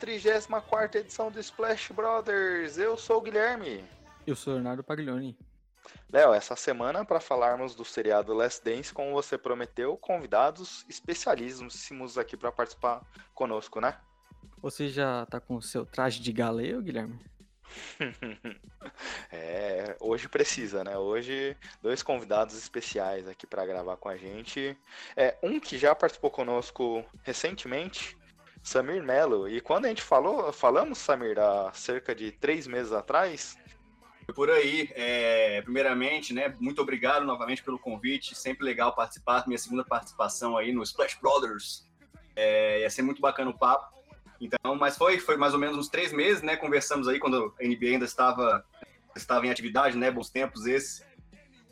Começando a 34 edição do Splash Brothers, eu sou o Guilherme. Eu sou o Leonardo Paglioni. Léo, essa semana, para falarmos do seriado Last Dance, como você prometeu, convidados especialíssimos aqui para participar conosco, né? Você já tá com o seu traje de galego, Guilherme? é, hoje precisa, né? Hoje, dois convidados especiais aqui para gravar com a gente. É, um que já participou conosco recentemente, Samir Melo. E quando a gente falou, falamos, Samir, há cerca de três meses atrás. Por aí, é, primeiramente, né? Muito obrigado novamente pelo convite. Sempre legal participar, minha segunda participação aí no Splash Brothers. É, ia ser muito bacana o papo. Então, mas foi, foi mais ou menos uns três meses, né? Conversamos aí quando a NBA ainda estava, estava em atividade, né? Bons tempos esses.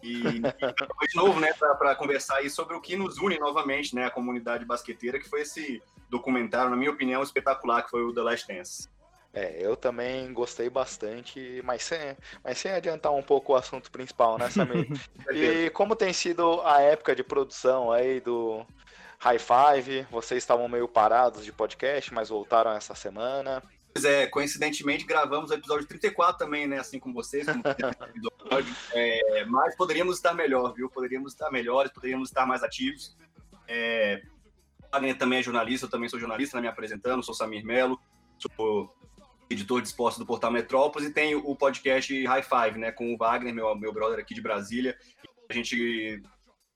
E, e de novo, né, para conversar aí sobre o que nos une novamente, né, a comunidade basqueteira, que foi esse documentário, na minha opinião, espetacular, que foi o The Last Dance. É, eu também gostei bastante, mas sem, mas sem adiantar um pouco o assunto principal, né, Samir? e como tem sido a época de produção aí do, High Five, vocês estavam meio parados de podcast, mas voltaram essa semana. Pois é, coincidentemente gravamos o episódio 34 também, né? Assim como vocês, como é, mas poderíamos estar melhor, viu? Poderíamos estar melhores, poderíamos estar mais ativos. É, Wagner também é jornalista, eu também sou jornalista, né, me apresentando, sou Samir Melo, sou editor de esportes do Portal Metrópolis e tenho o podcast High Five, né, com o Wagner, meu, meu brother aqui de Brasília. A gente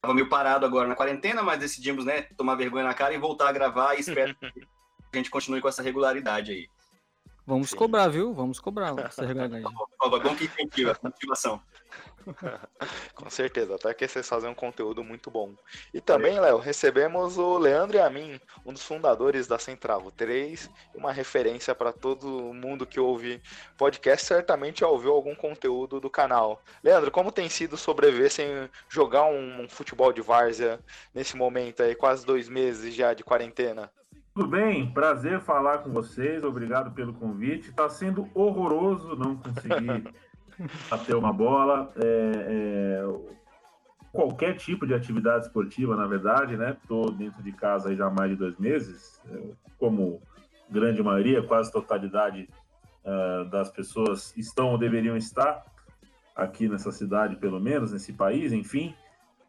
Tava meio parado agora na quarentena, mas decidimos, né, tomar vergonha na cara e voltar a gravar e espero que a gente continue com essa regularidade aí. Vamos Sim. cobrar, viu? Vamos cobrar essa regularidade. Bom que incentiva, motivação. Com certeza, até que vocês fazem um conteúdo muito bom. E também, Léo, recebemos o Leandro e a mim, um dos fundadores da Central 3, uma referência para todo mundo que ouve podcast, certamente ouviu algum conteúdo do canal. Leandro, como tem sido sobreviver sem jogar um, um futebol de várzea nesse momento aí, quase dois meses já de quarentena? Tudo bem, prazer falar com vocês, obrigado pelo convite. Está sendo horroroso não conseguir bater uma bola. É, é, qualquer tipo de atividade esportiva, na verdade, né? Estou dentro de casa aí já há mais de dois meses, é, como grande maioria, quase totalidade uh, das pessoas estão ou deveriam estar aqui nessa cidade, pelo menos, nesse país, enfim.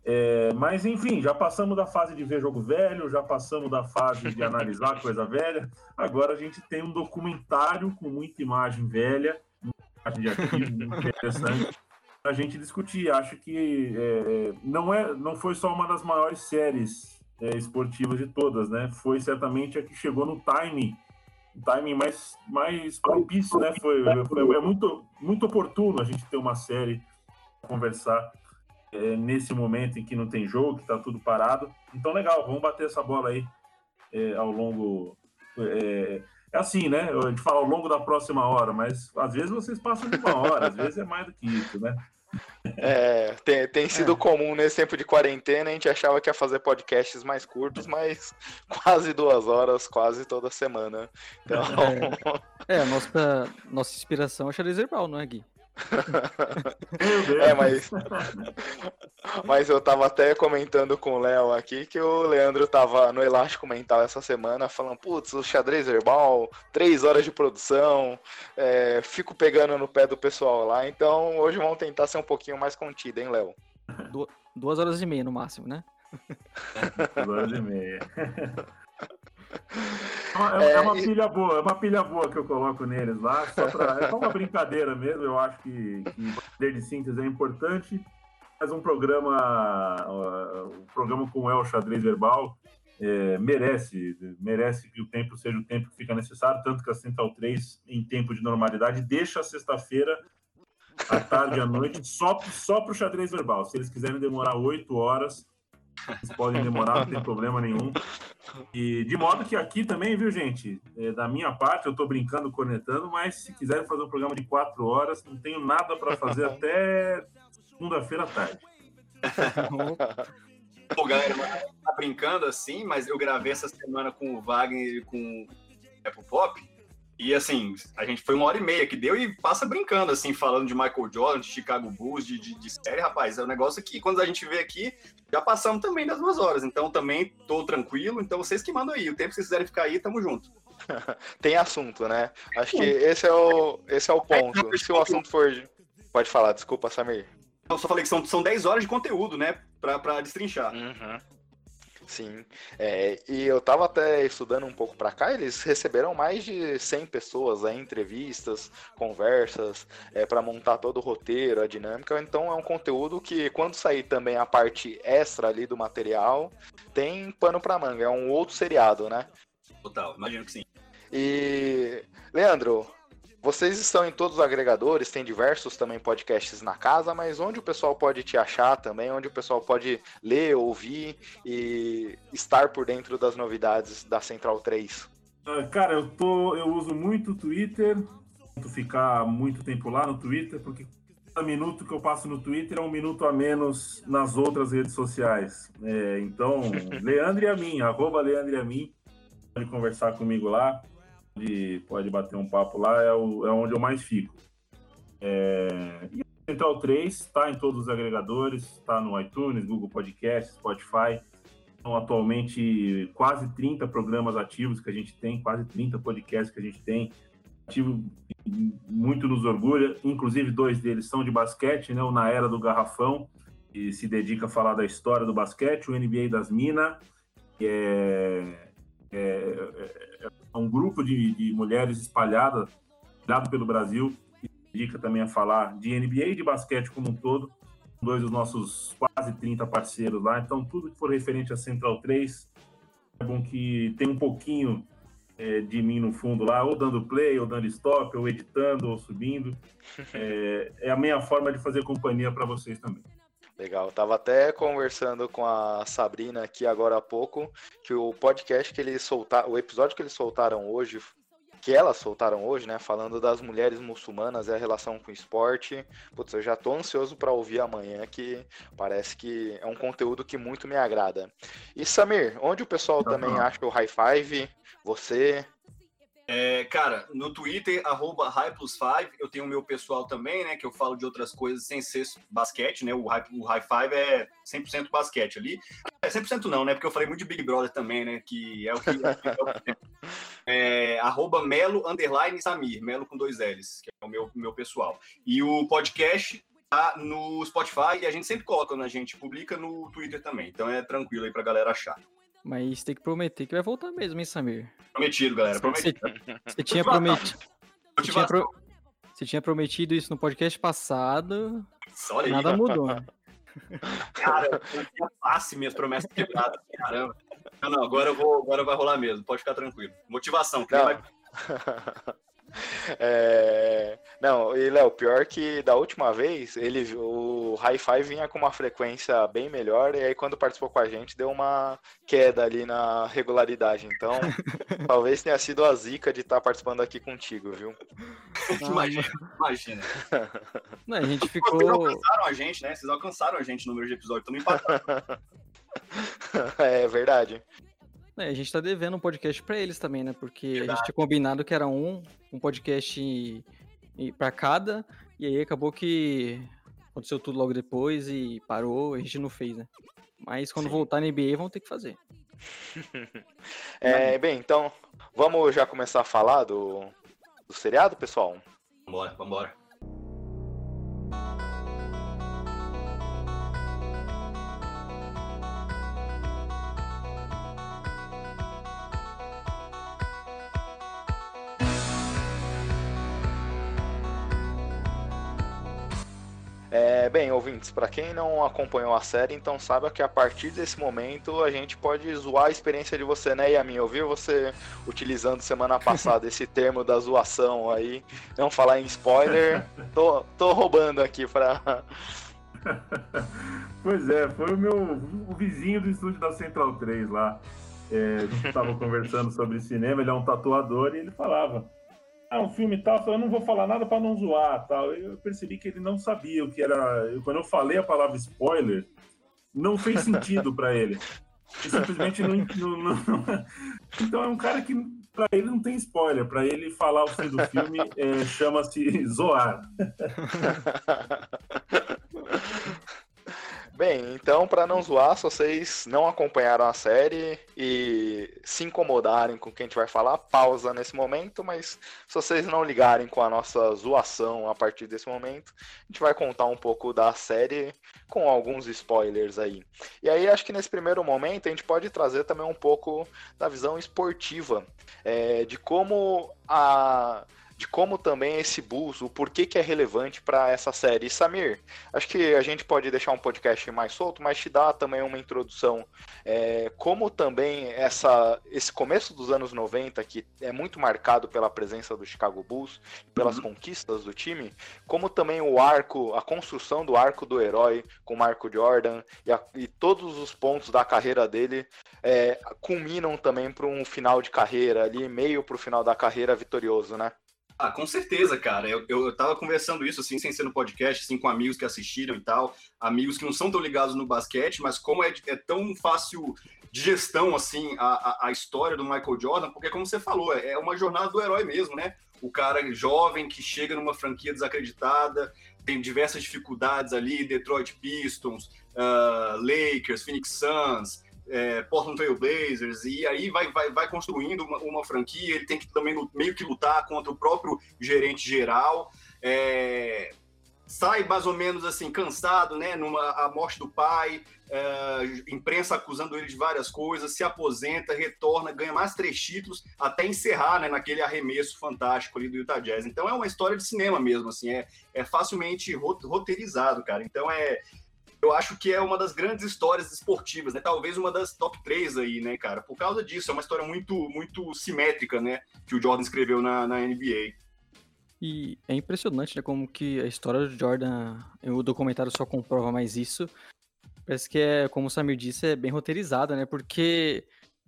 É, mas enfim, já passamos da fase de ver jogo velho, já passamos da fase de analisar coisa velha. Agora a gente tem um documentário com muita imagem velha de arquivo interessante a gente discutir. Acho que é, é, não, é, não foi só uma das maiores séries é, esportivas de todas, né? Foi certamente a que chegou no timing, timing mais, mais propício, né? Foi, foi, é muito, muito oportuno a gente ter uma série conversar é, nesse momento em que não tem jogo, que está tudo parado. Então, legal, vamos bater essa bola aí é, ao longo. É, é assim, né? A gente fala ao longo da próxima hora, mas às vezes vocês passam de uma hora, às vezes é mais do que isso, né? É, tem, tem sido é. comum nesse tempo de quarentena, a gente achava que ia fazer podcasts mais curtos, mas quase duas horas, quase toda semana. Então... É, é nossa, nossa inspiração é Charlize Brown, não é, Gui? é, mas, mas eu tava até comentando com o Léo aqui que o Leandro tava no Elástico Mental essa semana falando, putz, o xadrez herbal, três horas de produção, é, fico pegando no pé do pessoal lá, então hoje vamos tentar ser um pouquinho mais contido, hein, Léo? Du duas horas e meia no máximo, né? duas horas e meia. É, é, uma pilha boa, é uma pilha boa que eu coloco neles lá. Só pra, é só uma brincadeira mesmo. Eu acho que, que poder de síntese é importante. Mas um programa, um programa com o El Xadrez Verbal é, merece, merece que o tempo seja o tempo que fica necessário, tanto que a Central 3, em tempo de normalidade, deixa a sexta-feira, à tarde e à noite, só, só para o xadrez verbal. Se eles quiserem demorar oito horas, eles podem demorar, não tem problema nenhum. E de modo que aqui também, viu, gente? É, da minha parte, eu estou brincando, cornetando, mas se quiserem fazer um programa de quatro horas, não tenho nada para fazer até segunda-feira à tarde. Pô, galera, tá brincando assim, mas eu gravei essa semana com o Wagner e com o Apple Pop. E assim, a gente foi uma hora e meia que deu e passa brincando, assim, falando de Michael Jordan, de Chicago Bulls, de, de, de série, rapaz. É um negócio que quando a gente vê aqui, já passamos também das duas horas. Então também tô tranquilo. Então vocês que mandam aí. O tempo que vocês quiserem ficar aí, tamo junto. Tem assunto, né? Acho que esse é o, esse é o ponto. Se o assunto for. Pode falar, desculpa, Samir. Eu só falei que são, são 10 horas de conteúdo, né? Pra, pra destrinchar. Uhum. Sim, é, e eu tava até estudando um pouco para cá, eles receberam mais de 100 pessoas, aí, entrevistas, conversas, é, para montar todo o roteiro, a dinâmica, então é um conteúdo que quando sair também a parte extra ali do material, tem pano para manga, é um outro seriado, né? Total, imagino que sim. E, Leandro, vocês estão em todos os agregadores, tem diversos também podcasts na casa, mas onde o pessoal pode te achar também, onde o pessoal pode ler, ouvir e estar por dentro das novidades da Central 3? Ah, cara, eu, tô, eu uso muito o Twitter, tento ficar muito tempo lá no Twitter, porque cada minuto que eu passo no Twitter é um minuto a menos nas outras redes sociais. É, então, Leandro e a mim, arroba Leandro e a mim, pode conversar comigo lá pode, pode bater um papo lá, é, o, é onde eu mais fico. É, e Central 3 está em todos os agregadores, está no iTunes, Google Podcast, Spotify. São atualmente quase 30 programas ativos que a gente tem, quase 30 podcasts que a gente tem. Ativo muito nos orgulha, inclusive dois deles são de basquete, né? O Na Era do Garrafão, que se dedica a falar da história do basquete, o NBA das Minas, que é, é, é um grupo de, de mulheres espalhadas, dado pelo Brasil, que dedica também a falar de NBA e de basquete como um todo, dois dos nossos quase 30 parceiros lá. Então, tudo que for referente a Central 3, é bom que tem um pouquinho é, de mim no fundo lá, ou dando play, ou dando stop, ou editando, ou subindo. É, é a minha forma de fazer companhia para vocês também. Legal, tava até conversando com a Sabrina aqui agora há pouco, que o podcast que eles soltaram, o episódio que eles soltaram hoje, que elas soltaram hoje, né, falando das mulheres muçulmanas e a relação com o esporte. Putz, eu já tô ansioso para ouvir amanhã, que parece que é um conteúdo que muito me agrada. E Samir, onde o pessoal uhum. também acha o High Five? Você? É, cara, no Twitter, arroba High5, eu tenho o meu pessoal também, né, que eu falo de outras coisas sem ser basquete, né, o High, o high Five é 100% basquete ali. É 100% não, né, porque eu falei muito de Big Brother também, né, que é o que... é, arroba Melo, underline Samir, Melo com dois L's, que é o meu, meu pessoal. E o podcast tá no Spotify e a gente sempre coloca, quando a gente publica no Twitter também, então é tranquilo aí pra galera achar. Mas tem que prometer que vai voltar mesmo, hein, Samir? Prometido, galera. Prometido. Você, você tinha prometido. Você tinha, pro... você tinha, prometido isso no podcast passado. Nada aí, mudou. Né? Cara, eu passe minhas promessas quebradas. Caramba. Não, não, agora eu vou, agora vai rolar mesmo. Pode ficar tranquilo. Motivação. Vai... É... Não, e Léo, pior que da última vez, ele, o Hi-Fi vinha com uma frequência bem melhor, e aí quando participou com a gente, deu uma queda ali na regularidade. Então, talvez tenha sido a zica de estar tá participando aqui contigo, viu? imagina, imagina. Não, a gente ficou. Vocês alcançaram a gente, né? Vocês alcançaram a gente no número de episódio, estamos empatados. é verdade. É, a gente tá devendo um podcast para eles também, né? Porque Verdade. a gente tinha combinado que era um, um podcast para cada, e aí acabou que aconteceu tudo logo depois e parou, a gente não fez, né? Mas quando Sim. voltar na NBA vão ter que fazer. é, bem, então vamos já começar a falar do, do seriado, pessoal? Vambora, vambora. É, bem, ouvintes, para quem não acompanhou a série, então saiba que a partir desse momento a gente pode zoar a experiência de você, né, Yamin? Eu vi você utilizando semana passada esse termo da zoação aí. Não falar em spoiler. Tô, tô roubando aqui pra. pois é, foi o meu o vizinho do estúdio da Central 3 lá. É, a gente estava conversando sobre cinema, ele é um tatuador e ele falava ah, um filme tal, eu não vou falar nada para não zoar, tal. Eu percebi que ele não sabia o que era. Quando eu falei a palavra spoiler, não fez sentido para ele. ele. simplesmente não, não, não, Então é um cara que para ele não tem spoiler. Para ele falar o fim do filme é, chama-se zoar. Bem, então, para não zoar, se vocês não acompanharam a série e se incomodarem com o que a gente vai falar, pausa nesse momento, mas se vocês não ligarem com a nossa zoação a partir desse momento, a gente vai contar um pouco da série com alguns spoilers aí. E aí, acho que nesse primeiro momento, a gente pode trazer também um pouco da visão esportiva, é, de como a de como também esse Bulls, o porquê que é relevante para essa série. E Samir, acho que a gente pode deixar um podcast mais solto, mas te dá também uma introdução. É, como também essa, esse começo dos anos 90, que é muito marcado pela presença do Chicago Bulls, pelas uhum. conquistas do time, como também o arco, a construção do arco do herói com Marco Jordan e, a, e todos os pontos da carreira dele é, culminam também para um final de carreira ali, meio para o final da carreira vitorioso, né? Ah, com certeza, cara. Eu, eu, eu tava conversando isso, assim, sem ser no podcast, assim, com amigos que assistiram e tal, amigos que não são tão ligados no basquete, mas como é, é tão fácil de gestão, assim, a, a, a, história do Michael Jordan, porque, como você falou, é, é uma jornada do herói mesmo, né? O cara jovem que chega numa franquia desacreditada, tem diversas dificuldades ali, Detroit Pistons, uh, Lakers, Phoenix Suns, é, Portland Trail Blazers, e aí vai, vai, vai construindo uma, uma, franquia, ele tem que também meio que lutar contra o próprio gerente geral. É, sai mais ou menos assim, cansado, né? Numa a morte do pai, é, imprensa acusando ele de várias coisas, se aposenta, retorna, ganha mais três títulos, até encerrar né, naquele arremesso fantástico ali do Utah Jazz. Então é uma história de cinema mesmo, assim, é, é facilmente roteirizado, cara. Então é, eu acho que é uma das grandes histórias esportivas, né? Talvez uma das top 3 aí, né, cara? Por causa disso, é uma história muito, muito simétrica, né? Que o Jordan escreveu na, na NBA. E é impressionante, né, como que a história do Jordan, o documentário só comprova mais isso. Parece que é, como o Samir disse, é bem roteirizada, né? Porque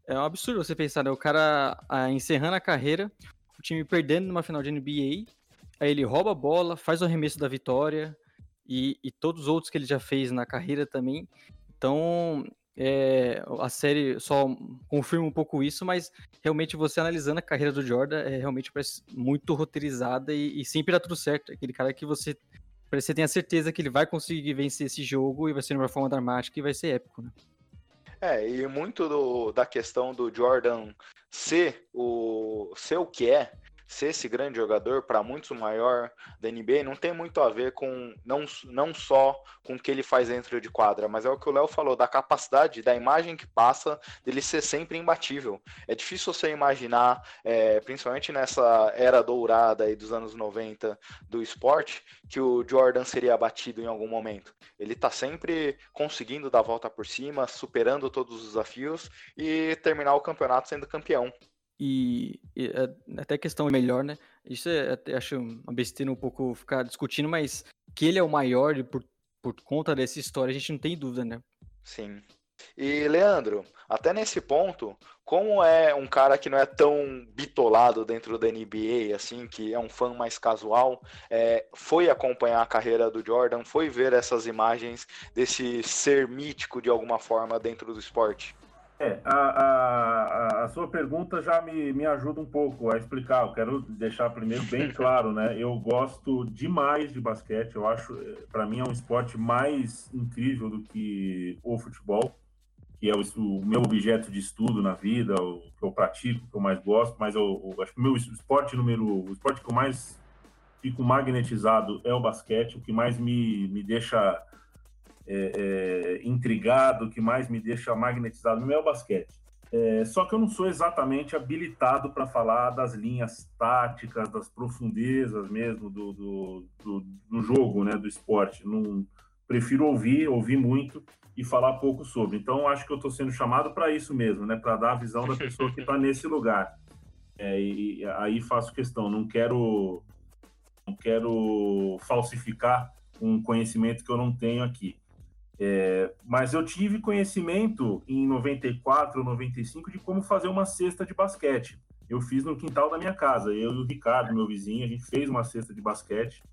é um absurdo você pensar, né? O cara ah, encerrando a carreira, o time perdendo numa final de NBA, aí ele rouba a bola, faz o arremesso da vitória, e, e todos os outros que ele já fez na carreira também. Então, é, a série só confirma um pouco isso, mas realmente você analisando a carreira do Jordan, é, realmente parece muito roteirizada e, e sempre dá tudo certo. Aquele cara que você, você tem a certeza que ele vai conseguir vencer esse jogo e vai ser de uma forma dramática e vai ser épico, né? É, e muito do, da questão do Jordan ser o, ser o que é, ser esse grande jogador, para muitos o maior da NBA, não tem muito a ver com não, não só com o que ele faz dentro de quadra, mas é o que o Léo falou, da capacidade, da imagem que passa dele ser sempre imbatível. É difícil você imaginar, é, principalmente nessa era dourada aí dos anos 90 do esporte, que o Jordan seria abatido em algum momento. Ele está sempre conseguindo dar a volta por cima, superando todos os desafios e terminar o campeonato sendo campeão. E, e é, até questão melhor, né? Isso é, até acho uma besteira um pouco ficar discutindo, mas que ele é o maior por, por conta dessa história, a gente não tem dúvida, né? Sim. E, Leandro, até nesse ponto, como é um cara que não é tão bitolado dentro da NBA, assim, que é um fã mais casual, é, foi acompanhar a carreira do Jordan, foi ver essas imagens desse ser mítico de alguma forma dentro do esporte? É, a, a, a, sua pergunta já me, me ajuda um pouco a explicar. Eu quero deixar primeiro bem claro, né? Eu gosto demais de basquete. Eu acho, para mim, é um esporte mais incrível do que o futebol, que é o, o, meu objeto de estudo na vida, o que eu pratico, que eu mais gosto. Mas eu, eu acho que o meu esporte número, o esporte que eu mais fico magnetizado é o basquete. O que mais me, me deixa é, é, intrigado, que mais me deixa magnetizado no meu basquete. É, só que eu não sou exatamente habilitado para falar das linhas táticas, das profundezas mesmo do, do, do, do jogo, né, do esporte. Não, prefiro ouvir, ouvir muito e falar pouco sobre. Então, acho que eu estou sendo chamado para isso mesmo, né, para dar a visão da pessoa que está nesse lugar. É, e aí faço questão, não quero, não quero falsificar um conhecimento que eu não tenho aqui. É, mas eu tive conhecimento em 94, 95 de como fazer uma cesta de basquete. Eu fiz no quintal da minha casa. Eu e o Ricardo, meu vizinho, a gente fez uma cesta de basquete.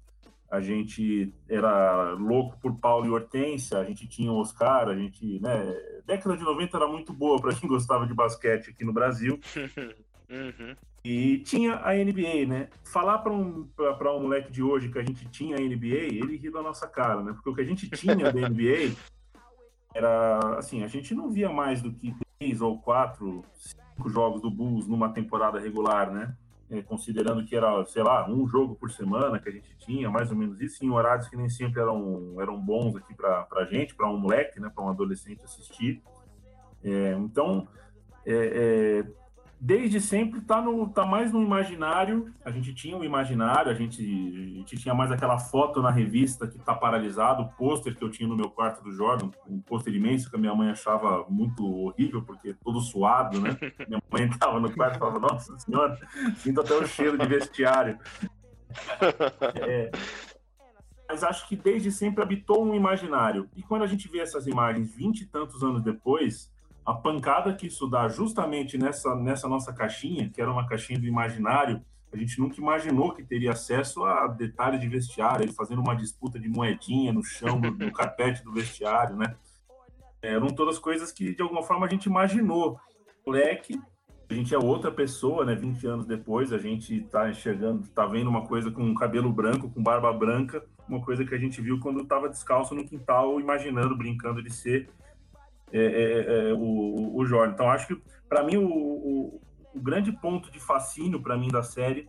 A gente era louco por Paulo e Hortência, a gente tinha o Oscar, a gente, né, década de 90 era muito boa para quem gostava de basquete aqui no Brasil. Uhum. E tinha a NBA, né? Falar para um, um moleque de hoje que a gente tinha a NBA, ele ri da nossa cara, né? Porque o que a gente tinha da NBA era, assim, a gente não via mais do que três ou quatro, cinco jogos do Bulls numa temporada regular, né? É, considerando que era, sei lá, um jogo por semana que a gente tinha, mais ou menos isso, em horários que nem sempre eram, eram bons aqui para a gente, para um moleque, né? Para um adolescente assistir. É, então, é, é desde sempre está no tá mais no imaginário. A gente tinha um imaginário, a gente, a gente tinha mais aquela foto na revista que está paralisado, o pôster que eu tinha no meu quarto do Jordan, um pôster imenso que a minha mãe achava muito horrível, porque todo suado, né? Minha mãe estava no quarto e falava, nossa senhora, sinto até o cheiro de vestiário. É, mas acho que desde sempre habitou um imaginário. E quando a gente vê essas imagens vinte e tantos anos depois, a pancada que isso dá justamente nessa, nessa nossa caixinha, que era uma caixinha do imaginário, a gente nunca imaginou que teria acesso a detalhes de vestiário, ele fazendo uma disputa de moedinha no chão, no, no carpete do vestiário, né? Eram todas coisas que, de alguma forma, a gente imaginou. Moleque, a gente é outra pessoa, né? 20 anos depois, a gente tá enxergando, tá vendo uma coisa com cabelo branco, com barba branca, uma coisa que a gente viu quando estava descalço no quintal, imaginando, brincando de ser é, é, é, é, o, o Jordan. Então, acho que, para mim, o, o, o, grande ponto de fascínio para mim da série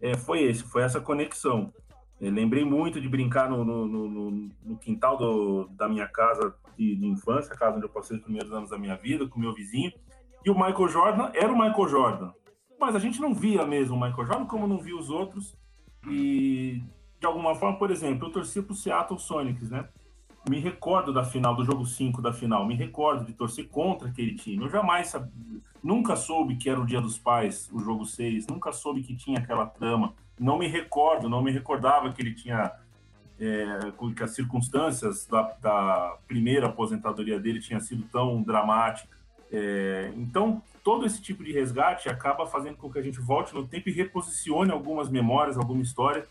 é, foi esse, foi essa conexão. Eu lembrei muito de brincar no, no, no, no quintal do, da minha casa de, de, infância, a casa onde eu passei os primeiros anos da minha vida, com meu vizinho. E o Michael Jordan era o Michael Jordan. Mas a gente não via mesmo o Michael Jordan como não via os outros. E, de alguma forma, por exemplo, eu torcia para o Seattle Sonics, né? Me recordo da final, do jogo 5 da final, me recordo de torcer contra aquele time. Eu jamais nunca soube que era o Dia dos Pais, o jogo 6, nunca soube que tinha aquela trama. Não me recordo, não me recordava que ele tinha. É, que as circunstâncias da, da, primeira aposentadoria dele tinha sido tão dramática. É, então, todo esse tipo de resgate acaba fazendo com que a gente volte no tempo e reposicione algumas memórias, alguma história.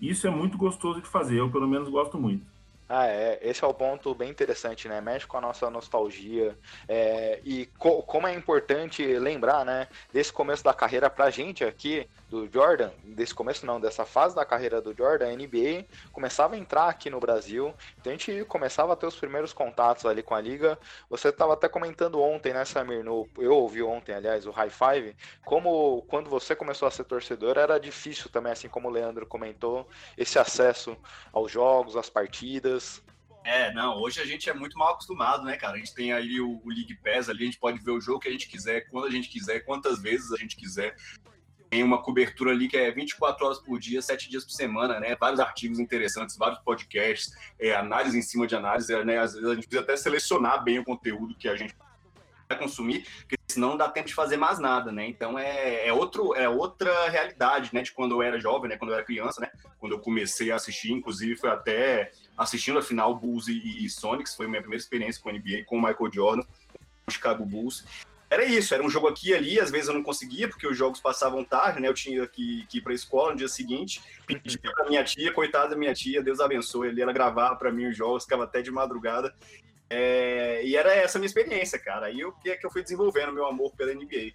Isso é muito gostoso de fazer, eu pelo menos gosto muito. Ah, é. Esse é o ponto bem interessante, né? Mexe com a nossa nostalgia. É, e co como é importante lembrar, né? Desse começo da carreira pra gente aqui, do Jordan, desse começo não, dessa fase da carreira do Jordan, a NBA começava a entrar aqui no Brasil, então a gente começava a ter os primeiros contatos ali com a liga. Você estava até comentando ontem, né, Samir? No, eu ouvi ontem, aliás, o High Five, como quando você começou a ser torcedor era difícil também, assim como o Leandro comentou, esse acesso aos jogos, às partidas. É, não, hoje a gente é muito mal acostumado, né, cara? A gente tem ali o, o League Pass ali, a gente pode ver o jogo que a gente quiser, quando a gente quiser, quantas vezes a gente quiser tem uma cobertura ali que é 24 horas por dia, 7 dias por semana, né? Vários artigos interessantes, vários podcasts, é, análise em cima de análise, né? Às vezes a gente precisa até selecionar bem o conteúdo que a gente vai consumir, porque senão não dá tempo de fazer mais nada, né? Então é, é, outro, é outra realidade, né? De quando eu era jovem, né? Quando eu era criança, né? Quando eu comecei a assistir, inclusive foi até assistindo a final Bulls e, e Sonics, foi minha primeira experiência com a NBA, com o Michael Jordan, o Chicago Bulls era isso, era um jogo aqui e ali, às vezes eu não conseguia, porque os jogos passavam tarde, né? Eu tinha que, que ir para a escola no dia seguinte, pedir para minha tia, coitada da minha tia, Deus abençoe, ele ela gravava para mim os jogos, ficava até de madrugada. É, e era essa a minha experiência, cara. Aí o que é que eu fui desenvolvendo meu amor pela NBA.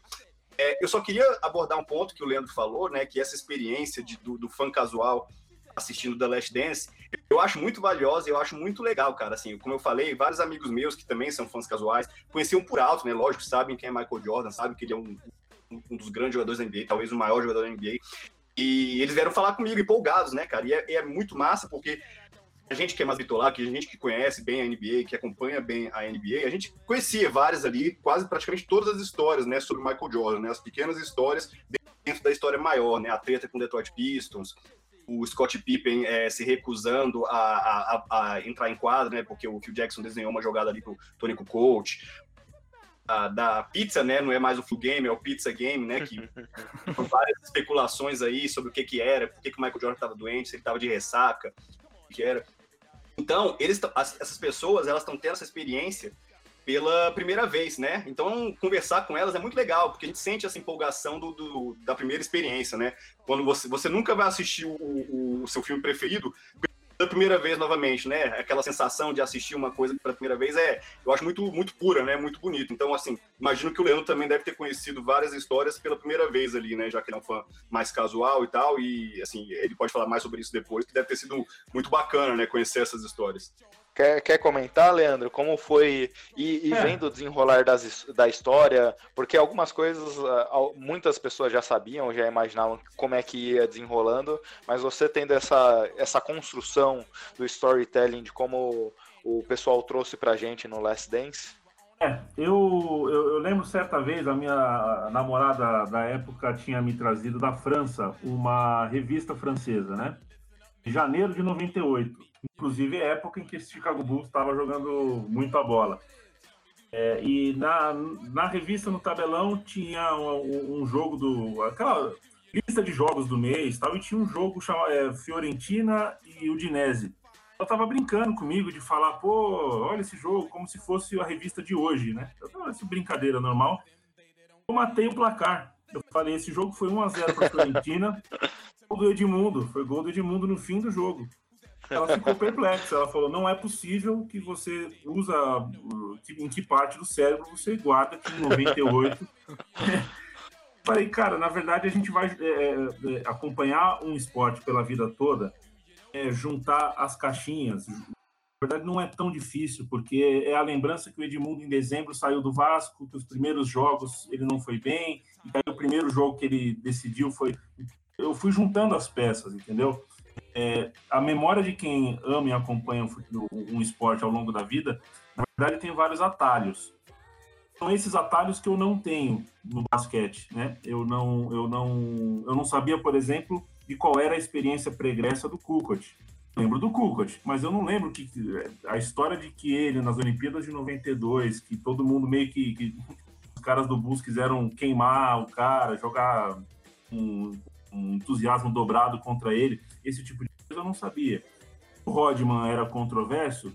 É, eu só queria abordar um ponto que o Leandro falou, né? Que essa experiência de, do, do fã casual assistindo The Last Dance, eu acho muito valiosa, eu acho muito legal, cara. Assim, como eu falei, vários amigos meus que também são fãs casuais, conheciam por alto, né? Lógico, sabem quem é Michael Jordan, sabem que ele é um, um dos grandes jogadores da NBA, talvez o maior jogador da NBA. E eles vieram falar comigo empolgados, né, cara? E é, é muito massa porque a gente que é mais bitolar, que a gente que conhece bem a NBA, que acompanha bem a NBA, a gente conhecia várias ali, quase praticamente todas as histórias, né, sobre Michael Jordan, né, as pequenas histórias dentro da história maior, né, a treta com Detroit Pistons, o Scott Pippen é, se recusando a, a, a, entrar em quadra, né? Porque o Phil Jackson desenhou uma jogada ali pro Tony Kukoc. A, da pizza, né? Não é mais o full game, é o pizza game, né? Que várias especulações aí sobre o que que era, por que, que o Michael Jordan estava doente, se ele estava de ressaca, o que era. Então, eles, essas pessoas, elas estão tendo essa experiência pela primeira vez, né? Então, conversar com elas é muito legal, porque a gente sente essa empolgação do, do da primeira experiência, né? Quando você, você nunca vai assistir o, o, o seu filme preferido pela primeira vez novamente, né? Aquela sensação de assistir uma coisa pela primeira vez é, eu acho muito, muito pura, né? Muito bonito. Então, assim, imagino que o Leandro também deve ter conhecido várias histórias pela primeira vez ali, né? Já que ele é um fã mais casual e tal, e assim, ele pode falar mais sobre isso depois, que deve ter sido muito bacana, né? Conhecer essas histórias. Quer, quer comentar, Leandro, como foi e, e é. vendo o desenrolar das, da história? Porque algumas coisas ah, muitas pessoas já sabiam, já imaginavam como é que ia desenrolando, mas você tendo essa, essa construção do storytelling de como o pessoal trouxe pra gente no Last Dance? É, eu, eu, eu, lembro certa vez, a minha namorada da época tinha me trazido da França uma revista francesa, né? Janeiro de 98 inclusive época em que esse Chicago Bulls estava jogando muita bola. É, e na, na revista, no tabelão, tinha um, um, jogo do. aquela lista de jogos do mês tal, e tinha um jogo chamado é, Fiorentina e Udinese. Ela tava brincando comigo de falar, pô, olha esse jogo, como se fosse a revista de hoje, né? Eu tava essa brincadeira normal. Eu matei o placar. Eu falei, esse jogo foi 1x0 para Fiorentina. Gol do Edmundo, foi gol do Edmundo no fim do jogo. Ela ficou perplexa. Ela falou: não é possível que você usa. Em que parte do cérebro você guarda que em 98. Falei, cara, na verdade a gente vai é, é, acompanhar um esporte pela vida toda, é, juntar as caixinhas. Na verdade, não é tão difícil, porque é a lembrança que o Edmundo, em dezembro, saiu do Vasco, que os primeiros jogos ele não foi bem, e aí o primeiro jogo que ele decidiu foi. Eu fui juntando as peças, entendeu? É, a memória de quem ama e acompanha um, esporte ao longo da vida, na verdade, tem vários atalhos. São esses atalhos que eu não tenho no basquete, né? Eu não, eu não, eu não sabia, por exemplo, de qual era a experiência pregressa do Kukoc. Lembro do Kukoc, mas eu não lembro que a história de que ele nas Olimpíadas de 92, que todo mundo meio que, que os caras do Bulls quiseram queimar o cara, jogar um, um entusiasmo dobrado contra ele, esse tipo de coisa eu não sabia. O Rodman era controverso,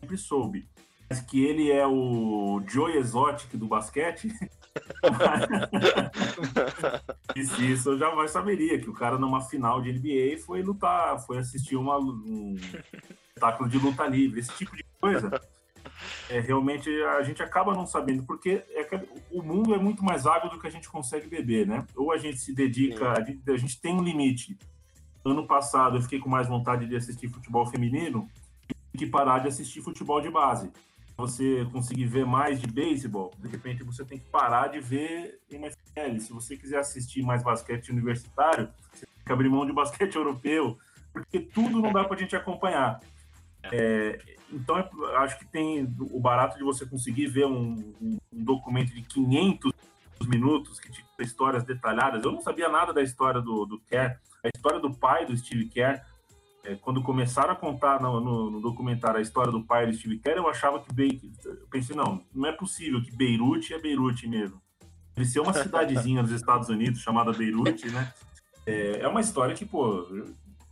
sempre soube. Mas que ele é o Joe Exotic do basquete, isso, isso eu jamais saberia, que o cara numa final de NBA foi lutar, foi assistir uma, um espetáculo de luta livre, esse tipo de coisa é, realmente a gente acaba não sabendo, porque é o mundo é muito mais água do que a gente consegue beber, né? Ou a gente se dedica, a gente, a gente, tem um limite. Ano passado eu fiquei com mais vontade de assistir futebol feminino que parar de assistir futebol de base. Você conseguir ver mais de beisebol, de repente você tem que parar de ver NFL. Se você quiser assistir mais basquete universitário, você tem que abrir mão de basquete europeu, porque tudo não dá para a gente acompanhar. É, então, é, acho que tem o barato de você conseguir ver um, um, documento de 500 minutos que tinha histórias detalhadas. Eu não sabia nada da história do, do Kerr, a história do pai do Steve Kerr. É, quando começaram a contar no, no, no, documentário a história do pai do Steve Kerr, eu achava que eu pensei não, não é possível que Beirute é Beirute mesmo. Ele ser uma cidadezinha nos Estados Unidos chamada Beirute, né? É, é uma história que pô,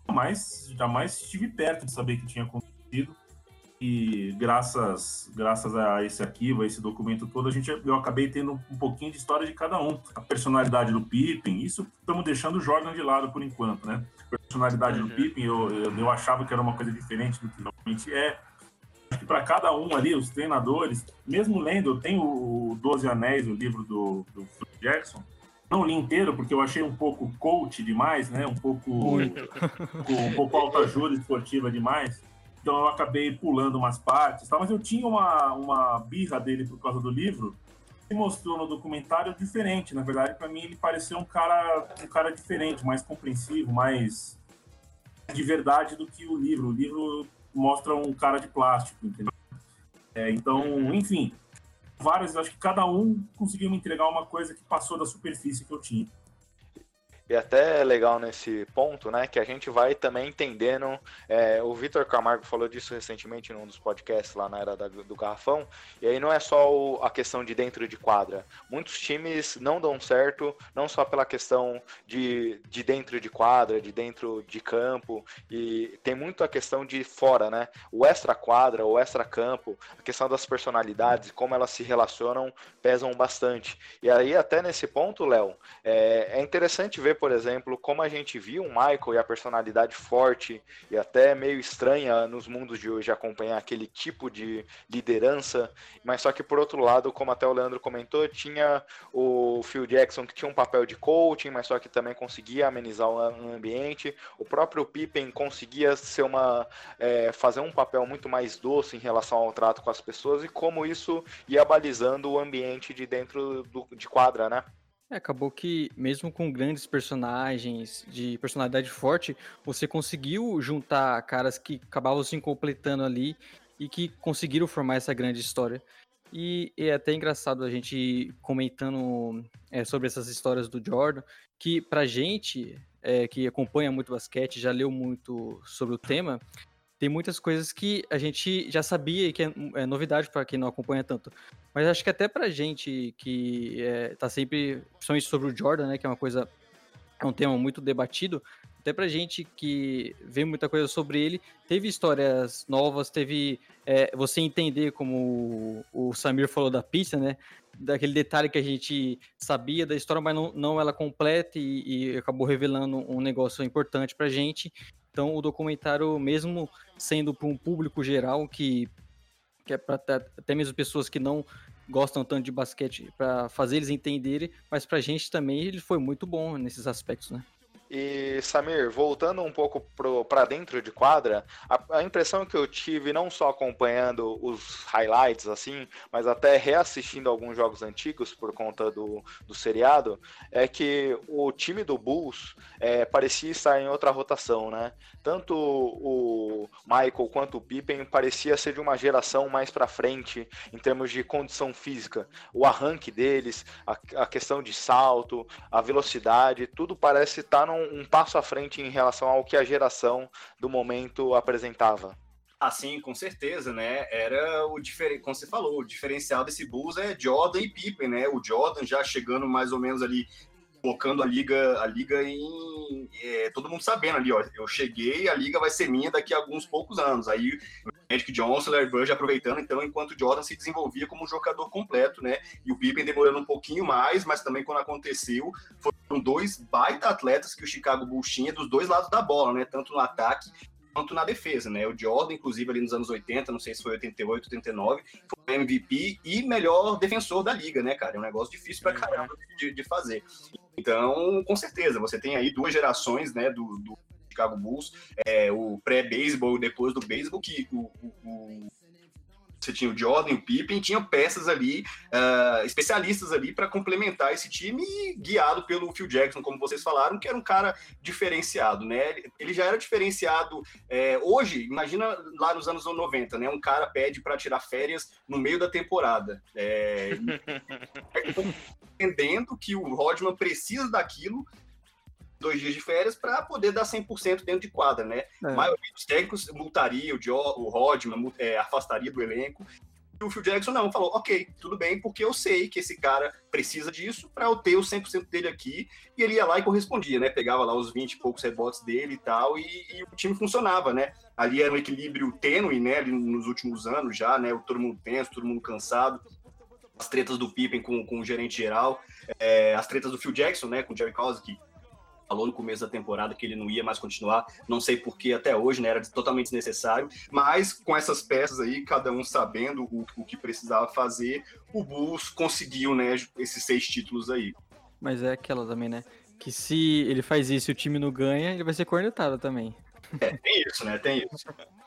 jamais jamais estive perto de saber que tinha acontecido e graças graças a esse arquivo, a esse documento todo, a gente eu acabei tendo um pouquinho de história de cada um. A personalidade do Pippen, isso estamos deixando o Jordan de lado por enquanto, né? A personalidade uhum. do Pippen, eu, eu, eu, achava que era uma coisa diferente do que realmente é. Acho que para cada um ali, os treinadores, mesmo lendo, eu tenho o Doze Anéis, o livro do, do Jackson, não li inteiro porque eu achei um pouco coach demais, né? Um pouco, um pouco alta ajuda esportiva demais então eu acabei pulando umas partes, tá? mas eu tinha uma, uma birra dele por causa do livro, que mostrou no documentário diferente. Na verdade, para mim, ele pareceu um cara, um cara diferente, mais compreensivo, mais de verdade do que o livro. O livro mostra um cara de plástico, entendeu? É, então, enfim, várias, acho que cada um conseguiu me entregar uma coisa que passou da superfície que eu tinha. E até é legal nesse ponto, né, que a gente vai também entendendo. É, o Vitor Camargo falou disso recentemente num dos podcasts lá na era da, do Garrafão. E aí não é só o, a questão de dentro de quadra. Muitos times não dão certo, não só pela questão de, de dentro de quadra, de dentro de campo, e tem muito a questão de fora, né? O extra quadra, o extra campo, a questão das personalidades, como elas se relacionam, pesam bastante. E aí, até nesse ponto, Léo, é, é interessante ver por exemplo, como a gente viu o Michael e a personalidade forte e até meio estranha nos mundos de hoje acompanhar aquele tipo de liderança, mas só que por outro lado, como até o Leandro comentou, tinha o Phil Jackson que tinha um papel de coaching, mas só que também conseguia amenizar o ambiente. O próprio Pippen conseguia ser uma é, fazer um papel muito mais doce em relação ao trato com as pessoas e como isso ia balizando o ambiente de dentro do, de quadra, né? É, acabou que, mesmo com grandes personagens de personalidade forte, você conseguiu juntar caras que acabavam se completando ali e que conseguiram formar essa grande história. E é até engraçado a gente comentando é, sobre essas histórias do Jordan, que pra gente é, que acompanha muito basquete, já leu muito sobre o tema, tem muitas coisas que a gente já sabia e que é, é novidade para quem não acompanha tanto. Mas acho que até pra gente que é, tá sempre, principalmente sobre o Jordan, né, que é uma coisa, é um tema muito debatido, até pra gente que vê muita coisa sobre ele, teve histórias novas, teve é, você entender como o, o Samir falou da pista, né, daquele detalhe que a gente sabia da história, mas não, não ela completa e, e acabou revelando um negócio importante pra gente. Então, o documentário, mesmo sendo para um público geral, que, que é para até mesmo pessoas que não gostam tanto de basquete, para fazer eles entenderem, mas para a gente também ele foi muito bom nesses aspectos, né? E Samir, voltando um pouco para dentro de quadra, a, a, impressão que eu tive, não só acompanhando os highlights, assim, mas até reassistindo alguns jogos antigos por conta do, do seriado, é que o time do Bulls é, parecia estar em outra rotação, né? Tanto o Michael quanto o Pippen parecia ser de uma geração mais para frente em termos de condição física. O arranque deles, a, a questão de salto, a velocidade, tudo parece estar num um, passo à frente em relação ao que a geração do momento apresentava. Assim, com certeza, né? Era o diferente, como você falou, o diferencial desse Bulls é Jordan e Pippen, né? O Jordan já chegando mais ou menos ali colocando a liga, a liga em é, todo mundo sabendo ali, ó, eu cheguei, a liga vai ser minha daqui a alguns poucos anos. Aí o Magic Johnson, Larry Bird aproveitando então enquanto o Jordan se desenvolvia como um jogador completo, né? E o Pippen demorando um pouquinho mais, mas também quando aconteceu, foram dois baita atletas que o Chicago Bulls tinha dos dois lados da bola, né? Tanto no ataque quanto na defesa, né? O Jordan, inclusive, ali nos anos 80, não sei se foi 88, 89, foi MVP e melhor defensor da liga, né, cara? É um negócio difícil pra caramba de, de fazer. Então, com certeza, você tem aí duas gerações, né, do, do Chicago Bulls, é, o pré-beisebol depois do beisebol, que o, o, você tinha o Jordan e o Pippen, tinham peças ali, uh, especialistas ali para complementar esse time, guiado pelo Phil Jackson, como vocês falaram, que era um cara diferenciado, né? Ele já era diferenciado é, hoje, imagina lá nos anos 90, né? Um cara pede para tirar férias no meio da temporada. É, entendendo que o Rodman precisa daquilo dois dias de férias para poder dar 100% dentro de quadra, né? É. A maioria dos técnicos multaria o, Joe, o Rodman, é, afastaria do elenco. E o Phil Jackson não, falou, ok, tudo bem, porque eu sei que esse cara precisa disso para eu ter o 100% dele aqui. E ele ia lá e correspondia, né? Pegava lá os 20 e poucos rebotes dele e tal, e, e o time funcionava, né? Ali era um equilíbrio tênue, né? Ali nos últimos anos já, né? Todo mundo tenso, todo mundo cansado. As tretas do Pippen com, com o gerente geral, é, as tretas do Phil Jackson, né? Com o Jerry Krause, que falou no começo da temporada que ele não ia mais continuar, não sei por que até hoje, né, era totalmente desnecessário, mas com essas peças aí, cada um sabendo o, o que precisava fazer, o Bulls conseguiu, né, esses seis títulos aí. Mas é aquela também, né, que se ele faz isso e o time não ganha, ele vai ser cornetado também. É, tem isso, né, tem isso.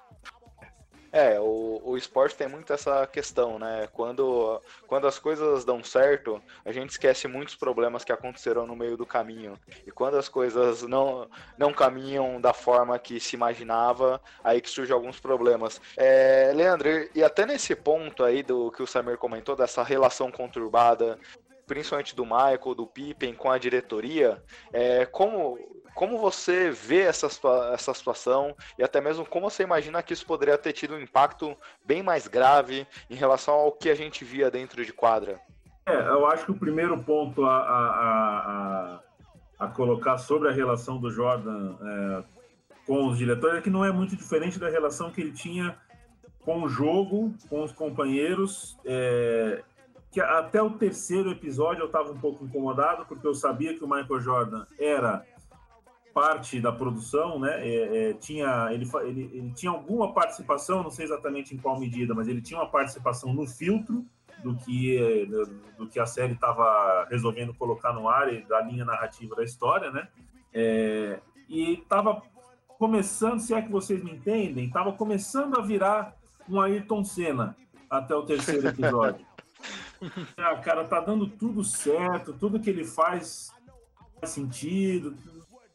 É, o, o esporte tem muito essa questão, né? Quando, quando as coisas dão certo, a gente esquece muitos problemas que aconteceram no meio do caminho. E quando as coisas não, não caminham da forma que se imaginava, aí que surgem alguns problemas. É, Leandro, e até nesse ponto aí do que o Samir comentou, dessa relação conturbada, principalmente do Michael, do Pippen com a diretoria, é, como como você vê essa, essa situação e até mesmo como você imagina que isso poderia ter tido um impacto bem mais grave em relação ao que a gente via dentro de quadra? É, eu acho que o primeiro ponto a, a, a, a colocar sobre a relação do Jordan é, com os diretores é que não é muito diferente da relação que ele tinha com o jogo, com os companheiros. É, que até o terceiro episódio eu estava um pouco incomodado, porque eu sabia que o Michael Jordan era parte da produção, né? É, é, tinha, ele, ele, ele, tinha alguma participação, não sei exatamente em qual medida, mas ele tinha uma participação no filtro do que, do, que a série estava resolvendo colocar no ar e da linha narrativa da história, né? É, e estava começando, se é que vocês me entendem, estava começando a virar um Ayrton Senna até o terceiro episódio. ah, cara, tá dando tudo certo, tudo que ele faz faz sentido,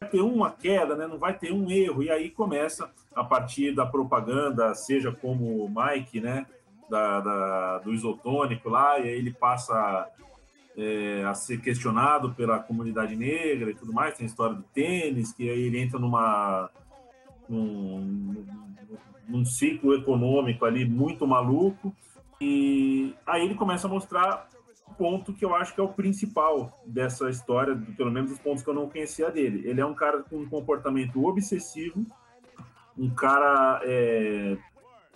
ter uma queda, né? não vai ter um erro, e aí começa a partir da propaganda, seja como o Mike, né? Da, da, do isotônico lá, e aí ele passa é, a ser questionado pela comunidade negra e tudo mais, tem a história do tênis, que aí ele entra numa num, num ciclo econômico ali muito maluco, e aí ele começa a mostrar ponto que eu acho que é o principal dessa história, pelo menos os pontos que eu não conhecia dele. Ele é um cara com um comportamento obsessivo, um cara. É,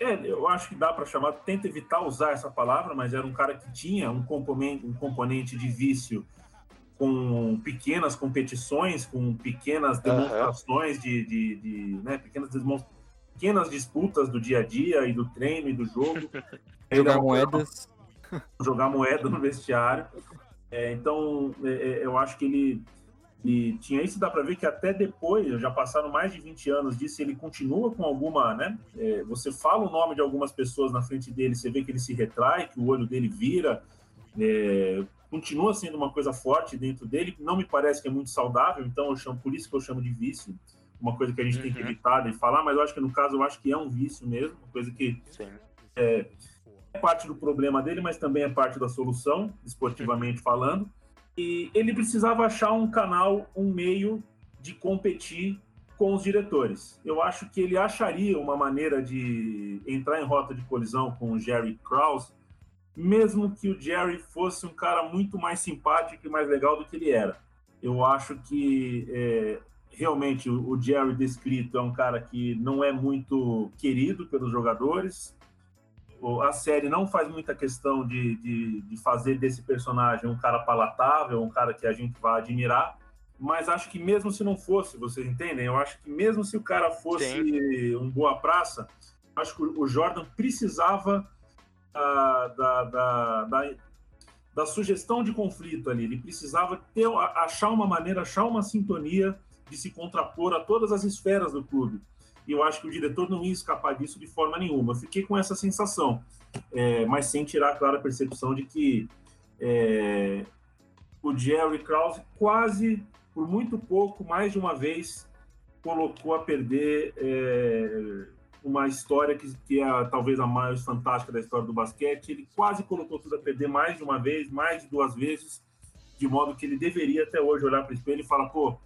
é, eu acho que dá para chamar, tenta evitar usar essa palavra, mas era um cara que tinha um componente, um componente de vício com pequenas competições, com pequenas demonstrações uhum. de, de, de né, pequenas, pequenas disputas do dia a dia e do treino e do jogo. Jogar moedas. Jogar moeda no vestiário. É, então, é, é, eu acho que ele, ele tinha isso, dá para ver que até depois, já passaram mais de 20 anos disso, ele continua com alguma, né? É, você fala o nome de algumas pessoas na frente dele, você vê que ele se retrai, que o olho dele vira, é, continua sendo uma coisa forte dentro dele, não me parece que é muito saudável, então eu chamo, por isso que eu chamo de vício, uma coisa que a gente uhum. tem que uhum. evitar de falar, mas eu acho que no caso eu acho que é um vício mesmo, uma coisa que é, parte do problema dele, mas também é parte da solução, esportivamente falando. E ele precisava achar um canal, um meio de competir com os diretores. Eu acho que ele acharia uma maneira de entrar em rota de colisão com o Jerry Krause, mesmo que o Jerry fosse um cara muito mais simpático e mais legal do que ele era. Eu acho que é, realmente o Jerry descrito é um cara que não é muito querido pelos jogadores. A série não faz muita questão de, de, de fazer desse personagem um cara palatável, um cara que a gente vai admirar. Mas acho que mesmo se não fosse, vocês entendem? Eu acho que mesmo se o cara fosse Sim. um boa praça, acho que o Jordan precisava da, da, da, da, da sugestão de conflito ali. Ele precisava ter, achar uma maneira, achar uma sintonia de se contrapor a todas as esferas do clube. E eu acho que o diretor não ia escapar disso de forma nenhuma. Eu fiquei com essa sensação, é, mas sem tirar a clara percepção de que é, o Jerry Krause quase, por muito pouco, mais de uma vez, colocou a perder é, uma história que, que é talvez a mais fantástica da história do basquete. Ele quase colocou tudo a perder mais de uma vez, mais de duas vezes, de modo que ele deveria até hoje olhar para o espelho e falar: pô,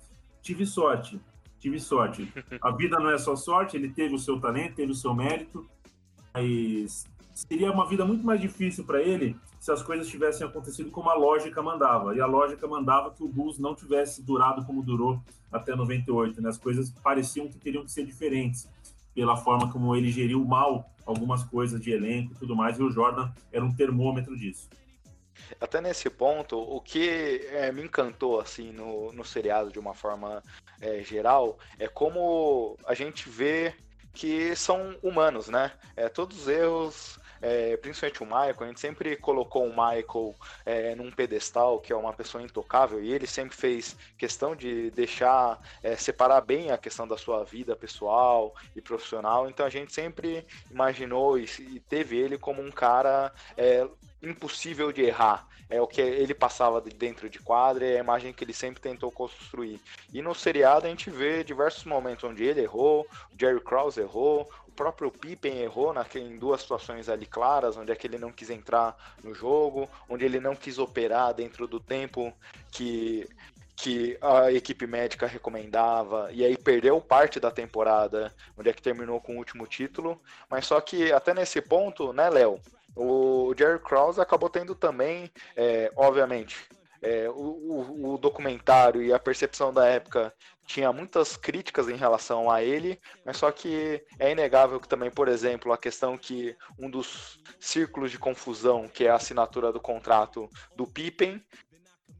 tive sorte, tive sorte. A vida não é só sorte, ele teve o seu talento, teve o seu mérito, mas seria uma vida muito mais difícil para ele se as coisas tivessem acontecido como a lógica mandava. E a lógica mandava que o Bulls não tivesse durado como durou até 98. Né? As coisas pareciam que teriam que ser diferentes pela forma como ele geriu mal algumas coisas de elenco e tudo mais, e o Jordan era um termômetro disso. Até nesse ponto, o que é, me encantou assim no, no seriado de uma forma é, geral é como a gente vê que são humanos, né? É, todos os erros é, principalmente o Michael, a gente sempre colocou o Michael é, num pedestal, que é uma pessoa intocável, e ele sempre fez questão de deixar, é, separar bem a questão da sua vida pessoal e profissional, então a gente sempre imaginou e, e teve ele como um cara é, impossível de errar. É o que ele passava dentro de quadra, é a imagem que ele sempre tentou construir. E no seriado a gente vê diversos momentos onde ele errou, o Jerry Krause errou, o próprio Pippen errou na, em duas situações ali claras, onde é que ele não quis entrar no jogo, onde ele não quis operar dentro do tempo que que a equipe médica recomendava, e aí perdeu parte da temporada, onde é que terminou com o último título, mas só que até nesse ponto, né, Léo, o Jerry Krause acabou tendo também, é, obviamente, é, o, o, documentário e a percepção da época tinha muitas críticas em relação a ele, mas só que é inegável que também, por exemplo, a questão que um dos círculos de confusão, que é a assinatura do contrato do Pippen,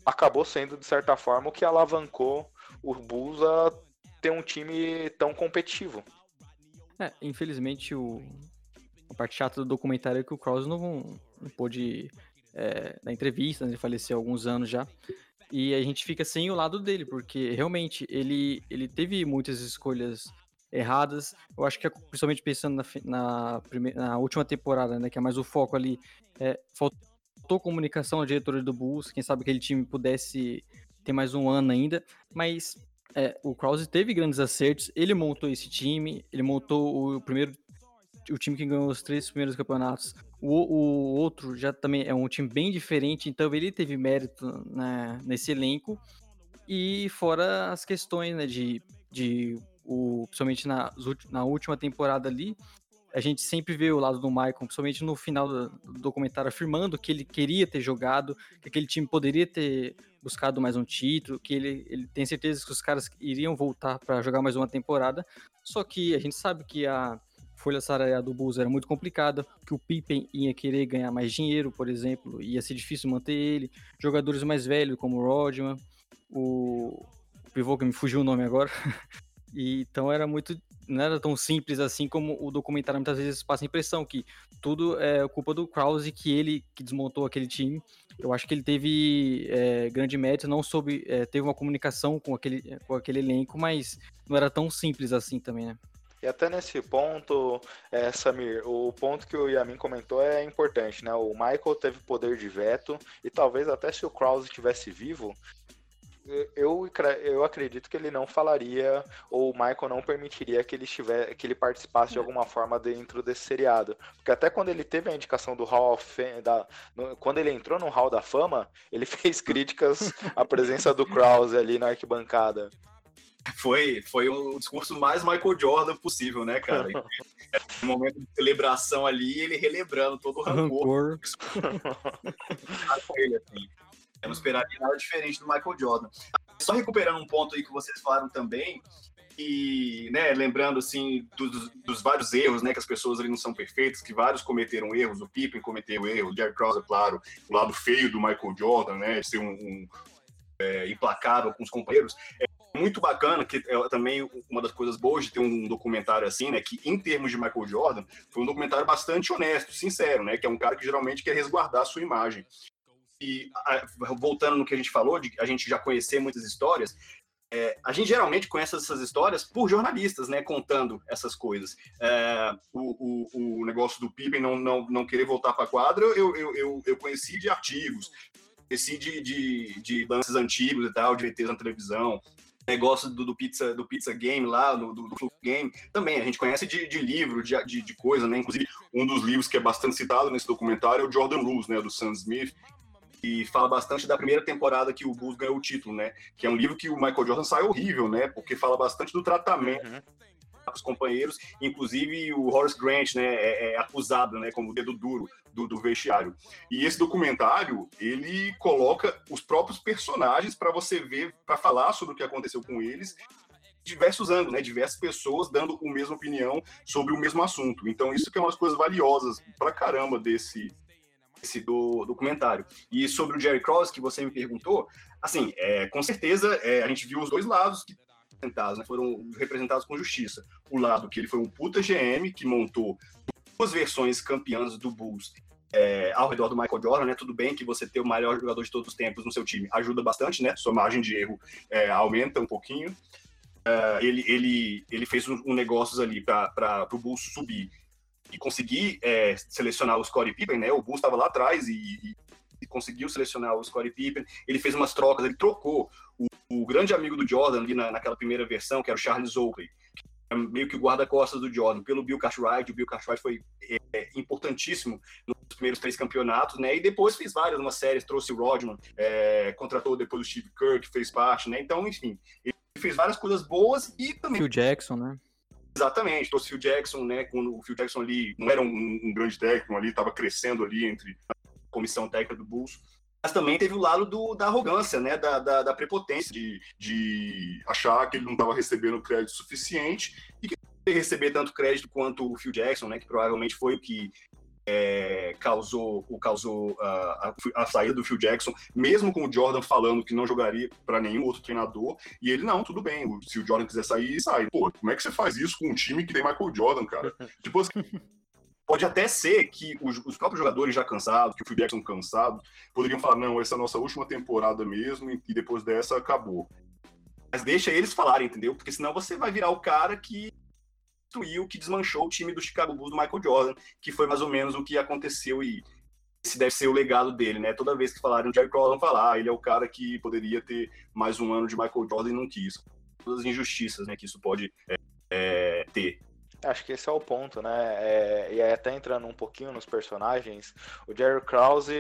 acabou sendo, de certa forma, o que alavancou o Bulls a ter um time tão competitivo. É, infelizmente o, a parte chata do documentário é que o Krause não, não pôde é, entrevista, ele faleceu há alguns anos já. E a gente fica sem o lado dele, porque realmente ele, ele teve muitas escolhas erradas. Eu acho que, principalmente pensando na, na, primeira, na última temporada, né, que é mais o foco ali, é, faltou comunicação à diretoria do Bulls. Quem sabe aquele time pudesse ter mais um ano ainda. Mas é, o Krause teve grandes acertos. Ele montou esse time, ele montou o primeiro o time que ganhou os três primeiros campeonatos. O, o outro já também é um time bem diferente, então ele teve mérito né, nesse elenco. E fora as questões né, de, de o, principalmente na, na última temporada ali, a gente sempre vê o lado do Michael, principalmente no final do, do, documentário, afirmando que ele queria ter jogado, que aquele time poderia ter buscado mais um título, que ele, ele tem certeza que os caras iriam voltar para jogar mais uma temporada. Só que a gente sabe que a, folha salarial do Bulls era muito complicada, que o Pippen ia querer ganhar mais dinheiro, por exemplo, ia ser difícil manter ele. Jogadores mais velhos, como o Rodman, o, o pivô que me fugiu o nome agora. e, então era muito. Não era tão simples assim como o documentário muitas vezes passa a impressão que tudo é culpa do Krause, que ele que desmontou aquele time. Eu acho que ele teve é, grande mérito, não soube, é, teve uma comunicação com aquele, com aquele elenco, mas não era tão simples assim também, né? E até nesse ponto, é, Samir, o ponto que o Yamin comentou é importante, né? O Michael teve poder de veto e talvez até se o Krause estivesse vivo, eu, eu acredito que ele não falaria ou o Michael não permitiria que ele estiver, que ele participasse de alguma forma dentro desse seriado, porque até quando ele teve a indicação do Hall of Fame, da, no, quando ele entrou no Hall da Fama, ele fez críticas à presença do Krause ali na arquibancada foi, foi o discurso mais Michael Jordan possível, né, cara? no momento de celebração ali, ele relembrando todo o rancor. ele, assim. Eu não esperaria nada diferente do Michael Jordan. Só recuperando um ponto aí que vocês falaram também, e né, lembrando assim dos, dos, vários erros, né, que as pessoas ali não são perfeitas, que vários cometeram erros, o Pippen cometeu erro, o Jerry Krause, claro, o lado feio do Michael Jordan, né, de ser um, um é, implacável com os companheiros. É, muito bacana, que é também uma das coisas boas de ter um documentário assim, né? Que em termos de Michael Jordan, foi um documentário bastante honesto, sincero, né? Que é um cara que geralmente quer resguardar a sua imagem. E voltando no que a gente falou, de a gente já conhecer muitas histórias, é, a gente geralmente conhece essas histórias por jornalistas, né, contando essas coisas. É, o, o, o, negócio do Pippen não, não, não querer voltar para a quadra, eu, eu, eu, eu, conheci de artigos, conheci de, de, de lances antigos e tal, de VTs na televisão, negócio do, do, pizza do pizza game lá, do, do, do game, também a gente conhece de, de livro, de, de, de, coisa, né? Inclusive, um dos livros que é bastante citado nesse documentário é o Jordan Rules, né? Do Sam Smith, e fala bastante da primeira temporada que o Bulls ganhou o título, né? Que é um livro que o Michael Jordan sai horrível, né? Porque fala bastante do tratamento uhum os companheiros, inclusive o Horace Grant, né, é, é acusado, né, como o dedo duro do, do, vestiário. E esse documentário, ele coloca os próprios personagens para você ver, para falar sobre o que aconteceu com eles, diversos ângulos, né, diversas pessoas dando a mesma opinião sobre o mesmo assunto. Então isso que é umas coisas valiosas pra caramba desse esse do documentário. E sobre o Jerry Cross, que você me perguntou, assim, é, com certeza é, a gente viu os dois lados que representados, né, foram representados com justiça. O lado que ele foi um puta GM que montou duas versões campeãs do Bulls é, ao redor do Michael Jordan, né? Tudo bem que você ter o maior jogador de todos os tempos no seu time ajuda bastante, né? Sua margem de erro é, aumenta um pouquinho. É, ele, ele, ele fez um, um negócios ali para o Bulls subir e conseguir é, selecionar o Scottie Pippen, né? O Bulls estava lá atrás e, e, conseguiu selecionar o Scottie Pippen. Ele fez umas trocas, ele trocou o, o grande amigo do Jordan ali na, naquela primeira versão, que era o Charles Oakley, é meio que o guarda-costas do Jordan, pelo Bill Cartwright. O Bill Cartwright foi é, importantíssimo nos primeiros três campeonatos, né? E depois fez várias, uma série, trouxe o Rodman, é, contratou depois o Steve Kerr, que fez parte, né? Então, enfim, ele fez várias coisas boas e também... Phil Jackson, né? Exatamente, trouxe o Phil Jackson, né? Quando o Phil Jackson ali não era um, um grande técnico ali, estava crescendo ali entre comissão técnica do Bulls. mas também teve o lado do, da arrogância, né? Da, da, da prepotência, de, de achar que ele não estava recebendo crédito suficiente e que receber tanto crédito quanto o Phil Jackson, né? Que provavelmente foi o que é, causou, o, causou a, a, a, saída do Phil Jackson, mesmo com o Jordan falando que não jogaria para nenhum outro treinador, e ele, não, tudo bem, se o Jordan quiser sair, sai. Pô, como é que você faz isso com um time que tem Michael Jordan, cara? tipo assim, Pode até ser que os, os, próprios jogadores já cansados, que o Phil Jackson cansado, poderiam falar, não, essa é a nossa última temporada mesmo, e depois dessa acabou. Mas deixa eles falarem, entendeu? Porque senão você vai virar o cara que destruiu, que desmanchou o time do Chicago Bulls do Michael Jordan, que foi mais ou menos o que aconteceu e esse deve ser o legado dele, né? Toda vez que falarem o Jerry Cross falar, ah, ele é o cara que poderia ter mais um ano de Michael Jordan e não quis. Todas as injustiças, né, que isso pode é, é, ter. Acho que esse é o ponto, né? É, e aí até entrando um pouquinho nos personagens, o Jerry Krause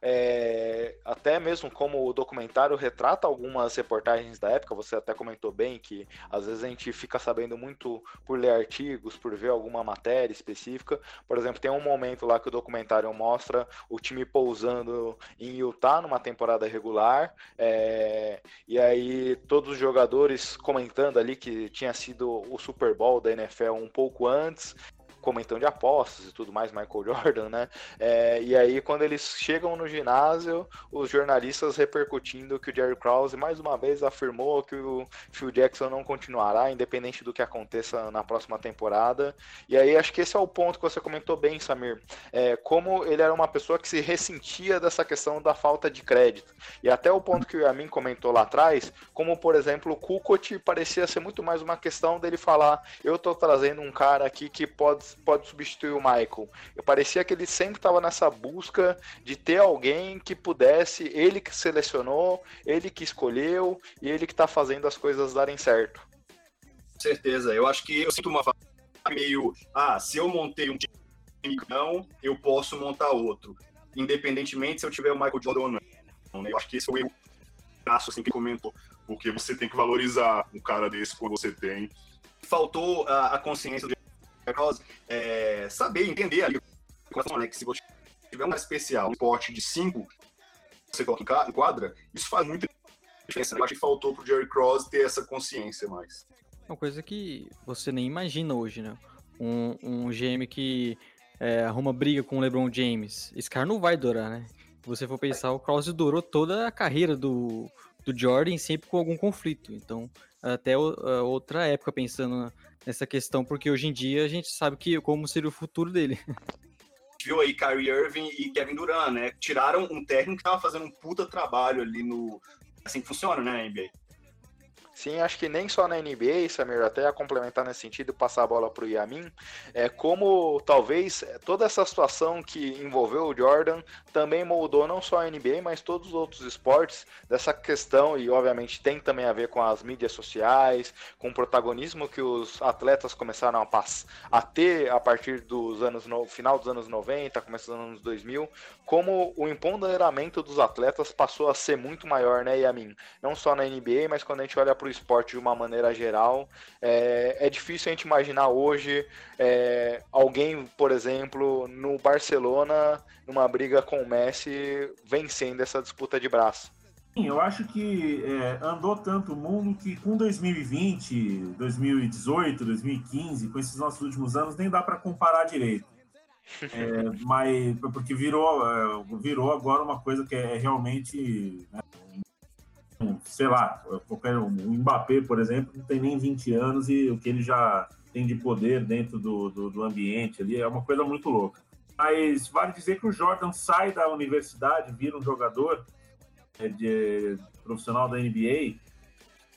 é, até mesmo como o documentário retrata algumas reportagens da época, você até comentou bem que às vezes a gente fica sabendo muito por ler artigos, por ver alguma matéria específica. Por exemplo, tem um momento lá que o documentário mostra o time pousando em Utah numa temporada regular, é, e aí todos os jogadores comentando ali que tinha sido o Super Bowl da NFL um pouco antes, comentando de apostas e tudo mais, Michael Jordan, né? É, e aí, quando eles chegam no ginásio, os jornalistas repercutindo que o Jerry Krause mais uma vez afirmou que o Phil Jackson não continuará, independente do que aconteça na próxima temporada. E aí, acho que esse é o ponto que você comentou bem, Samir. É, como ele era uma pessoa que se ressentia dessa questão da falta de crédito. E até o ponto que o Yamin comentou lá atrás, como, por exemplo, o Kukoc parecia ser muito mais uma questão dele falar: eu tô trazendo um cara aqui que pode pode substituir o Michael. Eu parecia que ele sempre estava nessa busca de ter alguém que pudesse, ele que selecionou, ele que escolheu e ele que está fazendo as coisas darem certo. Certeza. Eu acho que eu sinto uma meio, ah, se eu montei um time não, eu posso montar outro, independentemente se eu tiver o Michael Jordan ou não. Né? Eu acho que esse é o erro assim que comentou, porque você tem que valorizar um cara desse quando você tem. Faltou a, a consciência do é, saber, entender ali, né, que se você tiver um especial, um pote de 5, você coloca em quadra, isso faz muita diferença. Né? Eu acho que faltou pro Jerry Cross ter essa consciência mais. Uma coisa que você nem imagina hoje, né? Um, um GM que é, arruma briga com o LeBron James. Esse cara não vai durar, né? Se você for pensar, o Cross durou toda a carreira do, do Jordan sempre com algum conflito. Então, até outra época pensando nessa questão, porque hoje em dia a gente sabe que como seria o futuro dele. Viu aí Kyrie Irving e Kevin Durant, né? Tiraram um técnico que estava fazendo um puta trabalho ali no. Assim que funciona, né, NBA. Sim, acho que nem só na NBA, Samir, até a complementar nesse sentido, passar a bola para o Yamin, é como talvez toda essa situação que envolveu o Jordan também moldou não só a NBA, mas todos os outros esportes dessa questão, e obviamente tem também a ver com as mídias sociais, com o protagonismo que os atletas começaram a, a ter a partir dos anos, no, final dos anos 90, começo dos anos 2000, como o empoderamento dos atletas passou a ser muito maior, né, Yamin? Não só na NBA, mas quando a gente olha para o esporte de uma maneira geral. É, é difícil a gente imaginar hoje é, alguém, por exemplo, no Barcelona, numa briga com o Messi, vencendo essa disputa de braço. Sim, eu acho que é, andou tanto o mundo que com 2020, 2018, 2015, com esses nossos últimos anos, nem dá para comparar direito. É, mas porque virou, é, virou agora uma coisa que é realmente né, sei lá, qualquer um, o Mbappé, por exemplo, não tem nem 20 anos e o que ele já tem de poder dentro do, do, do ambiente ali é uma coisa muito louca. Mas vale dizer que o Jordan sai da universidade, vira um jogador é, de, profissional da NBA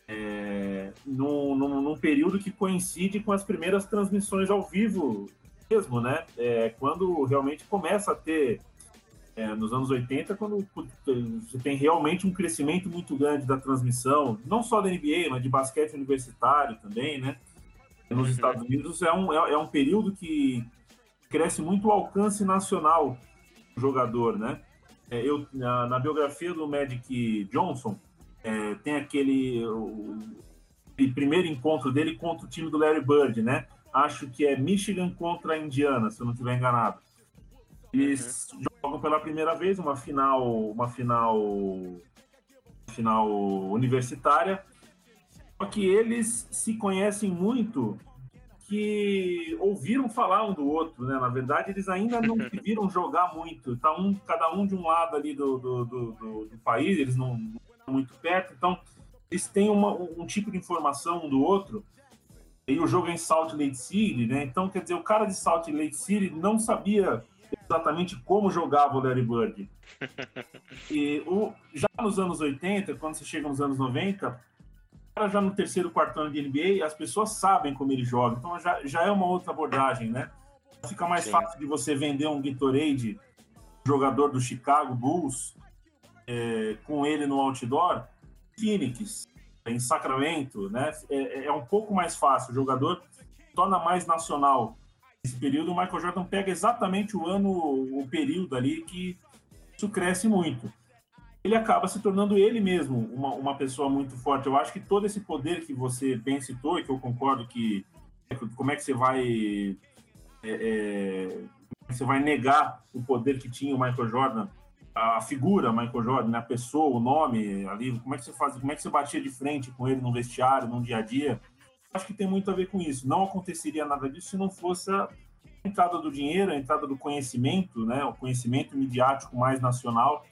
é, num, num, num, período que coincide com as primeiras transmissões ao vivo mesmo, né? É, quando realmente começa a ter é, nos anos 80, quando você tem realmente um crescimento muito grande da transmissão, não só da NBA, mas de basquete universitário também, né? Nos uhum. Estados Unidos é um, é, é, um período que cresce muito o alcance nacional do jogador, né? É, eu, na, na, biografia do Magic Johnson, é, tem aquele o, o primeiro encontro dele contra o time do Larry Bird, né? Acho que é Michigan contra a Indiana, se eu não estiver enganado Eles uhum. jogam pela primeira vez uma final, uma final, final universitária. Só que eles se conhecem muito que ouviram falar um do outro, né? Na verdade, eles ainda não viram jogar muito. Tá um, cada um de um lado ali do, do, do, do, do país, eles não, não estão muito perto, então eles têm uma, um tipo de informação um do outro. E o jogo é em Salt Lake City, né? Então, quer dizer, o cara de Salt Lake City não sabia exatamente como jogava o Larry Bird. E o, já nos anos 80, quando você chega nos anos 90, já no terceiro, quarto ano de NBA, as pessoas sabem como ele joga. Então já, já é uma outra abordagem, né? Fica mais Sim. fácil de você vender um Gatorade, jogador do Chicago Bulls, é, com ele no outdoor, Phoenix, em Sacramento, né? É, é um pouco mais fácil. O jogador torna mais nacional. Nesse período, o Michael Jordan pega exatamente o ano, o período ali que isso cresce muito ele acaba se tornando ele mesmo uma, uma pessoa muito forte. Eu acho que todo esse poder que você bem citou, e que eu concordo que como é que você vai é, é, você vai negar o poder que tinha o Michael Jordan, a figura Michael Jordan, né, a pessoa, o nome ali, como é que você faz, como é que você batia de frente com ele no vestiário, no dia a dia? Acho que tem muito a ver com isso. Não aconteceria nada disso se não fosse a entrada do dinheiro, a entrada do conhecimento, né, o conhecimento midiático mais nacional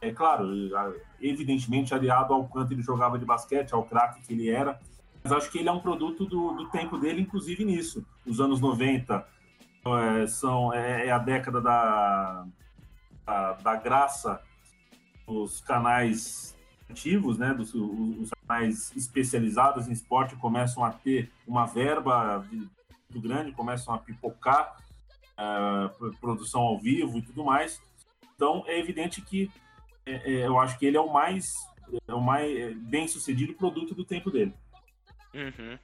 é claro, evidentemente aliado ao quanto ele jogava de basquete, ao craque que ele era, mas acho que ele é um produto do, do tempo dele, inclusive nisso. Os anos 90 é, são, é, é, a década da, da, da, graça dos canais ativos, né, dos os canais especializados em esporte começam a ter uma verba muito grande, começam a pipocar uh, produção ao vivo e tudo mais. Então é evidente que é, é, eu acho que ele é o mais, é o mais é, bem sucedido produto do tempo dele. Uhum.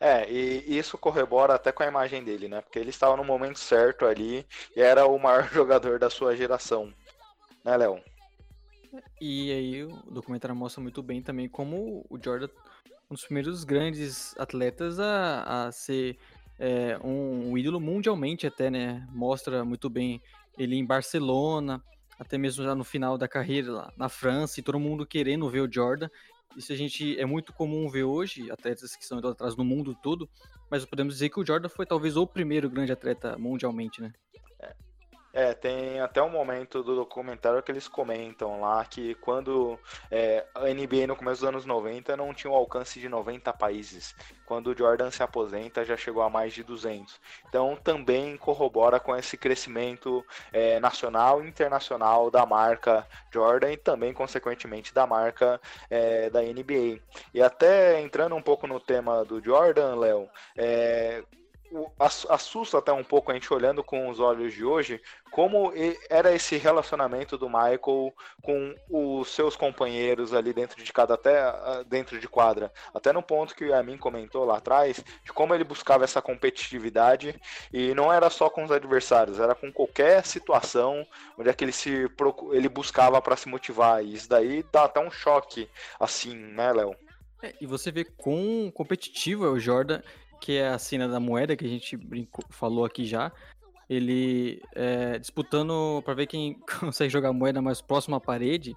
É, e isso corrobora até com a imagem dele, né? Porque ele estava no momento certo ali e era o maior jogador da sua geração. Né, Léo? E aí o documentário mostra muito bem também como o Jordan, um dos primeiros grandes atletas a, a ser é, um, um ídolo mundialmente até, né? Mostra muito bem ele em Barcelona, até mesmo já no final da carreira lá na França, e todo mundo querendo ver o Jordan. Isso a gente é muito comum ver hoje, atletas que estão atrás no mundo todo, mas podemos dizer que o Jordan foi talvez o primeiro grande atleta mundialmente, né? É, tem até um momento do documentário que eles comentam lá que quando é, a NBA no começo dos anos 90 não tinha o alcance de 90 países. Quando o Jordan se aposenta já chegou a mais de 200. Então também corrobora com esse crescimento é, nacional e internacional da marca Jordan e também, consequentemente, da marca é, da NBA. E até entrando um pouco no tema do Jordan, Léo, é, assusta até um pouco a gente olhando com os olhos de hoje como era esse relacionamento do Michael com os seus companheiros ali dentro de cada até dentro de quadra. Até no ponto que a mim comentou lá atrás de como ele buscava essa competitividade e não era só com os adversários era com qualquer situação onde é que ele se ele buscava para se motivar. E isso daí dá até um choque assim né Léo? É, e você vê quão competitivo é o Jordan que é a cena da moeda que a gente brincou, falou aqui já. Ele é, disputando para ver quem consegue jogar a moeda mais próximo à parede,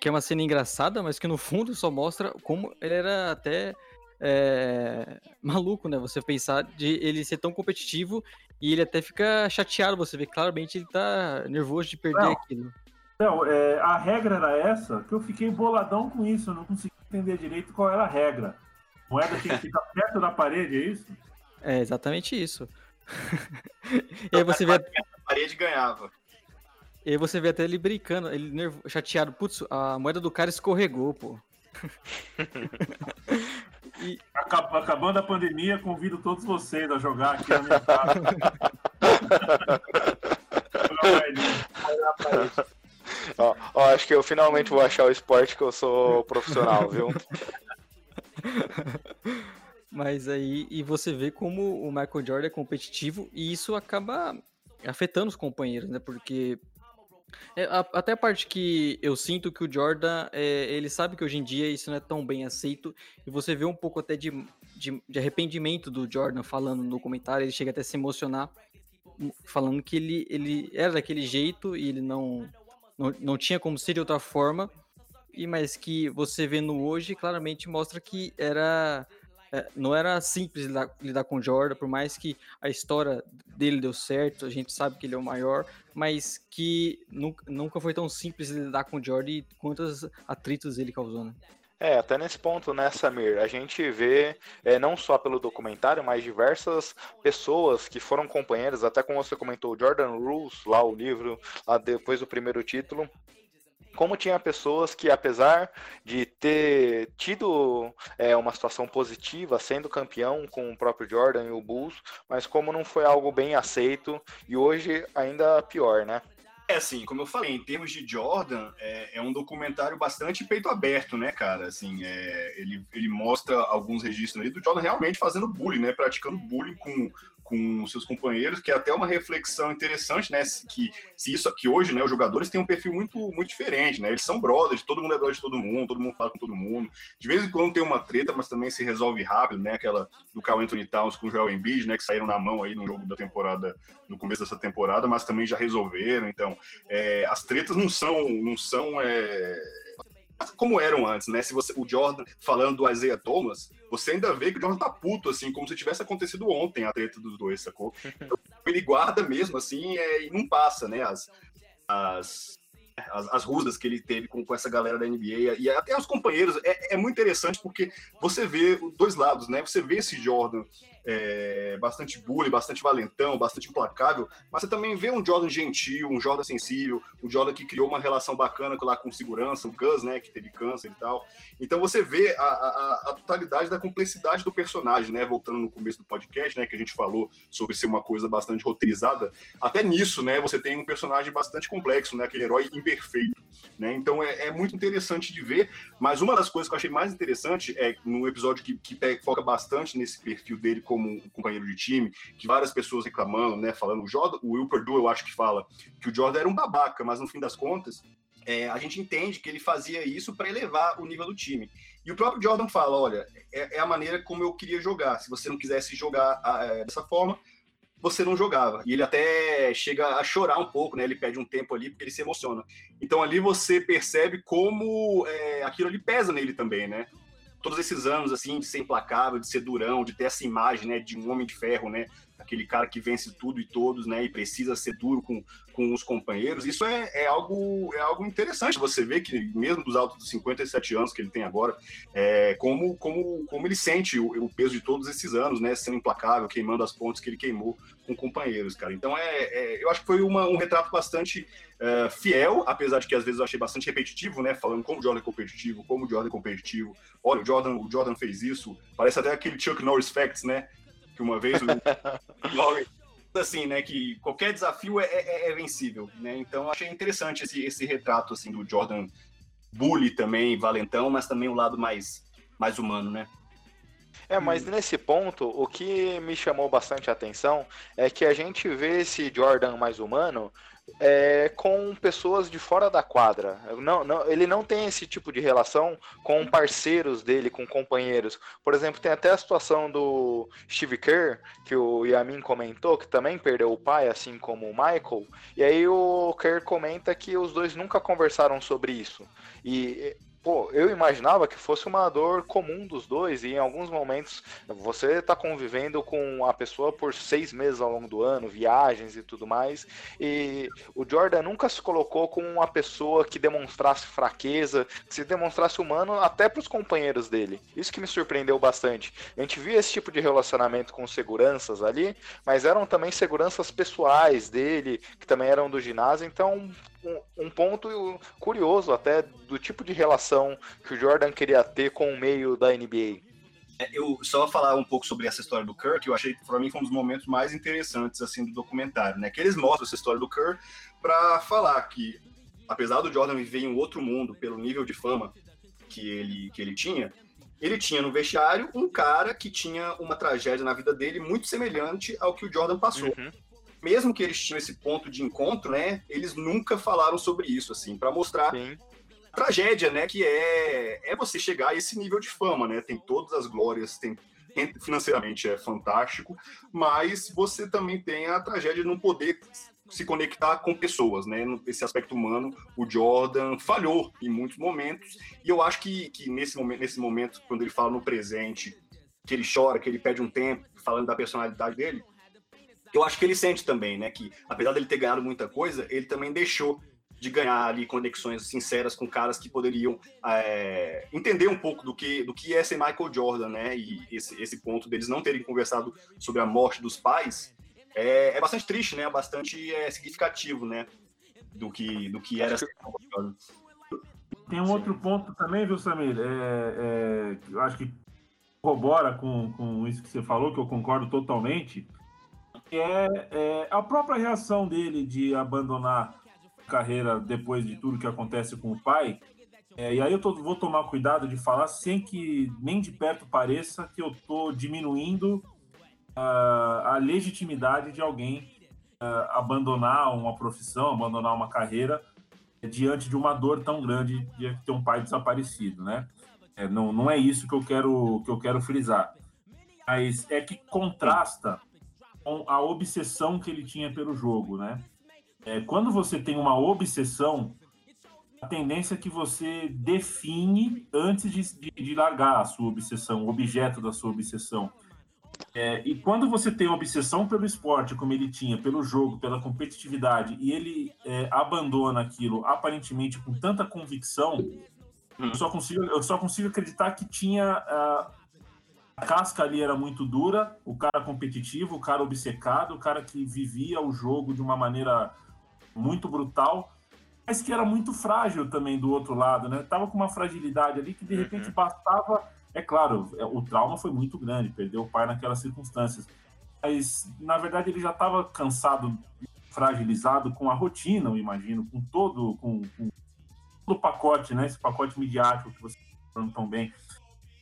que é uma cena engraçada, mas que no fundo só mostra como ele era até é, maluco, né? Você pensar de ele ser tão competitivo e ele até fica chateado. Você vê claramente ele tá nervoso de perder não, aquilo. Não, é, a regra era essa, que eu fiquei boladão com isso, eu não consegui entender direito qual era a regra. Moeda tem que ficar perto da parede, é isso? É exatamente isso. e aí você vê. A parede ganhava. E aí você vê até ele brincando, ele nervo... chateado. Putz, a moeda do cara escorregou, pô. e... Acabando a pandemia, convido todos vocês a jogar aqui na minha casa. ó, ó, acho que eu finalmente vou achar o esporte que eu sou profissional, viu? Mas aí, e você vê como o Michael Jordan é competitivo e isso acaba afetando os companheiros, né? Porque é, a, até a parte que eu sinto que o Jordan, é, ele sabe que hoje em dia isso não é tão bem aceito, e você vê um pouco até de, de, de, arrependimento do Jordan falando no comentário, ele chega até a se emocionar, falando que ele, ele era daquele jeito e ele não, não, não tinha como ser de outra forma, e mas que você vendo hoje claramente mostra que era é, não era simples lidar, lidar com o Jordan, por mais que a história dele deu certo, a gente sabe que ele é o maior, mas que nunca, nunca foi tão simples lidar com o Jordan e quantos atritos ele causou, né? É, até nesse ponto, né, Samir, a gente vê, é, não só pelo documentário, mas diversas pessoas que foram companheiras, até como você comentou, Jordan Rules, lá o livro, lá depois do primeiro título, como tinha pessoas que, apesar de ter tido é, uma situação positiva, sendo campeão com o próprio Jordan e o Bulls, mas como não foi algo bem aceito, e hoje ainda pior, né? É assim, como eu falei, em termos de Jordan, é, é um documentário bastante peito aberto, né, cara? Assim, é, ele, ele mostra alguns registros ali do Jordan realmente fazendo bullying, né? Praticando bullying com, com seus companheiros, que é até uma reflexão interessante, né? Que se isso aqui hoje, né, os jogadores têm um perfil muito, muito diferente, né? Eles são brothers, todo mundo é brother de todo mundo, todo mundo fala com todo mundo. De vez em quando tem uma treta, mas também se resolve rápido, né? Aquela do Carl Anthony Towns com o Joel Embiid, né? Que saíram na mão aí no jogo da temporada, no começo dessa temporada, mas também já resolveram. Então, é, as tretas não são, não são é como eram antes, né? Se você o Jordan falando do Isaiah Thomas, você ainda vê que o Jordan tá puto, assim, como se tivesse acontecido ontem a treta dos dois, sacou? Então, ele guarda mesmo, assim, é, e não passa, né? As, as, as, as que ele teve com, com essa galera da NBA e até os companheiros. É, é muito interessante porque você vê dois lados, né? Você vê esse Jordan é, bastante bully, bastante valentão, bastante implacável, mas você também vê um Jordan gentil, um Jordan sensível, um Jordan que criou uma relação bacana lá com segurança, o Gus, né, que teve câncer e tal. Então você vê a, a, a, totalidade da complexidade do personagem, né, voltando no começo do podcast, né, que a gente falou sobre ser uma coisa bastante roteirizada, até nisso, né, você tem um personagem bastante complexo, né, aquele herói imperfeito, né, então é, é muito interessante de ver, mas uma das coisas que eu achei mais interessante é no episódio que, que foca bastante nesse perfil dele como um companheiro de time, que várias pessoas reclamando, né, falando, o, Jordan, o Will Perdue, eu acho que fala, que o Jordan era um babaca, mas no fim das contas, é, a gente entende que ele fazia isso para elevar o nível do time. E o próprio Jordan fala, olha, é, é, a maneira como eu queria jogar, se você não quisesse jogar é, dessa forma, você não jogava. E ele até chega a chorar um pouco, né? Ele pede um tempo ali porque ele se emociona. Então ali você percebe como é, aquilo ali pesa nele também, né? todos esses anos, assim, de ser implacável, de ser durão, de ter essa imagem, né, de um homem de ferro, né, aquele cara que vence tudo e todos, né, e precisa ser duro com, com os companheiros, isso é, é, algo, é algo interessante. Você vê que, mesmo dos altos dos 57 anos que ele tem agora, é, como, como, como ele sente o, o, peso de todos esses anos, né, sendo implacável, queimando as pontes que ele queimou com companheiros, cara. Então, é, é eu acho que foi uma, um retrato bastante uh, fiel, apesar de que às vezes eu achei bastante repetitivo, né, falando como o Jordan é competitivo, como o Jordan é competitivo. Olha, o Jordan, o Jordan fez isso. Parece até aquele Chuck Norris Facts, né, que uma vez o assim, né, que qualquer desafio é, é, é, vencível, né? Então achei interessante esse, esse retrato assim do Jordan bully também, valentão, mas também o lado mais mais humano, né? É, mas hum. nesse ponto, o que me chamou bastante a atenção é que a gente vê esse Jordan mais humano é, com pessoas de fora da quadra. Não, não, ele não tem esse tipo de relação com parceiros dele, com companheiros. Por exemplo, tem até a situação do Steve Kerr, que o Yamin comentou, que também perdeu o pai, assim como o Michael. E aí o Kerr comenta que os dois nunca conversaram sobre isso. E pô, eu imaginava que fosse uma dor comum dos dois, e em alguns momentos você está convivendo com a pessoa por seis meses ao longo do ano, viagens e tudo mais, e o Jordan nunca se colocou como uma pessoa que demonstrasse fraqueza, que se demonstrasse humano até para os companheiros dele. Isso que me surpreendeu bastante. A gente via esse tipo de relacionamento com seguranças ali, mas eram também seguranças pessoais dele, que também eram do ginásio, então um, ponto curioso até do tipo de relação que o Jordan queria ter com o meio da NBA. É, eu só falar um pouco sobre essa história do Kerr, que eu achei para mim foi um dos momentos mais interessantes assim do documentário, né? Que eles mostram essa história do Kerr para falar que apesar do Jordan viver em um outro mundo pelo nível de fama que ele que ele tinha, ele tinha no vestiário um cara que tinha uma tragédia na vida dele muito semelhante ao que o Jordan passou. Uhum mesmo que eles tinham esse ponto de encontro, né, eles nunca falaram sobre isso, assim, para mostrar Sim. a tragédia, né, que é, é você chegar a esse nível de fama, né, tem todas as glórias, tem financeiramente é fantástico, mas você também tem a tragédia de não poder se conectar com pessoas, né? Esse aspecto humano, o Jordan falhou em muitos momentos, e eu acho que, que nesse, momento, nesse momento, quando ele fala no presente, que ele chora, que ele pede um tempo, falando da personalidade dele, eu acho que ele sente também, né? Que apesar dele ter ganhado muita coisa, ele também deixou de ganhar ali conexões sinceras com caras que poderiam é, entender um pouco do que, do que é ser Michael Jordan, né? E esse, esse ponto deles não terem conversado sobre a morte dos pais é, é bastante triste, né? Bastante é, significativo, né? Do que, do que era ser Michael Jordan. Tem um Sim. outro ponto também, viu, Samir? É, é, eu acho que corrobora com, com isso que você falou, que eu concordo totalmente, é, é a própria reação dele de abandonar carreira depois de tudo que acontece com o pai. É, e aí eu tô, vou tomar cuidado de falar sem que nem de perto pareça que eu tô diminuindo uh, a legitimidade de alguém uh, abandonar uma profissão, abandonar uma carreira diante de uma dor tão grande de ter um pai desaparecido, né? É, não, não é isso que eu quero que eu quero frisar, mas é que contrasta com a obsessão que ele tinha pelo jogo, né? É, quando você tem uma obsessão, a tendência é que você define antes de, de, de largar a sua obsessão, o objeto da sua obsessão. É, e quando você tem obsessão pelo esporte, como ele tinha, pelo jogo, pela competitividade, e ele é, abandona aquilo aparentemente com tanta convicção, hum. eu, só consigo, eu só consigo acreditar que tinha. A, a casca ali era muito dura, o cara competitivo, o cara obcecado, o cara que vivia o jogo de uma maneira muito brutal, mas que era muito frágil também do outro lado, né? Tava com uma fragilidade ali que de repente uhum. bastava. É claro, é, o trauma foi muito grande, perdeu o pai naquelas circunstâncias. Mas, na verdade, ele já estava cansado, fragilizado com a rotina, eu imagino, com todo, com, com todo o pacote, né? Esse pacote midiático que você está falando tão bem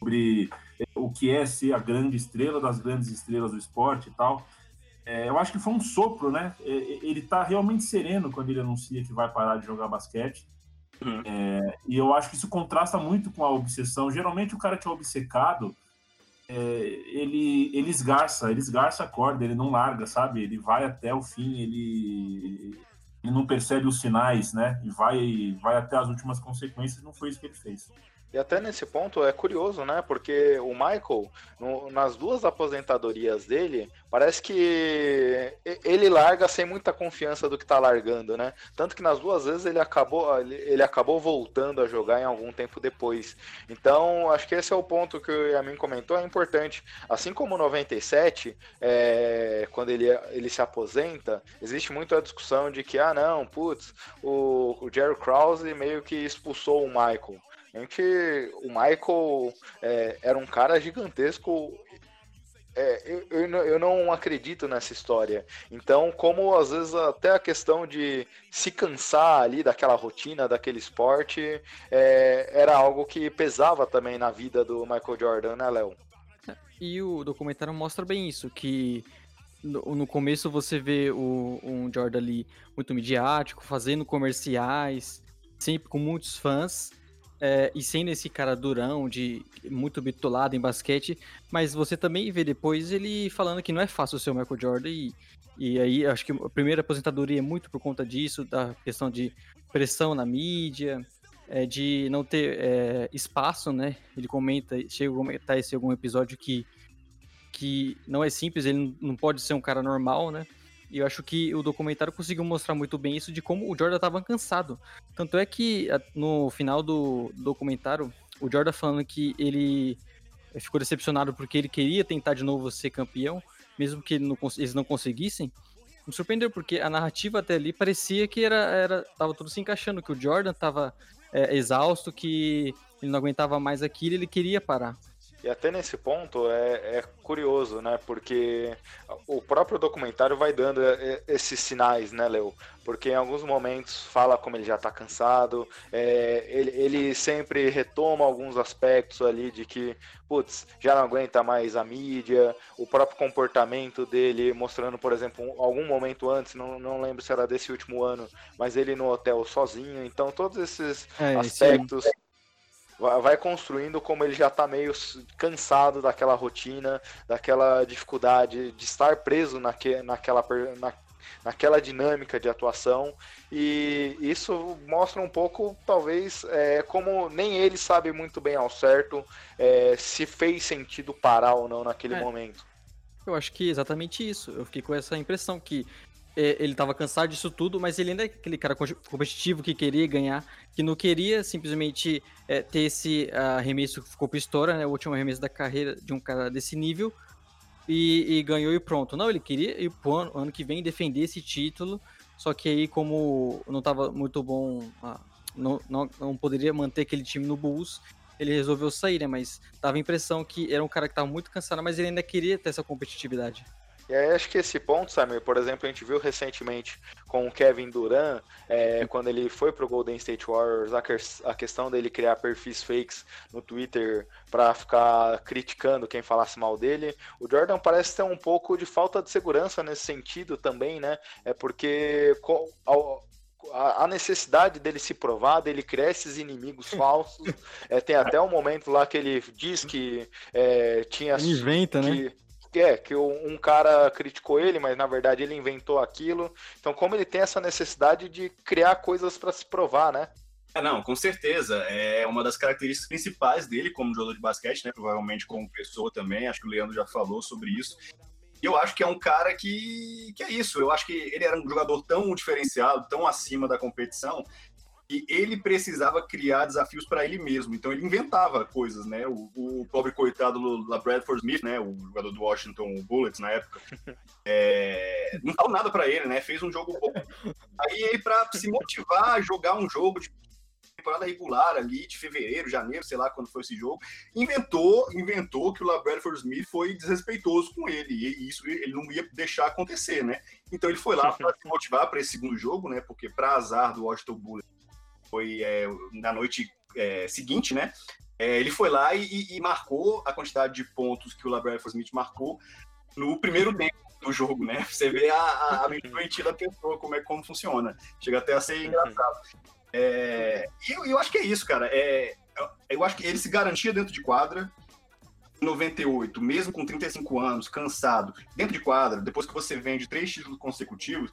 sobre o que é ser a grande estrela das grandes estrelas do esporte e tal. É, eu acho que foi um sopro, né? É, ele tá realmente sereno quando ele anuncia que vai parar de jogar basquete. Uhum. É, e eu acho que isso contrasta muito com a obsessão. Geralmente o cara que é obcecado, é, ele, ele esgarça, ele esgarça a corda, ele não larga, sabe? Ele vai até o fim, ele, ele não percebe os sinais, né? E vai, vai até as últimas consequências. Não foi isso que ele fez. E até nesse ponto é curioso, né? Porque o Michael, no, nas duas aposentadorias dele, parece que ele larga sem muita confiança do que tá largando, né? Tanto que nas duas vezes ele acabou, ele acabou voltando a jogar em algum tempo depois. Então, acho que esse é o ponto que o Yamin comentou, é importante. Assim como 97, é, quando ele, ele se aposenta, existe muito a discussão de que, ah, não, putz, o, o Jerry Krause meio que expulsou o Michael. Gente, o Michael é, era um cara gigantesco. É, eu, eu, eu, não acredito nessa história. Então, como às vezes até a questão de se cansar ali daquela rotina, daquele esporte, é, era algo que pesava também na vida do Michael Jordan, né, Léo? E o documentário mostra bem isso, que no, no começo você vê o, um Jordan ali muito midiático, fazendo comerciais, sempre com muitos fãs, é, e sendo esse cara durão, de muito bitolado em basquete, mas você também vê depois ele falando que não é fácil ser o Michael Jordan e, e aí acho que a primeira aposentadoria é muito por conta disso, da questão de pressão na mídia, é, de não ter é, espaço, né? Ele comenta, chega a comentar esse algum episódio que, que não é simples, ele não pode ser um cara normal, né? E eu acho que o documentário conseguiu mostrar muito bem isso de como o Jordan estava cansado. Tanto é que no final do documentário, o Jordan falando que ele ficou decepcionado porque ele queria tentar de novo ser campeão, mesmo que ele não, eles não conseguissem. Me surpreendeu porque a narrativa até ali parecia que era, era tava tudo se encaixando, que o Jordan estava é, exausto, que ele não aguentava mais aquilo, ele queria parar. E até nesse ponto é, é, curioso, né? Porque o próprio documentário vai dando esses sinais, né, Leo? Porque em alguns momentos fala como ele já tá cansado, é, ele, ele sempre retoma alguns aspectos ali de que, putz, já não aguenta mais a mídia, o próprio comportamento dele, mostrando, por exemplo, algum momento antes, não, não lembro se era desse último ano, mas ele no hotel sozinho. Então, todos esses é, aspectos. Sim vai construindo como ele já está meio cansado daquela rotina, daquela dificuldade de estar preso naque, naquela, na, naquela dinâmica de atuação. E isso mostra um pouco, talvez, é, como nem ele sabe muito bem ao certo é, se fez sentido parar ou não naquele é. momento. Eu acho que é exatamente isso. Eu fiquei com essa impressão que ele estava cansado disso tudo, mas ele ainda é aquele cara competitivo que queria ganhar, que não queria simplesmente é, ter esse arremesso que ficou pistola, né? O último arremesso da carreira de um cara desse nível. E, e ganhou e pronto. Não, ele queria ir pro ano, ano que vem defender esse título. Só que aí, como não estava muito bom, não, não, não poderia manter aquele time no Bulls, ele resolveu sair, né? Mas dava a impressão que era um cara que estava muito cansado, mas ele ainda queria ter essa competitividade. E aí acho que esse ponto, Samir, por exemplo, a gente viu recentemente com o Kevin Durant, é, quando ele foi pro Golden State Warriors, a, a questão dele criar perfis fakes no Twitter para ficar criticando quem falasse mal dele. O Jordan parece ter um pouco de falta de segurança nesse sentido também, né? É porque a necessidade dele se provar, dele criar esses inimigos falsos. É, tem até um momento lá que ele diz que é, tinha. Inventa, que, né? É, que um cara criticou ele, mas na verdade ele inventou aquilo. Então, como ele tem essa necessidade de criar coisas para se provar, né? É, não, com certeza. É uma das características principais dele como jogador de basquete, né? Provavelmente como pessoa também. Acho que o Leandro já falou sobre isso. E eu acho que é um cara que, que é isso. Eu acho que ele era um jogador tão diferenciado, tão acima da competição, que ele precisava criar desafios para ele mesmo. Então ele inventava coisas, né? O, o pobre coitado do Bradford Smith, né? O jogador do Washington Bullets na época, é... não falou nada para ele, né? Fez um jogo bom. Aí para se motivar a jogar um jogo de temporada regular ali de fevereiro, janeiro, sei lá quando foi esse jogo, inventou, inventou que o LaBradford Smith foi desrespeitoso com ele e isso ele não ia deixar acontecer, né? Então ele foi lá para se motivar para esse segundo jogo, né? Porque para azar do Washington Bullets foi é, na noite é, seguinte, né? É, ele foi lá e, e, marcou a quantidade de pontos que o Labrador Smith marcou no primeiro tempo do jogo, né? Você vê a, a, a mente da pessoa, como é como funciona. Chega até a ser engraçado. É, e eu, eu, acho que é isso, cara. É, eu acho que ele se garantia dentro de quadra. 98, mesmo com 35 anos, cansado, dentro de quadra, depois que você vende três títulos consecutivos,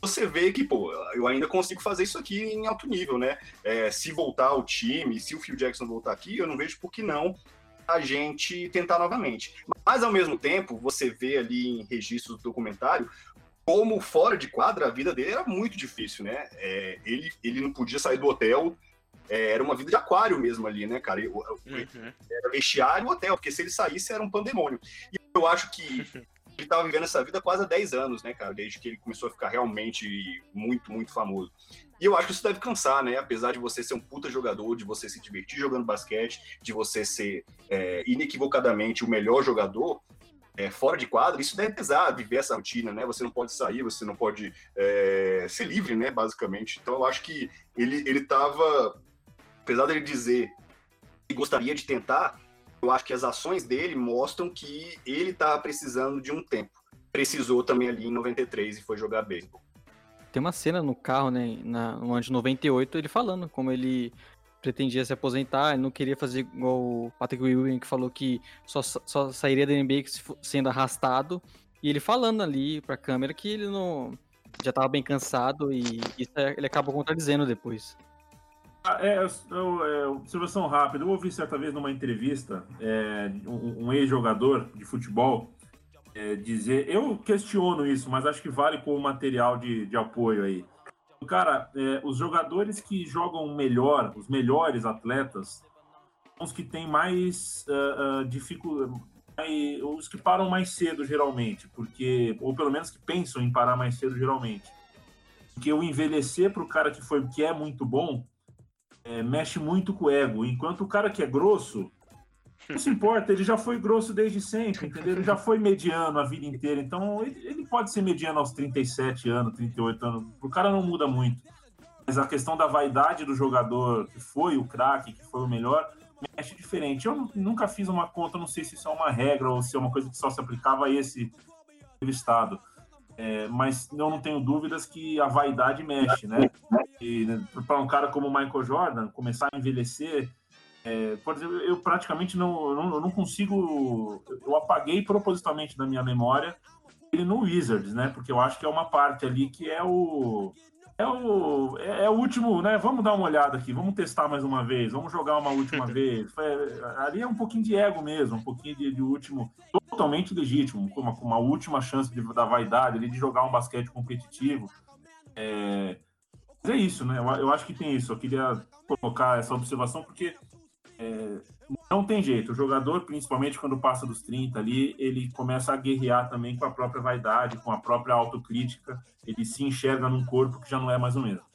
você vê que, pô, eu ainda consigo fazer isso aqui em alto nível, né? É, se voltar ao time, se o Phil Jackson voltar aqui, eu não vejo por que não a gente tentar novamente. Mas, ao mesmo tempo, você vê ali em registros do documentário como fora de quadra a vida dele era muito difícil, né? É, ele, ele não podia sair do hotel, é, era uma vida de aquário mesmo ali, né, cara? Eu, eu, uhum. Era vestiário e hotel, porque se ele saísse era um pandemônio. E eu acho que ele estava vivendo essa vida quase há 10 anos, né, cara? Desde que ele começou a ficar realmente muito, muito famoso. E eu acho que isso deve cansar, né? Apesar de você ser um puta jogador, de você se divertir jogando basquete, de você ser é, inequivocadamente o melhor jogador, é, fora de quadro, isso deve pesar, viver essa rotina, né? Você não pode sair, você não pode é, ser livre, né? Basicamente. Então eu acho que ele, ele tava, apesar dele dizer que gostaria de tentar, eu acho que as ações dele mostram que ele estava precisando de um tempo. Precisou também ali em 93 e foi jogar beisebol. Tem uma cena no carro, né, na, no ano de 98, ele falando como ele pretendia se aposentar, ele não queria fazer igual o Patrick Ewing, que falou que só, só sairia da NBA sendo arrastado, e ele falando ali pra câmera que ele não já estava bem cansado e isso é, ele acabou contradizendo depois. Ah, é, é, observação rápida. Eu ouvi certa vez numa entrevista é, um, um ex-jogador de futebol é, dizer. Eu questiono isso, mas acho que vale como material de, de apoio aí. Cara, é, os jogadores que jogam melhor, os melhores atletas, são os que têm mais uh, uh, dificuldade. Os que param mais cedo, geralmente, porque. Ou pelo menos que pensam em parar mais cedo, geralmente. Porque o envelhecer para o cara que foi que é muito bom é, mexe muito com o ego. Enquanto o cara que é grosso, não se importa, ele já foi grosso desde sempre, entendeu? Ele já foi mediano a vida inteira. Então, ele, ele pode ser mediano aos 37 anos, 38 anos. O cara não muda muito. Mas a questão da vaidade do jogador, que foi o craque, que foi o melhor, mexe diferente. Eu nunca fiz uma conta, não sei se isso é uma regra ou se é uma coisa que só se aplicava a esse estado. É, mas eu não tenho dúvidas que a vaidade mexe, né? E para um cara como o Michael Jordan começar a envelhecer, É, por exemplo, eu praticamente não, não, eu não consigo. Eu apaguei propositalmente da minha memória ele no Wizards, né? Porque eu acho que é uma parte ali que é o. É o, é, é o último, né? Vamos dar uma olhada aqui, vamos testar mais uma vez, vamos jogar uma última vez. ali é um pouquinho de ego mesmo, um pouquinho de, de último, totalmente legítimo, com uma, uma última chance de, da vaidade ali de jogar um basquete competitivo. É, mas é isso, né? Eu, eu acho que tem isso. Eu queria colocar essa observação porque não tem jeito. O jogador, principalmente quando passa dos 30 ali, ele começa a guerrear também com a própria vaidade, com a própria autocrítica. Ele se enxerga num corpo que já não é mais o mesmo.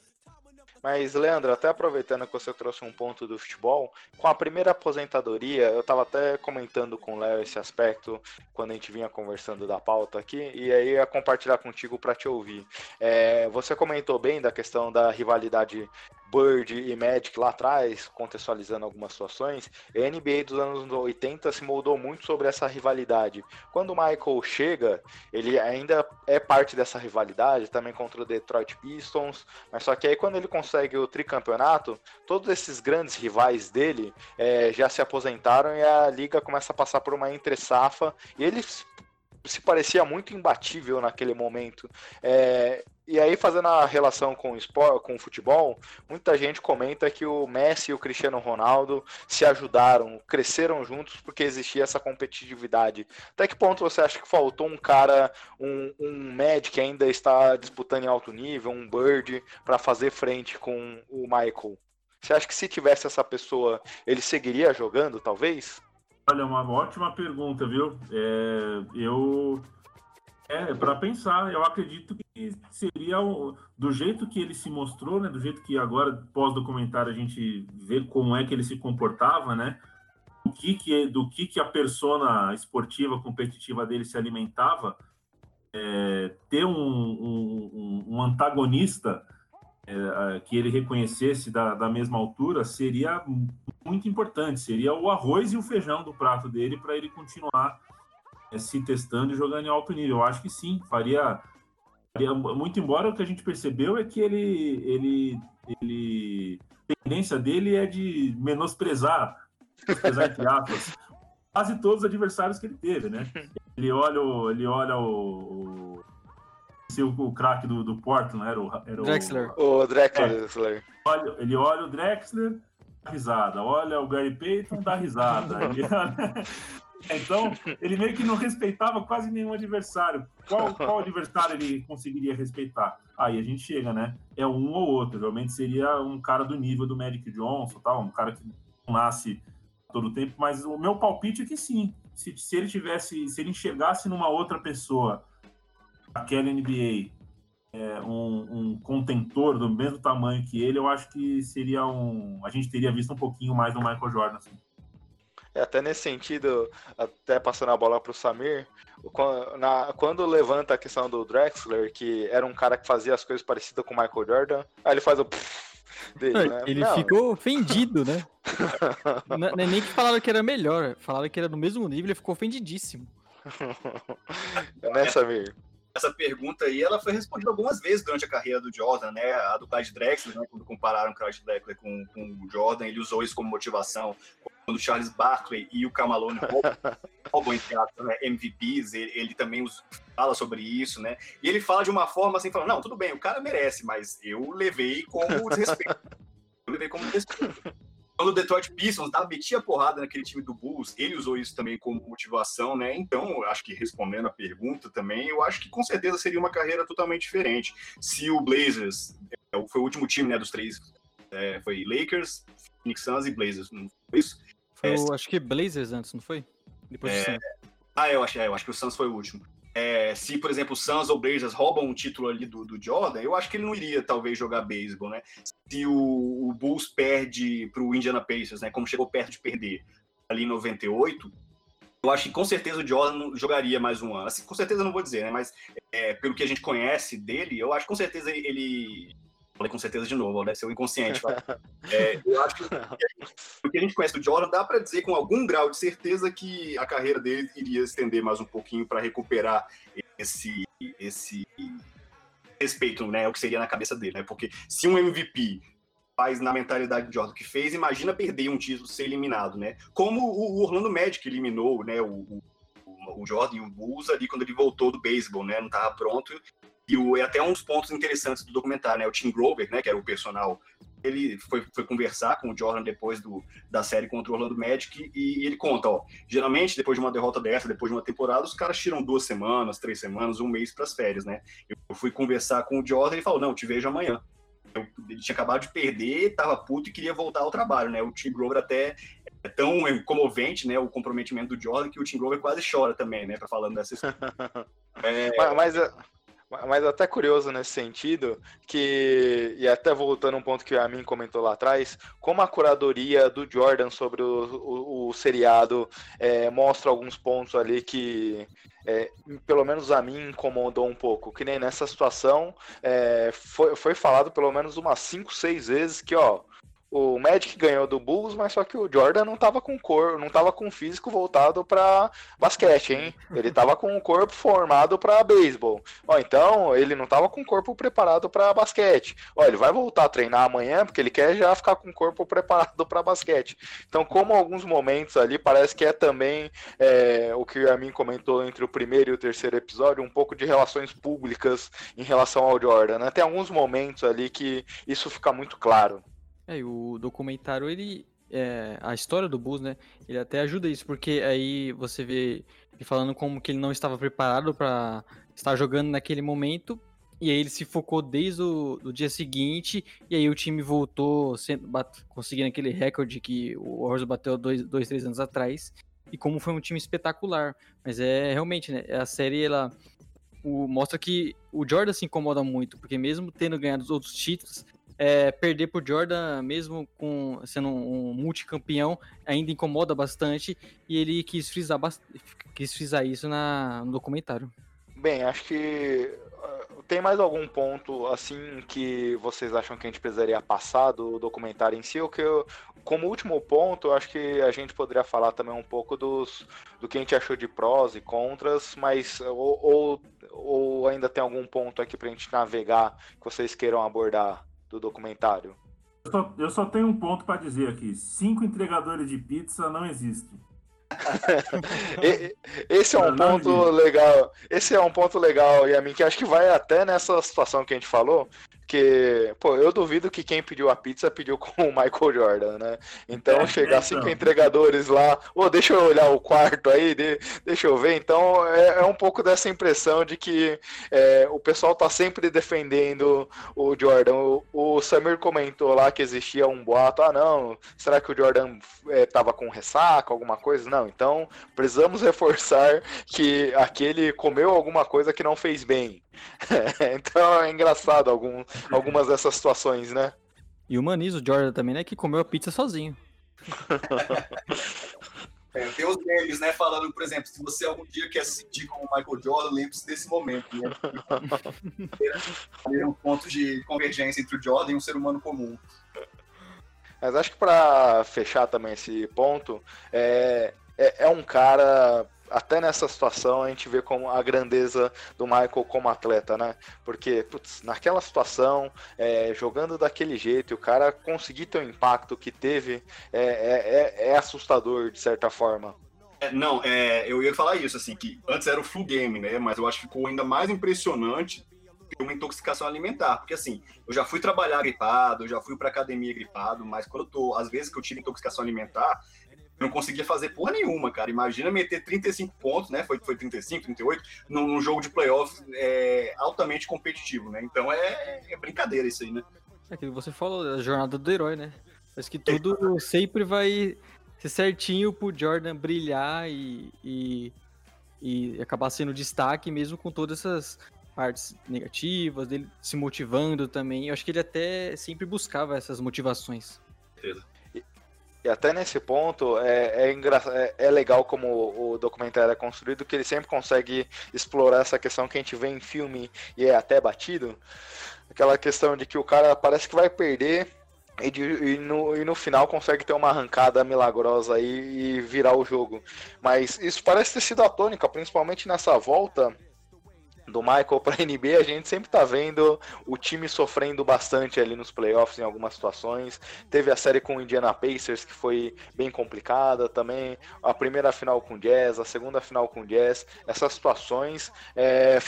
Mas, Leandro, até aproveitando que você trouxe um ponto do futebol, com a primeira aposentadoria, eu estava até comentando com o Léo esse aspecto quando a gente vinha conversando da pauta aqui, e aí ia compartilhar contigo para te ouvir. É, você comentou bem da questão da rivalidade Bird e Magic lá atrás, contextualizando algumas situações, a NBA dos anos 80 se moldou muito sobre essa rivalidade. Quando o Michael chega, ele ainda é parte dessa rivalidade, também contra o Detroit Pistons, mas só que aí quando ele consegue o tricampeonato, todos esses grandes rivais dele é, já se aposentaram e a liga começa a passar por uma entre-safa, e ele se parecia muito imbatível naquele momento. É, e aí, fazendo a relação com o, esporte, com o futebol, muita gente comenta que o Messi e o Cristiano Ronaldo se ajudaram, cresceram juntos porque existia essa competitividade. Até que ponto você acha que faltou um cara, um, um Mad que ainda está disputando em alto nível, um Bird, para fazer frente com o Michael? Você acha que se tivesse essa pessoa, ele seguiria jogando, talvez? Olha, uma ótima pergunta, viu? É, eu é, para pensar, eu acredito que seria do jeito que ele se mostrou, né? Do jeito que agora, pós-documentário, a gente vê como é que ele se comportava, né? Do que, que, do que, que a persona esportiva, competitiva dele se alimentava, é, ter um, um, um antagonista é, que ele reconhecesse da, da mesma altura seria muito importante. Seria o arroz e o feijão do prato dele para ele continuar é, se testando e jogando em alto nível. Eu acho que sim, faria, faria, muito embora o que a gente percebeu é que ele ele ele a tendência dele é de menosprezar, menosprezar entre aspas, quase todos os adversários que ele teve, né? Ele olha o ele olha o, o, o craque do, do Portland, era o, era Drexler. O, o Drexler. É, olha, ele olha o Drexler, dá risada. Olha o Gary Payton, dá risada. Então, ele meio que não respeitava quase nenhum adversário. Qual, qual adversário ele conseguiria respeitar? Aí a gente chega, né? É um ou outro. Realmente seria um cara do nível do Magic Johnson, tal, um cara que nasce todo o tempo. Mas o meu palpite é que sim. Se, se ele tivesse, se ele enxergasse numa outra pessoa, aquela NBA, é, um, um, contentor do mesmo tamanho que ele, eu acho que seria um. A gente teria visto um pouquinho mais do Michael Jordan. Assim. É, até nesse sentido, até passando a bola para o Samir, quando, na, quando levanta a questão do Drexler, que era um cara que fazia as coisas parecidas com o Michael Jordan, aí ele faz o dele, né? Ele Não. ficou ofendido, né? Não, é nem que falaram que era melhor, falaram que era do mesmo nível, ele ficou ofendidíssimo. né, Samir? Essa pergunta aí, ela foi respondida algumas vezes durante a carreira do Jordan, né? A do Clyde Drexler, né? quando compararam o Clyde Drexler com, com o Jordan, ele usou isso como motivação quando o Charles Barkley e o Camalone roubam, entre aspas, né, MVPs, ele, ele, também fala sobre isso, né? E ele fala de uma forma assim, falando, não, tudo bem, o cara merece, mas eu levei como desrespeito. Eu levei como desrespeito. Quando o Detroit Pistons tá, metia porrada naquele time do Bulls, ele usou isso também como motivação, né? Então, acho que respondendo a pergunta também, eu acho que com certeza seria uma carreira totalmente diferente. Se o Blazers, é, foi o último time, né, dos três, é, foi Lakers, Phoenix Suns e Blazers, não foi isso? Foi, é, acho que Blazers antes, não foi? Depois é, Suns. Ah, eu acho, é, eu acho que o Suns foi o último. É, se, por exemplo, Suns ou Blazers roubam um título ali do, do, Jordan, eu acho que ele não iria, talvez, jogar beisebol, né? Se o, o Bulls perde para o Indiana Pacers, né? Como chegou perto de perder ali em 98, eu acho que com certeza o Jordan jogaria mais um ano. Assim, com certeza não vou dizer, né? Mas é, pelo que a gente conhece dele, eu acho que com certeza ele Falei com certeza de novo, deve ser o inconsciente. é, eu acho que o que a gente conhece do Jordan dá para dizer com algum grau de certeza que a carreira dele iria estender mais um pouquinho para recuperar esse, esse respeito, né? O que seria na cabeça dele, né? Porque se um MVP faz na mentalidade de Jordan, que fez, imagina perder um título, ser eliminado, né? Como o Orlando Magic eliminou, né, o, o, o Jordan e o Bulls ali quando ele voltou do beisebol, né? Não estava pronto. E o, é até um dos pontos interessantes do documentário, né? O Tim Grover, né, que era o personal, ele foi, foi conversar com o Jordan depois do, da série contra o Orlando Magic e, e ele conta, ó, geralmente depois de uma derrota dessa, depois de uma temporada, os caras tiram duas semanas, três semanas, um mês para as férias, né? Eu fui conversar com o Jordan e ele falou, não, te vejo amanhã. Eu, ele tinha acabado de perder, tava puto e queria voltar ao trabalho, né? O Tim Grover até é tão comovente, né? O comprometimento do Jordan que o Tim Grover quase chora também, né? Pra falando dessa história. é... Mas, mas, mas até curioso nesse sentido, que, e até voltando um ponto que a mim comentou lá atrás, como a curadoria do Jordan sobre o, o, o seriado é, mostra alguns pontos ali que, é, pelo menos a mim, incomodou um pouco. Que nem nessa situação, é, foi, foi falado pelo menos umas 5, 6 vezes que, ó, o Magic ganhou do Bulls, mas só que o Jordan não tava com cor, não tava com físico voltado para basquete, hein? Ele tava com o corpo formado para beisebol. Ó, então ele não tava com o corpo preparado para basquete. Ó, ele vai voltar a treinar amanhã porque ele quer já ficar com o corpo preparado para basquete. Então, como alguns momentos ali parece que é também é, o que a mim comentou entre o primeiro e o terceiro episódio, um pouco de relações públicas em relação ao Jordan. Né? Tem alguns momentos ali que isso fica muito claro. É, o documentário, ele. É, a história do Bulls, né? Ele até ajuda isso, porque aí você vê ele falando como que ele não estava preparado para estar jogando naquele momento. E aí ele se focou desde o do dia seguinte, e aí o time voltou sendo, bat, conseguindo aquele recorde que o Warriors bateu dois, dois, três anos atrás. E como foi um time espetacular. Mas é realmente, né? A série, ela o, mostra que o Jordan se incomoda muito, porque mesmo tendo ganhado os outros títulos, é, perder pro Jordan, mesmo com sendo um, multicampeão, ainda incomoda bastante e ele quis frisar, quis frisar isso na, no documentário. Bem, acho que uh, tem mais algum ponto assim que vocês acham que a gente precisaria passar do documentário em si? O que eu, como último ponto, acho que a gente poderia falar também um pouco dos, do que a gente achou de prós e contras, mas ou, ou, ou ainda tem algum ponto aqui para a gente navegar que vocês queiram abordar? Do documentário? Eu só, eu só tenho um ponto para dizer aqui: cinco entregadores de pizza não existem. Esse é um ponto legal. Esse é um ponto legal, e a mim que acho que vai até nessa situação que a gente falou, que, pô, eu duvido que quem pediu a pizza pediu com o Michael Jordan, né? Então, é, chegar cinco então. entregadores lá, ô, oh, deixa eu olhar o quarto aí, de, deixa eu ver. Então, é, é, um pouco dessa impressão de que é, o pessoal tá sempre defendendo o Jordan. O, o, Samir comentou lá que existia um boato, ah, não, será que o Jordan é, tava com ressaca, alguma coisa? Não, então, precisamos reforçar que aquele comeu alguma coisa que não fez bem. então é engraçado algum, algumas dessas situações, né? E humaniza o Jordan também, né? Que comeu a pizza sozinho. É, tem os memes, né? Falando, por exemplo, se você algum dia quer se sentir como o Michael Jordan, lembre-se desse momento. Né? Um ponto de convergência entre o Jordan e um ser humano comum. Mas acho que para fechar também esse ponto, é, é, é um cara até nessa situação a gente vê como a grandeza do Michael como atleta, né? Porque, putz, naquela situação, é, jogando daquele jeito, o cara conseguir ter o impacto que teve é, é, é, é assustador, de certa forma. É, não, é, eu ia falar isso, assim, que antes era o full game, né? Mas eu acho que ficou ainda mais impressionante uma intoxicação alimentar. Porque assim, eu já fui trabalhar gripado, eu já fui para academia gripado, mas quando eu tô, às vezes que eu tive intoxicação alimentar, não conseguia fazer porra nenhuma, cara. Imagina meter 35 pontos, né? Foi, foi 35, 38, num, num jogo de playoff é, altamente competitivo, né? Então é, é, brincadeira isso aí, né? É aquilo que você falou, a jornada do herói, né? Parece que tudo sempre vai ser certinho pro Jordan brilhar e, e, e acabar sendo destaque, mesmo com todas essas partes negativas, dele se motivando também. Eu acho que ele até sempre buscava essas motivações. Certeza. E até nesse ponto é, é, engra... é, é legal como o documentário é construído, que ele sempre consegue explorar essa questão que a gente vê em filme e é até batido. Aquela questão de que o cara parece que vai perder e, de, e, no, e no final consegue ter uma arrancada milagrosa aí e virar o jogo. Mas isso parece ter sido a tônica, principalmente nessa volta do Michael para NBA, a gente sempre tá vendo o time sofrendo bastante ali nos playoffs em algumas situações. Teve a série com o Indiana Pacers que foi bem complicada também, a primeira final com o Jazz, a segunda final com o Jazz. Essas situações é,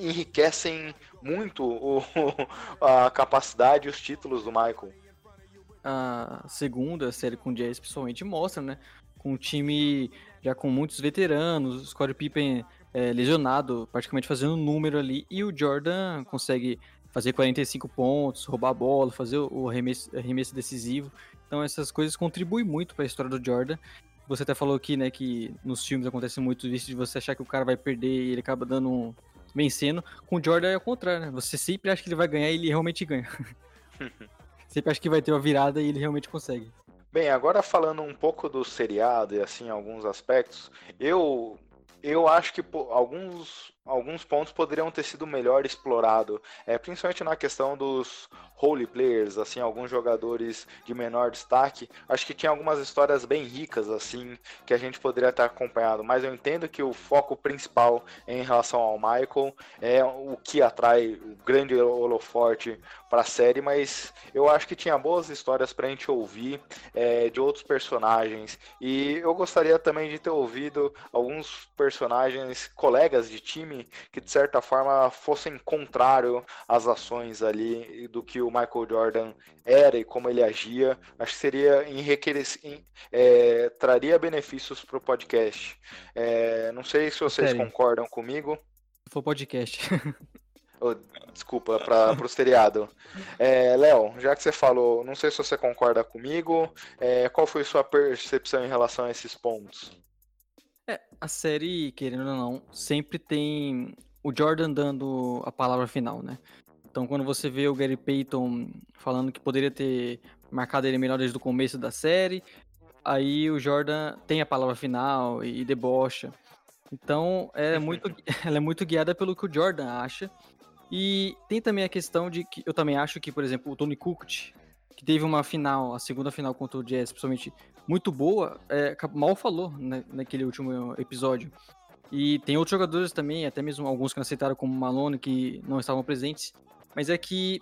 enriquecem muito o, a capacidade e os títulos do Michael. A segunda série com o Jazz principalmente mostra, né? Com um time já com muitos veteranos, o Scottie Pippen é, lesionado, praticamente fazendo um número ali, e o Jordan consegue fazer 45 pontos, roubar a bola, fazer o arremesso, arremesso decisivo. Então essas coisas contribuem muito para a história do Jordan. Você até falou aqui, né, que nos filmes acontece muito isso de você achar que o cara vai perder e ele acaba dando um, vencendo. Com o Jordan é o contrário, né? Você sempre acha que ele vai ganhar e ele realmente ganha. sempre acha que vai ter uma virada e ele realmente consegue. Bem, agora falando um pouco do seriado e assim alguns aspectos, eu eu acho que pô, alguns alguns pontos poderiam ter sido melhor explorado, é, principalmente na questão dos role players, assim, alguns jogadores de menor destaque. Acho que tinha algumas histórias bem ricas, assim, que a gente poderia ter acompanhado, mas eu entendo que o foco principal em relação ao Michael é o que atrai o grande holoforte para a série, mas eu acho que tinha boas histórias para a gente ouvir é, de outros personagens e eu gostaria também de ter ouvido alguns personagens, colegas de time que de certa forma fossem contrário às ações ali do que o Michael Jordan era e como ele agia. Acho que seria enriquecer, é, traria benefícios para o podcast. É, não sei se vocês Sério? concordam comigo. Foi podcast. Oh, desculpa, para o seriado. É, Léo, já que você falou, não sei se você concorda comigo, é, qual foi sua percepção em relação a esses pontos? É, a série, querendo ou não, sempre tem o Jordan dando a palavra final, né? Então, quando você vê o Gary Payton falando que poderia ter marcado ele melhor desde o começo da série, aí o Jordan tem a palavra final e, debocha. Então, é muito, ela é muito guiada pelo que o Jordan acha. E tem também a questão de que eu também acho que, por exemplo, o Tony Kukoc, que teve uma final, a segunda final contra o Jazz, principalmente muito boa, é, mal falou né, naquele último episódio. E tem outros jogadores também, até mesmo alguns que não aceitaram como Malone, que não estavam presentes. Mas é que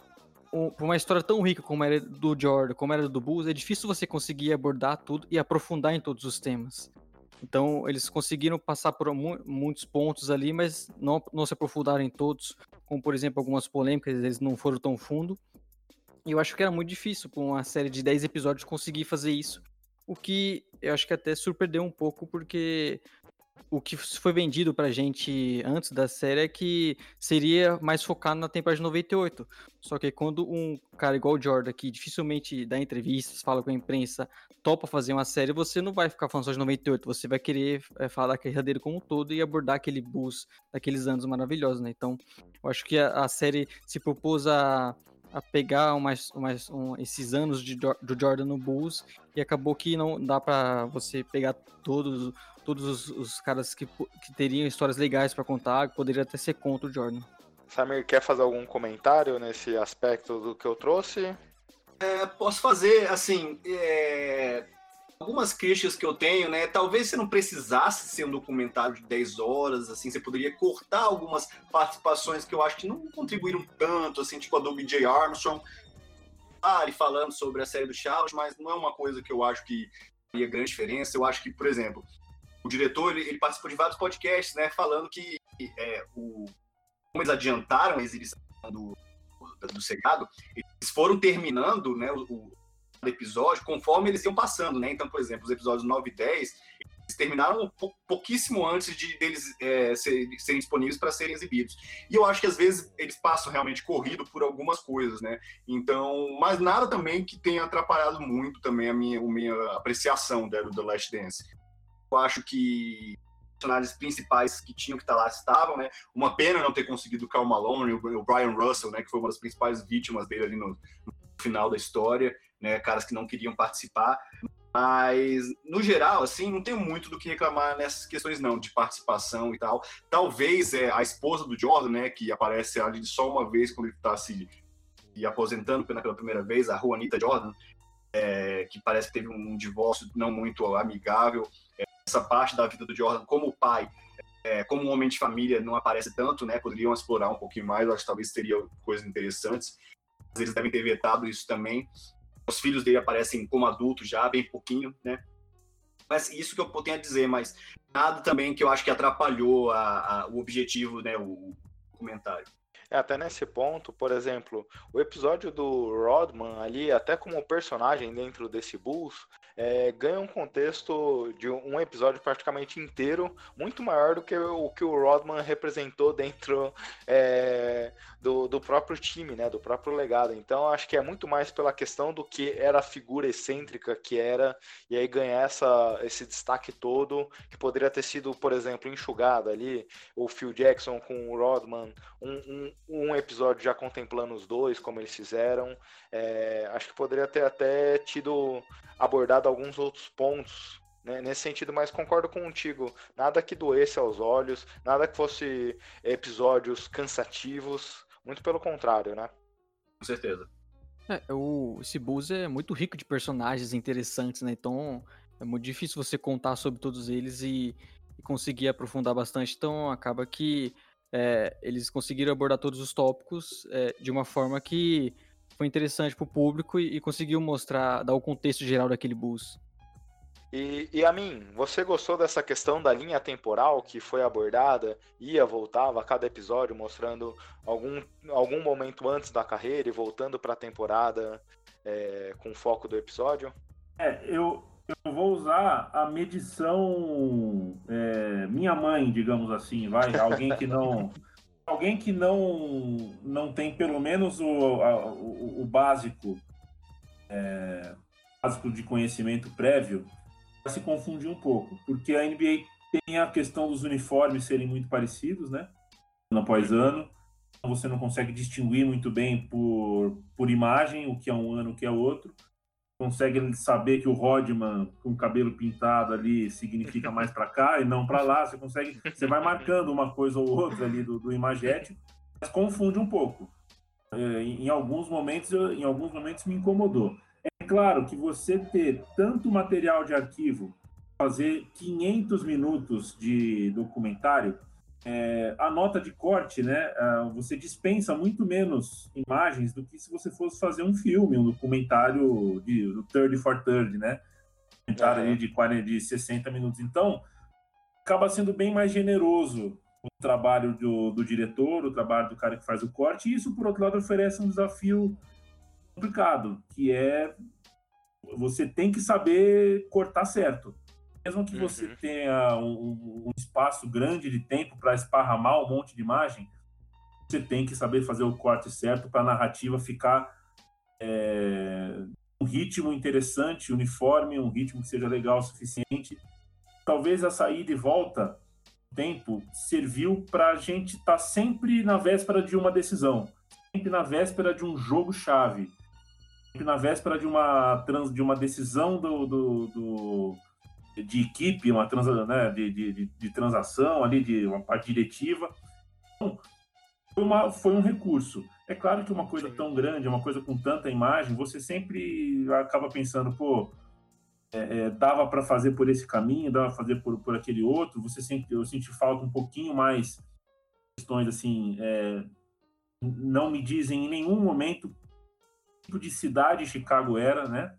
por uma história tão rica como era do Jordan, como era do Bulls, é difícil você conseguir abordar tudo e aprofundar em todos os temas. Então, eles conseguiram passar por mu muitos pontos ali, mas não, não se aprofundaram em todos, como por exemplo algumas polêmicas, eles não foram tão fundo. E eu acho que era muito difícil para uma série de 10 episódios conseguir fazer isso. O que eu acho que até surpreendeu um pouco, porque o que foi vendido pra gente antes da série é que seria mais focado na temporada de 98. Só que quando um cara igual o Jordan, que dificilmente dá entrevistas, fala com a imprensa, topa fazer uma série, você não vai ficar falando só de 98, você vai querer é, falar da carreira dele como um todo e abordar aquele bus daqueles anos maravilhosos, né? Então, eu acho que a, a série se propôs a a pegar umas, umas, um, esses anos de, do Jordan no Bulls e acabou que não dá para você pegar todos, todos os, os caras que, que teriam histórias legais para contar, poderia até ser contra o Jordan. Samir, quer fazer algum comentário nesse aspecto do que eu trouxe? É, posso fazer, assim, é, algumas críticas que eu tenho, né? Talvez você não precisasse ser um documentário de 10 horas, assim, você poderia cortar algumas participações que eu acho que não contribuíram tanto, assim, tipo a do BJ Armstrong, ah, falando sobre a série do Charles, mas não é uma coisa que eu acho que faria grande diferença. Eu acho que, por exemplo, o diretor, ele, ele participou de vários podcasts, né, falando que é, o, como eles adiantaram a exibição do, do, do seriado, eles foram terminando, né, o, episódio conforme eles iam passando, né? Então, por exemplo, os episódios 9 e 10 eles terminaram pouquíssimo antes de deles é, serem, serem disponíveis para serem exibidos. E eu acho que às vezes eles passam realmente corrido por algumas coisas, né? Então, mas nada também que tenha atrapalhado muito também a minha, a minha apreciação né, do The Last Dance. Eu acho que personagens principais que tinham que estar lá estavam, né? Uma pena não ter conseguido o Karl Malone, o Brian Russell, né? Que foi uma das principais vítimas dele ali no, no final da história né, caras que não queriam participar. Mas, no geral, assim, não tenho muito do que reclamar nessas questões, não, de participação e tal. Talvez é, a esposa do Jordan, né, que aparece ali só uma vez quando ele está se, se aposentando pela primeira vez, a Juanita Jordan, é, que parece que teve um divórcio não muito amigável. É, essa parte da vida do Jordan como pai É, como um homem de família não aparece tanto, né? Poderiam explorar um pouquinho mais, acho que talvez teria coisas interessantes. Eles devem ter vetado isso também. Os filhos dele aparecem como adultos já, bem pouquinho, né? Mas isso que eu tenho a dizer, mas nada também que eu acho que atrapalhou a, a, o objetivo, né? O, o comentário. É, até nesse ponto, por exemplo, o episódio do Rodman ali, até como personagem dentro desse Bulls, é, ganha um contexto de um episódio praticamente inteiro, muito maior do que o que o Rodman representou dentro é, do, do próprio time, né, do próprio legado. Então, acho que é muito mais pela questão do que era a figura excêntrica que era, e aí ganhar essa, esse destaque todo, que poderia ter sido, por exemplo, enxugado ali, o Phil Jackson com o Rodman, um, um, um episódio já contemplando os dois, como eles fizeram. É, acho que poderia ter até tido abordado alguns outros pontos né, nesse sentido, mas concordo contigo. Nada que doesse aos olhos, nada que fosse episódios cansativos, muito pelo contrário, né? Com certeza. É, o, esse Bulls é muito rico de personagens interessantes, né? Então é muito difícil você contar sobre todos eles e, e conseguir aprofundar bastante. Então acaba que é, eles conseguiram abordar todos os tópicos é, de uma forma que foi interessante para o público e, e, conseguiu mostrar, dar o contexto geral daquele bus. E, e a mim, você gostou dessa questão da linha temporal que foi abordada, ia, voltava a cada episódio, mostrando algum, algum momento antes da carreira e voltando para a temporada é, com foco do episódio? É, eu, eu vou usar a medição é, minha mãe, digamos assim, vai, alguém que não alguém que não, não tem pelo menos o, a, o, o, básico, é, básico de conhecimento prévio, vai se confundir um pouco, porque a NBA tem a questão dos uniformes serem muito parecidos, né? Ano após ano. Então você não consegue distinguir muito bem por, por imagem o que é um ano, o que é outro consegue saber que o Rodman com o cabelo pintado ali significa mais para cá e não para lá. Você consegue, você vai marcando uma coisa ou outra ali do, do imagético, mas confunde um pouco. É, em alguns momentos, em alguns momentos me incomodou. É claro que você ter tanto material de arquivo, fazer 500 minutos de documentário, é, a nota de corte, né, você dispensa muito menos imagens do que se você fosse fazer um filme, um documentário de, do Third for Third, né? Documentário uhum. de, 40, de 60 minutos. Então, acaba sendo bem mais generoso o trabalho do, do diretor, o trabalho do cara que faz o corte, e isso, por outro lado, oferece um desafio complicado, que é você tem que saber cortar certo mesmo que você uhum. tenha um, um, espaço grande de tempo para esparramar um monte de imagem, você tem que saber fazer o corte certo para a narrativa ficar é, um ritmo interessante, uniforme, um ritmo que seja legal o suficiente. Talvez a saída e volta tempo serviu para a gente estar tá sempre na véspera de uma decisão, sempre na véspera de um jogo chave, sempre na véspera de uma trans, de uma decisão do, do, do de equipe, uma transa, né, de, de, de, transação ali, de uma parte diretiva. Então, foi, uma, foi um recurso. É claro que uma coisa tão grande, uma coisa com tanta imagem, você sempre acaba pensando, pô, é, é, dava para fazer por esse caminho, dava para fazer por, por aquele outro. Você sempre, eu senti falta um pouquinho mais questões assim, é, não me dizem em nenhum momento que tipo de cidade Chicago era, né?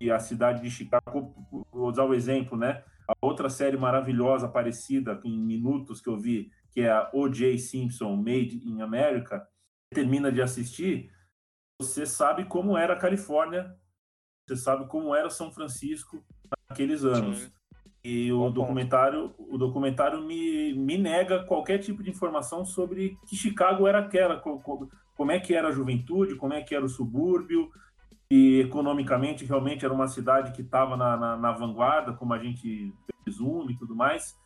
E a cidade de Chicago, vou usar o exemplo, né? A outra série maravilhosa, parecida, em minutos que eu vi, que é a O.J. Simpson Made in America, termina de assistir, você sabe como era a Califórnia, você sabe como era São Francisco naqueles anos. Sim. E o Bom documentário, ponto. o documentário me, me nega qualquer tipo de informação sobre que Chicago era aquela, como é que era a juventude, como é que era o subúrbio, e economicamente realmente era uma cidade que estava na, na, na, vanguarda, como a gente presume e tudo mais.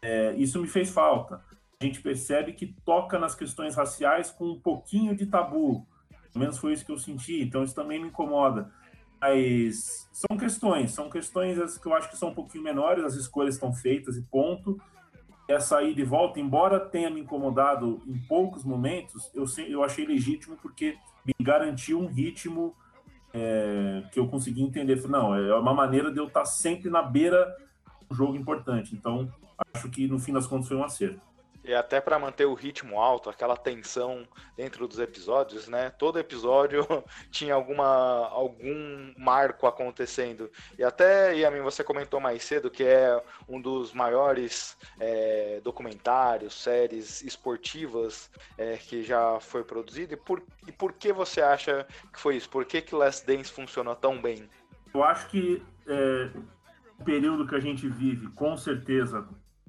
É, isso me fez falta. A gente percebe que toca nas questões raciais com um pouquinho de tabu. Pelo menos foi isso que eu senti, então isso também me incomoda. Mas são questões, são questões que eu acho que são um pouquinho menores, as escolhas estão feitas e ponto. Essa ida e volta, embora tenha me incomodado em poucos momentos, eu, eu achei legítimo porque me garantiu um ritmo é, que eu consegui entender. Não, é uma maneira de eu estar sempre na beira do jogo importante. Então, acho que no fim das contas foi um acerto. E até para manter o ritmo alto, aquela tensão dentro dos episódios, né? Todo episódio tinha alguma algum marco acontecendo. E até, a mim você comentou mais cedo que é um dos maiores é, documentários, séries esportivas é, que já foi produzido. E por, e por que você acha que foi isso? Por que que Last Dance funcionou tão bem? Eu acho que é, o período que a gente vive, com certeza,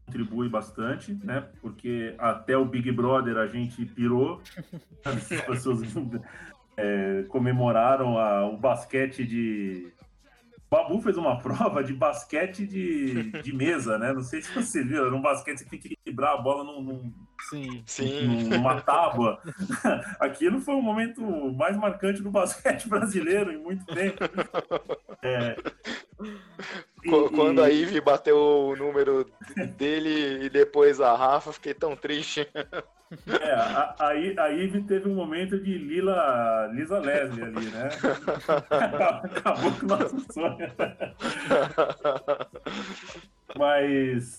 contribui bastante, né? Porque até o Big Brother a gente pirou, as pessoas é, comemoraram a, o basquete de. O Babu fez uma prova de basquete de, de mesa, né? Não sei se você viu, era um basquete que tem que equilibrar a bola num, num, Sim. Sim. numa tábua. Aquilo foi o momento mais marcante do basquete brasileiro em muito tempo. É, Quando a Ivy bateu o número dele e depois a Rafa, fiquei tão triste. É, a, a, a Ivy teve um momento de Lila, Lisa Leslie ali, né? Acabou com o nosso sonho. Mas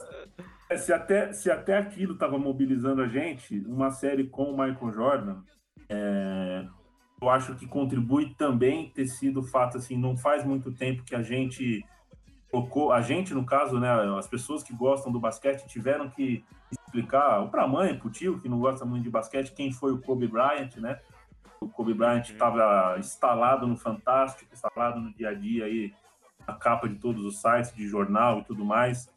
se até, se até aquilo estava mobilizando a gente, uma série com o Michael Jordan, é, eu acho que contribui também ter sido o fato assim, não faz muito tempo que a gente colocou, a gente no caso, né, as pessoas que gostam do basquete tiveram que explicar para a mãe, para o tio que não gosta muito de basquete, quem foi o Kobe Bryant, né? O Kobe Bryant estava instalado no Fantástico, instalado no dia a dia aí, na capa de todos os sites de jornal e tudo mais.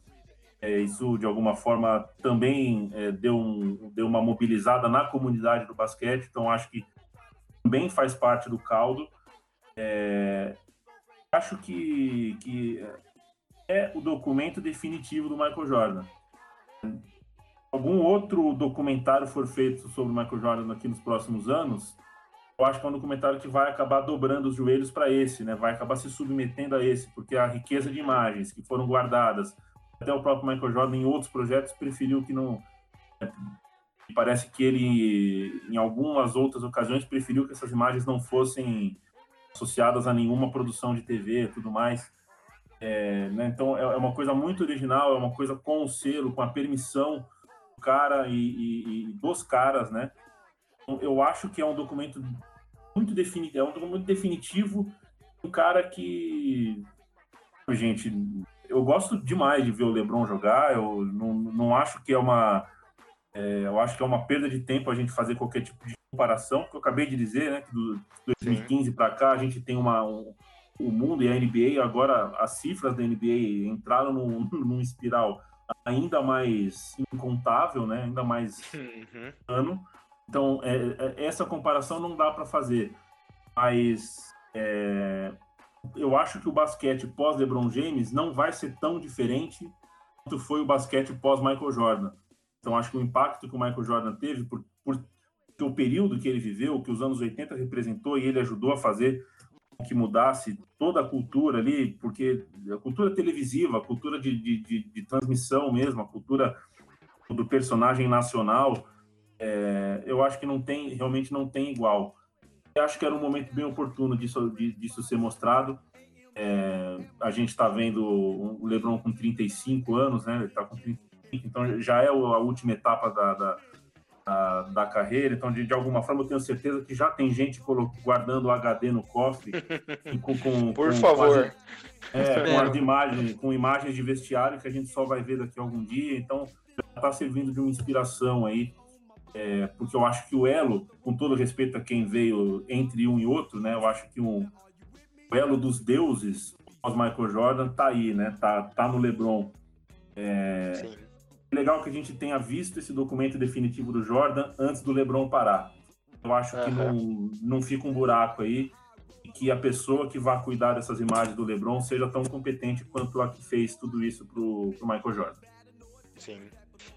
É, isso, de alguma forma, também é, deu, um, deu uma mobilizada na comunidade do basquete, então acho que também faz parte do caldo. É, acho que, que é o documento definitivo do Michael Jordan. Algum outro documentário for feito sobre o Michael Jordan aqui nos próximos anos, eu acho que é um documentário que vai acabar dobrando os joelhos para esse, né? Vai acabar se submetendo a esse, porque a riqueza de imagens que foram guardadas, até o próprio Michael Jordan em outros projetos preferiu que não é, parece que ele em algumas outras ocasiões preferiu que essas imagens não fossem associadas a nenhuma produção de TV e tudo mais. É, né? Então é é uma coisa muito original, é uma coisa com o selo, com a permissão do cara e, e- e dos caras, né? Então, Eu acho que é um documento muito definitivo, é um documento definitivo, um cara que, gente, eu gosto demais de ver o LeBron jogar. Eu não, não acho que é uma, é, eu acho que é uma perda de tempo a gente fazer qualquer tipo de comparação, porque eu acabei de dizer, né, que do 2015 para cá a gente tem uma um, o mundo e a NBA agora as cifras da NBA entraram num, num espiral ainda mais incontável, né, ainda mais Uhum. ano. Então, é, é, essa comparação não dá para fazer. Mas é, eu acho que o basquete pós-LeBron James não vai ser tão diferente quanto foi o basquete pós-Michael Jordan. Então, acho que o impacto que o Michael Jordan teve, por, por o período que ele viveu, que os anos 80 representou, e ele ajudou a fazer que mudasse toda a cultura ali, porque a cultura televisiva, a cultura de, de, de, de transmissão mesmo, a cultura do personagem nacional, é, eu acho que não tem, realmente não tem igual. Eu acho que era um momento bem oportuno disso, disso ser mostrado. É, a gente está vendo o LeBron com 35 anos, né? Ele está com 35, então já é a última etapa da, da, da, da carreira. Então, de, de alguma forma, eu tenho certeza que já tem gente guardando o HD no cofre. e com, com- Por com- favor. Com as, é, com com imagens de vestiário que a gente só vai ver daqui a algum dia. Então, já está servindo de uma inspiração aí é, porque eu acho que o elo, com todo respeito a quem veio entre um e outro, né? Eu acho que um, o elo dos deuses pós Michael Jordan tá aí, né? Tá, tá no LeBron. É Sim. Legal que a gente tenha visto esse documento definitivo do Jordan antes do LeBron parar. Eu acho que Aham. não, não fica um buraco aí e que a pessoa que vai cuidar dessas imagens do LeBron seja tão competente quanto a que fez tudo isso pro, pro Michael Jordan. Sim.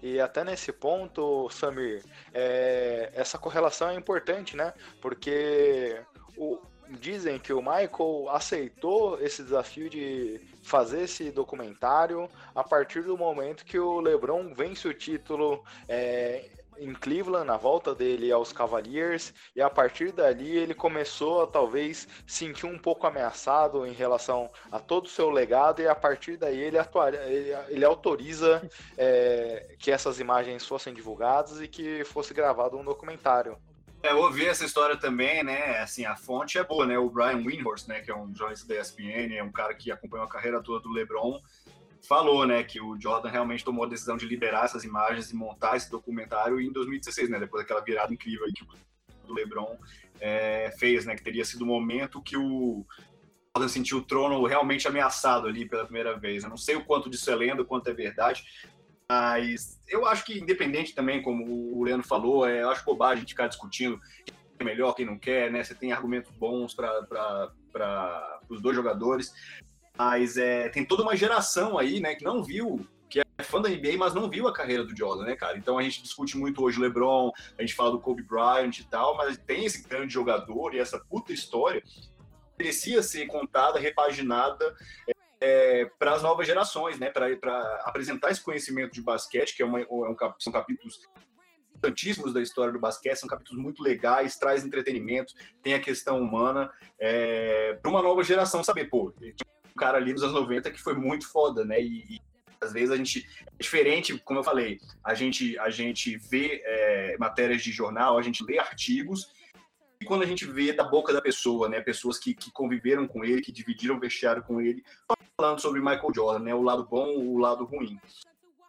E até nesse ponto, Samir, é, essa correlação é importante, né? Porque o- dizem que o Michael aceitou esse desafio de fazer esse documentário a partir do momento que o LeBron vence o título é, em Cleveland, na volta dele aos Cavaliers, e a partir dali ele começou a talvez sentir um pouco ameaçado em relação a todo o seu legado, e a partir daí ele, atua, ele, ele autoriza é, que essas imagens fossem divulgadas e que fosse gravado um documentário. É, eu ouvi essa história também, né? Assim, a fonte é boa, né? O Brian Windhorst, né? Que é um jornalista da ESPN, é um cara que acompanhou a carreira toda do LeBron, falou, né? Que o Jordan realmente tomou a decisão de liberar essas imagens e montar esse documentário em 2016, né? Depois daquela virada incrível aí que o LeBron é, fez, né? Que teria sido o momento que o Jordan sentiu o trono realmente ameaçado ali pela primeira vez. Eu não sei o quanto disso é lenda, o quanto é verdade, mas eu acho que, independente também, como o Leandro falou, é, eu acho bobagem ficar discutindo quem é melhor, quem não quer, né? Você tem argumentos bons para os dois jogadores, mas é, tem toda uma geração aí, né, que não viu, que é fã da NBA, mas não viu a carreira do Jordan, né, cara? Então a gente discute muito hoje o LeBron, a gente fala do Kobe Bryant e tal, mas tem esse grande jogador e essa puta história merecia ser contada, repaginada. É, é, para as novas gerações, né? Para apresentar esse conhecimento de basquete, que é, uma, é um, são capítulos importantíssimos da história do basquete, são capítulos muito legais, traz entretenimento, tem a questão humana, é, para uma nova geração saber, pô, tinha um cara ali nos anos 90 que foi muito foda, né? E, e às vezes a gente é diferente, como eu falei, a gente a gente vê é, matérias de jornal, a gente lê artigos quando a gente vê da boca da pessoa, né, pessoas que, que conviveram com ele, que dividiram vestiário com ele, falando sobre Michael Jordan, né? O lado bom, o lado ruim.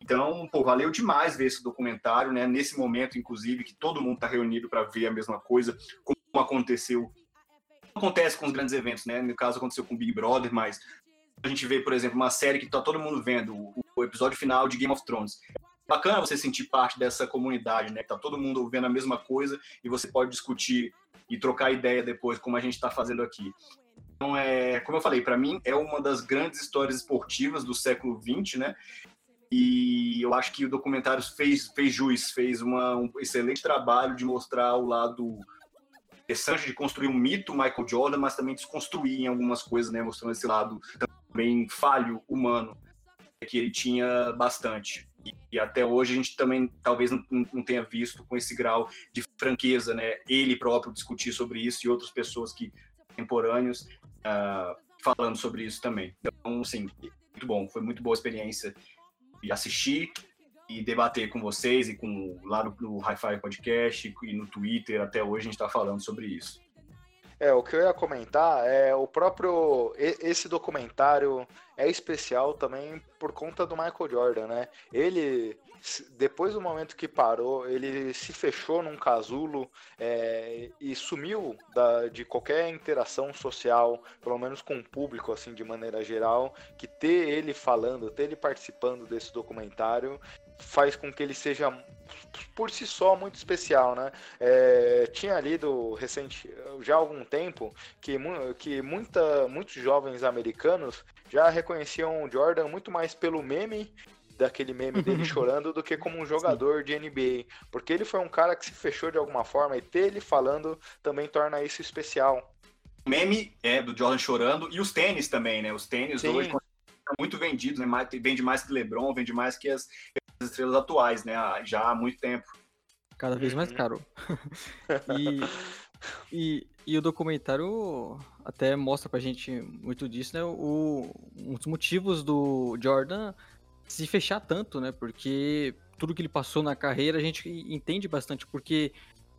Então, pô, valeu demais ver esse documentário, né? Nesse momento, inclusive, que todo mundo está reunido para ver a mesma coisa, como aconteceu. Acontece com os grandes eventos, né? No caso, aconteceu com o Big Brother, mas a gente vê, por exemplo, uma série que está todo mundo vendo, o episódio final de Game of Thrones. É bacana você sentir parte dessa comunidade, né? Tá todo mundo vendo a mesma coisa e você pode discutir e trocar ideia depois, como a gente está fazendo aqui. Então, é, como eu falei, para mim é uma das grandes histórias esportivas do século XX, né? E eu acho que o documentário fez, fez jus, fez uma, um excelente trabalho de mostrar o lado interessante de construir um mito Michael Jordan, mas também desconstruir em algumas coisas, né? Mostrando esse lado também falho humano que ele tinha bastante. E, e até hoje a gente também talvez não, não, tenha visto com esse grau de franqueza, né? Ele próprio discutir sobre isso e outras pessoas que contemporâneos uh, falando sobre isso também. Então, sim, muito bom. Foi muito boa a experiência de assistir e debater com vocês e com lá no, no Hi-Fi Podcast e no Twitter. Até hoje a gente está falando sobre isso. É, o que eu ia comentar é o próprio. Esse documentário é especial também por conta do Michael Jordan, né? Ele, depois do momento que parou, ele se fechou num casulo é, e sumiu da, de qualquer interação social, pelo menos com o público, assim, de maneira geral. Que ter ele falando, ter ele participando desse documentário faz com que ele seja por si só muito especial, né? É, tinha lido recente, já há algum tempo, que, que muita, muitos jovens americanos já reconheciam o Jordan muito mais pelo meme daquele meme dele chorando do que como um jogador Sim. de NBA, porque ele foi um cara que se fechou de alguma forma e ter ele falando também torna isso especial. O meme é do Jordan chorando e os tênis também, né? Os tênis Sim. hoje muito vendidos, né? Vende mais que LeBron, vende mais que as estrelas atuais, né? Já há muito tempo. Cada vez mais uhum. caro. e, e, e, o documentário até mostra pra gente muito disso, né? O, um dos motivos do Jordan se fechar tanto, né? Porque tudo que ele passou na carreira a gente entende bastante, porque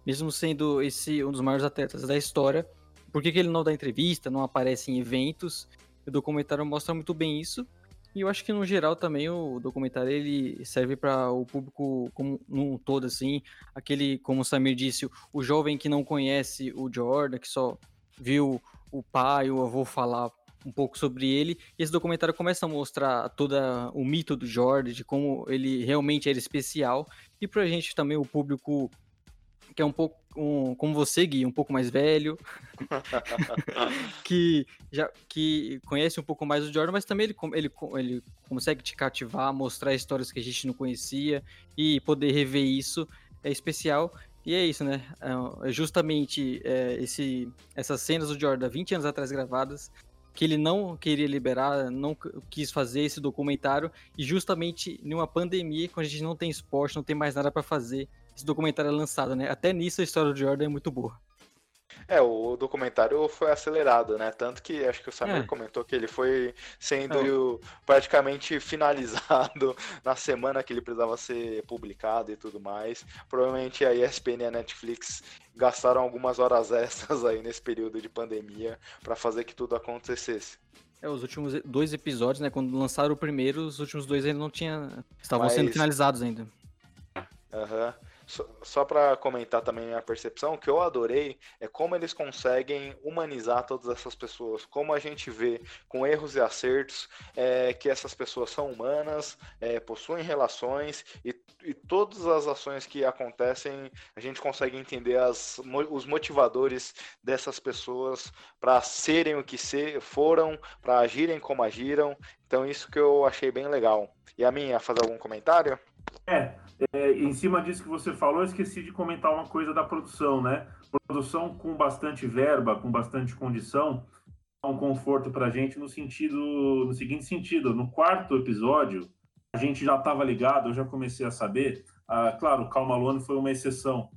mesmo sendo esse um dos maiores atletas da história, por que, que ele não dá entrevista, não aparece em eventos? O documentário mostra muito bem isso. E eu acho que no geral também o documentário ele serve para o público como um todo assim, aquele como o Samir disse, o jovem que não conhece o Jordan, que só viu o pai, o avô falar um pouco sobre ele. E esse documentário começa a mostrar todo o mito do Jordan, de como ele realmente era especial. E pra gente também, o público que é um pouco um, como você, Gui, um pouco mais velho, que já que conhece um pouco mais o Jordan, mas também ele, ele, ele consegue te cativar, mostrar histórias que a gente não conhecia e poder rever isso é especial. E é isso, né? É, é justamente é, esse, essas cenas do Jordan 20 anos atrás gravadas que ele não queria liberar, não quis fazer esse documentário e justamente numa pandemia, quando a gente não tem esporte, não tem mais nada para fazer, esse documentário é lançado, né? Até nisso a história do Jordan é muito boa. É, o documentário foi acelerado, né? Tanto que acho que o Samir É. comentou que ele foi sendo É. praticamente finalizado na semana que ele precisava ser publicado e tudo mais. Provavelmente a ESPN e a Netflix gastaram algumas horas extras aí nesse período de pandemia para fazer que tudo acontecesse. É, os últimos dois episódios, né? Quando lançaram o primeiro, os últimos dois ainda não tinha. Estavam sendo Mas- finalizados ainda. Aham. Só, só para comentar também a percepção, que eu adorei é como eles conseguem humanizar todas essas pessoas, como a gente vê com erros e acertos, é, que essas pessoas são humanas, é, possuem relações e, e todas as ações que acontecem, a gente consegue entender as, os motivadores dessas pessoas para serem o que se, foram, para agirem como agiram. Então isso que eu achei bem legal. E a minha, fazer algum comentário? É, é, em cima disso que você falou, eu esqueci de comentar uma coisa da produção, né? Produção com bastante verba, com bastante condição, é um conforto pra gente no sentido, no seguinte sentido, no quarto episódio, a gente já estava ligado, eu já comecei a saber, ah, claro, o Cal Malone foi uma exceção,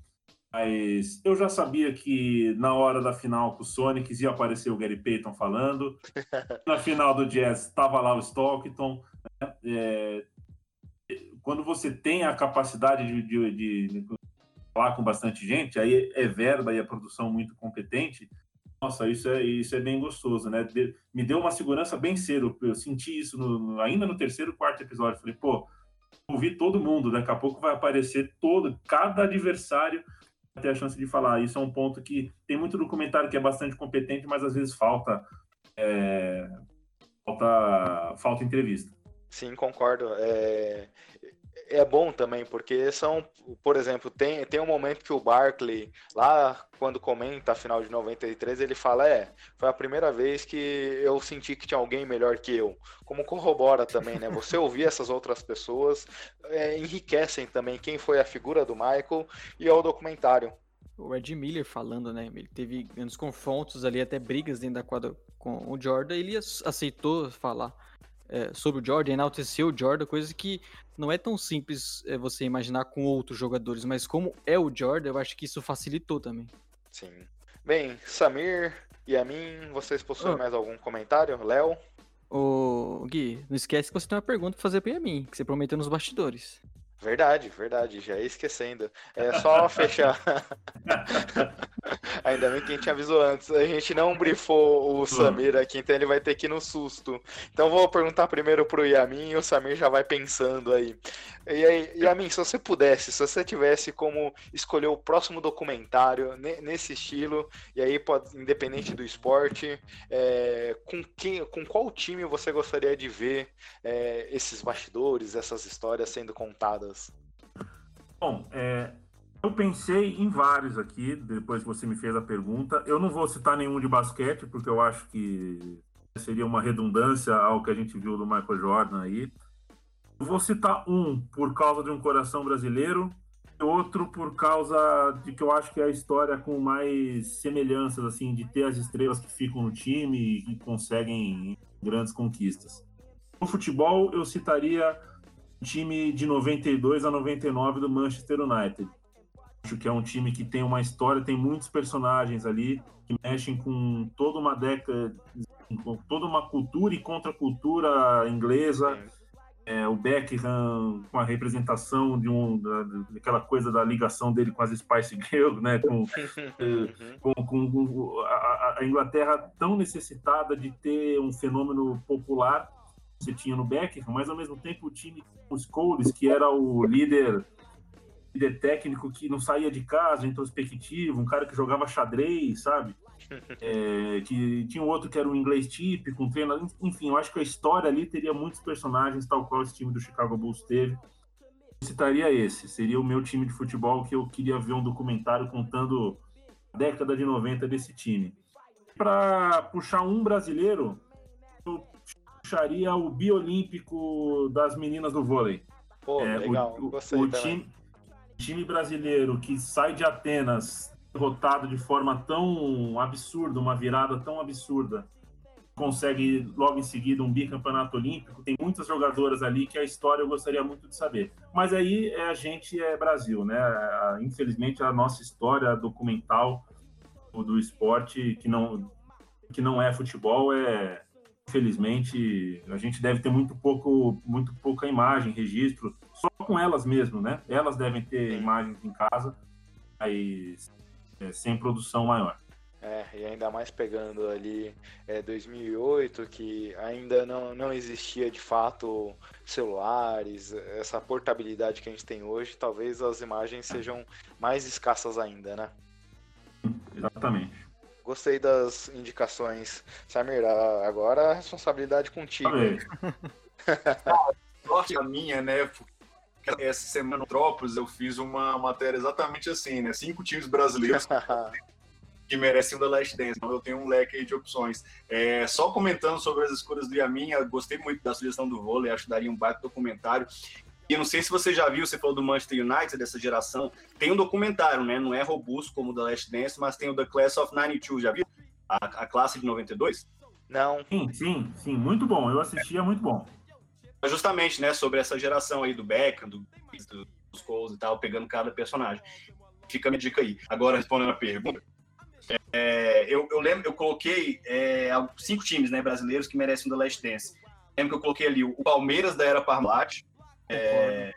mas eu já sabia que na hora da final com o Sonic ia aparecer o Gary Payton falando, na final do Jazz estava lá o Stockton, né? É, quando você tem a capacidade de, de- de falar com bastante gente, aí é verba e a produção muito competente. Nossa, isso é, isso é bem gostoso, né? De- me deu uma segurança bem cedo. Eu senti isso no- ainda no terceiro, quarto episódio. Falei, pô, ouvi todo mundo. Daqui a pouco vai aparecer todo, cada adversário ter a chance de falar. Isso é um ponto que tem muito documentário que é bastante competente, mas às vezes falta, é, falta, falta entrevista. Sim, concordo. É, é bom também, porque são, por exemplo, tem, tem um momento que o Barkley, lá quando comenta a final de 93, ele fala: É, foi a primeira vez que eu senti que tinha alguém melhor que eu. Como corrobora também, né? Você ouvir essas outras pessoas é, enriquecem também quem foi a figura do Michael e é o documentário. O Red Miller falando, né? Ele teve grandes confrontos ali, até brigas dentro da quadra com o Jordan. Ele ac- aceitou falar é, sobre o Jordan, enalteceu o Jordan, coisa que não é tão simples é, você imaginar com outros jogadores, mas como é o Jordan, eu acho que isso facilitou também. Sim. Bem, Samir e a mim, vocês possuem Ah. mais algum comentário? Léo? Ô, Gui, não esquece que você tem uma pergunta pra fazer pra mim, que você prometeu nos bastidores. Verdade, verdade, já ia esquecendo. É só fechar. Ainda bem que a gente avisou antes. A gente não brifou o Samir aqui, então ele vai ter que ir no susto. Então vou perguntar primeiro pro Yamin e o Samir já vai pensando aí. E aí, Yamin, se você pudesse, se você tivesse como escolher o próximo documentário ne- nesse estilo, e aí pode, independente do esporte, é, com, quem, com qual time você gostaria de ver é, esses bastidores, essas histórias sendo contadas? Bom, é, eu pensei em vários aqui, depois que você me fez a pergunta. Eu não vou citar nenhum de basquete, porque eu acho que seria uma redundância ao que a gente viu do Michael Jordan aí. Eu vou citar um por causa de um coração brasileiro, e outro por causa de que eu acho que é a história com mais semelhanças, assim, de ter as estrelas que ficam no time e conseguem grandes conquistas. No futebol, eu citaria time de 92 a 99 do Manchester United. Acho que é um time que tem uma história, tem muitos personagens ali que mexem com toda uma década, com toda uma cultura e contracultura inglesa. É, o Beckham com a representação de um da, daquela coisa da ligação dele com as Spice Girls, né? Com, com, com- com a, a Inglaterra tão necessitada de ter um fenômeno popular você tinha no Beckham, mas ao mesmo tempo o time com o Scholes, que era o líder, líder técnico que não saía de casa, introspectivo, um cara que jogava xadrez, sabe? É, que tinha um outro que era um inglês típico, um treinador, enfim, eu acho que a história ali teria muitos personagens, tal qual esse time do Chicago Bulls teve. Eu citaria esse, seria o meu time de futebol que eu queria ver um documentário contando a década de 90 desse time. Para puxar um brasileiro, puxaria o biolímpico das meninas do vôlei. Pô, É, legal, o, o- gostei o time, time brasileiro que sai de Atenas derrotado de forma tão absurda, uma virada tão absurda, consegue logo em seguida um bicampeonato olímpico. Tem muitas jogadoras ali que a história eu gostaria muito de saber. Mas aí é, a gente é Brasil, né? Infelizmente a nossa história documental do esporte que não que não é futebol é infelizmente a gente deve ter muito pouco muito pouca imagem, registro só com elas mesmo, né? Elas devem ter imagens em casa, mas é, sem produção maior. É, e ainda mais pegando ali é, 2008, que ainda não, não existia de fato celulares, essa portabilidade que a gente tem hoje, talvez as imagens sejam mais escassas ainda, né? Exatamente. Gostei das indicações. Samir, agora a responsabilidade contigo. Sorte a minha, né? Essa semana no Trópolis eu fiz uma matéria exatamente assim, né? Cinco times brasileiros que merecem o The Last Dance. Então eu tenho um leque de opções. É, só comentando sobre as escolhas do Yamin, eu gostei muito da sugestão do vôlei, acho que daria um baita documentário. E não sei se você já viu, você falou do Manchester United, dessa geração, tem um documentário, né? Não é robusto como o The Last Dance, mas tem o The Class of 92, já viu? A, a classe de 92? Não. Sim, sim, sim, muito bom. Eu assistia, muito bom. Justamente, né, sobre essa geração aí do Beckham, do, dos Coles e tal, pegando cada personagem. Fica a minha dica aí. Agora, respondendo a pergunta, é, eu, eu, lembro, eu coloquei é, cinco times né, brasileiros que merecem o The Last Dance. Lembro que eu coloquei ali o Palmeiras da era Parmalat, é,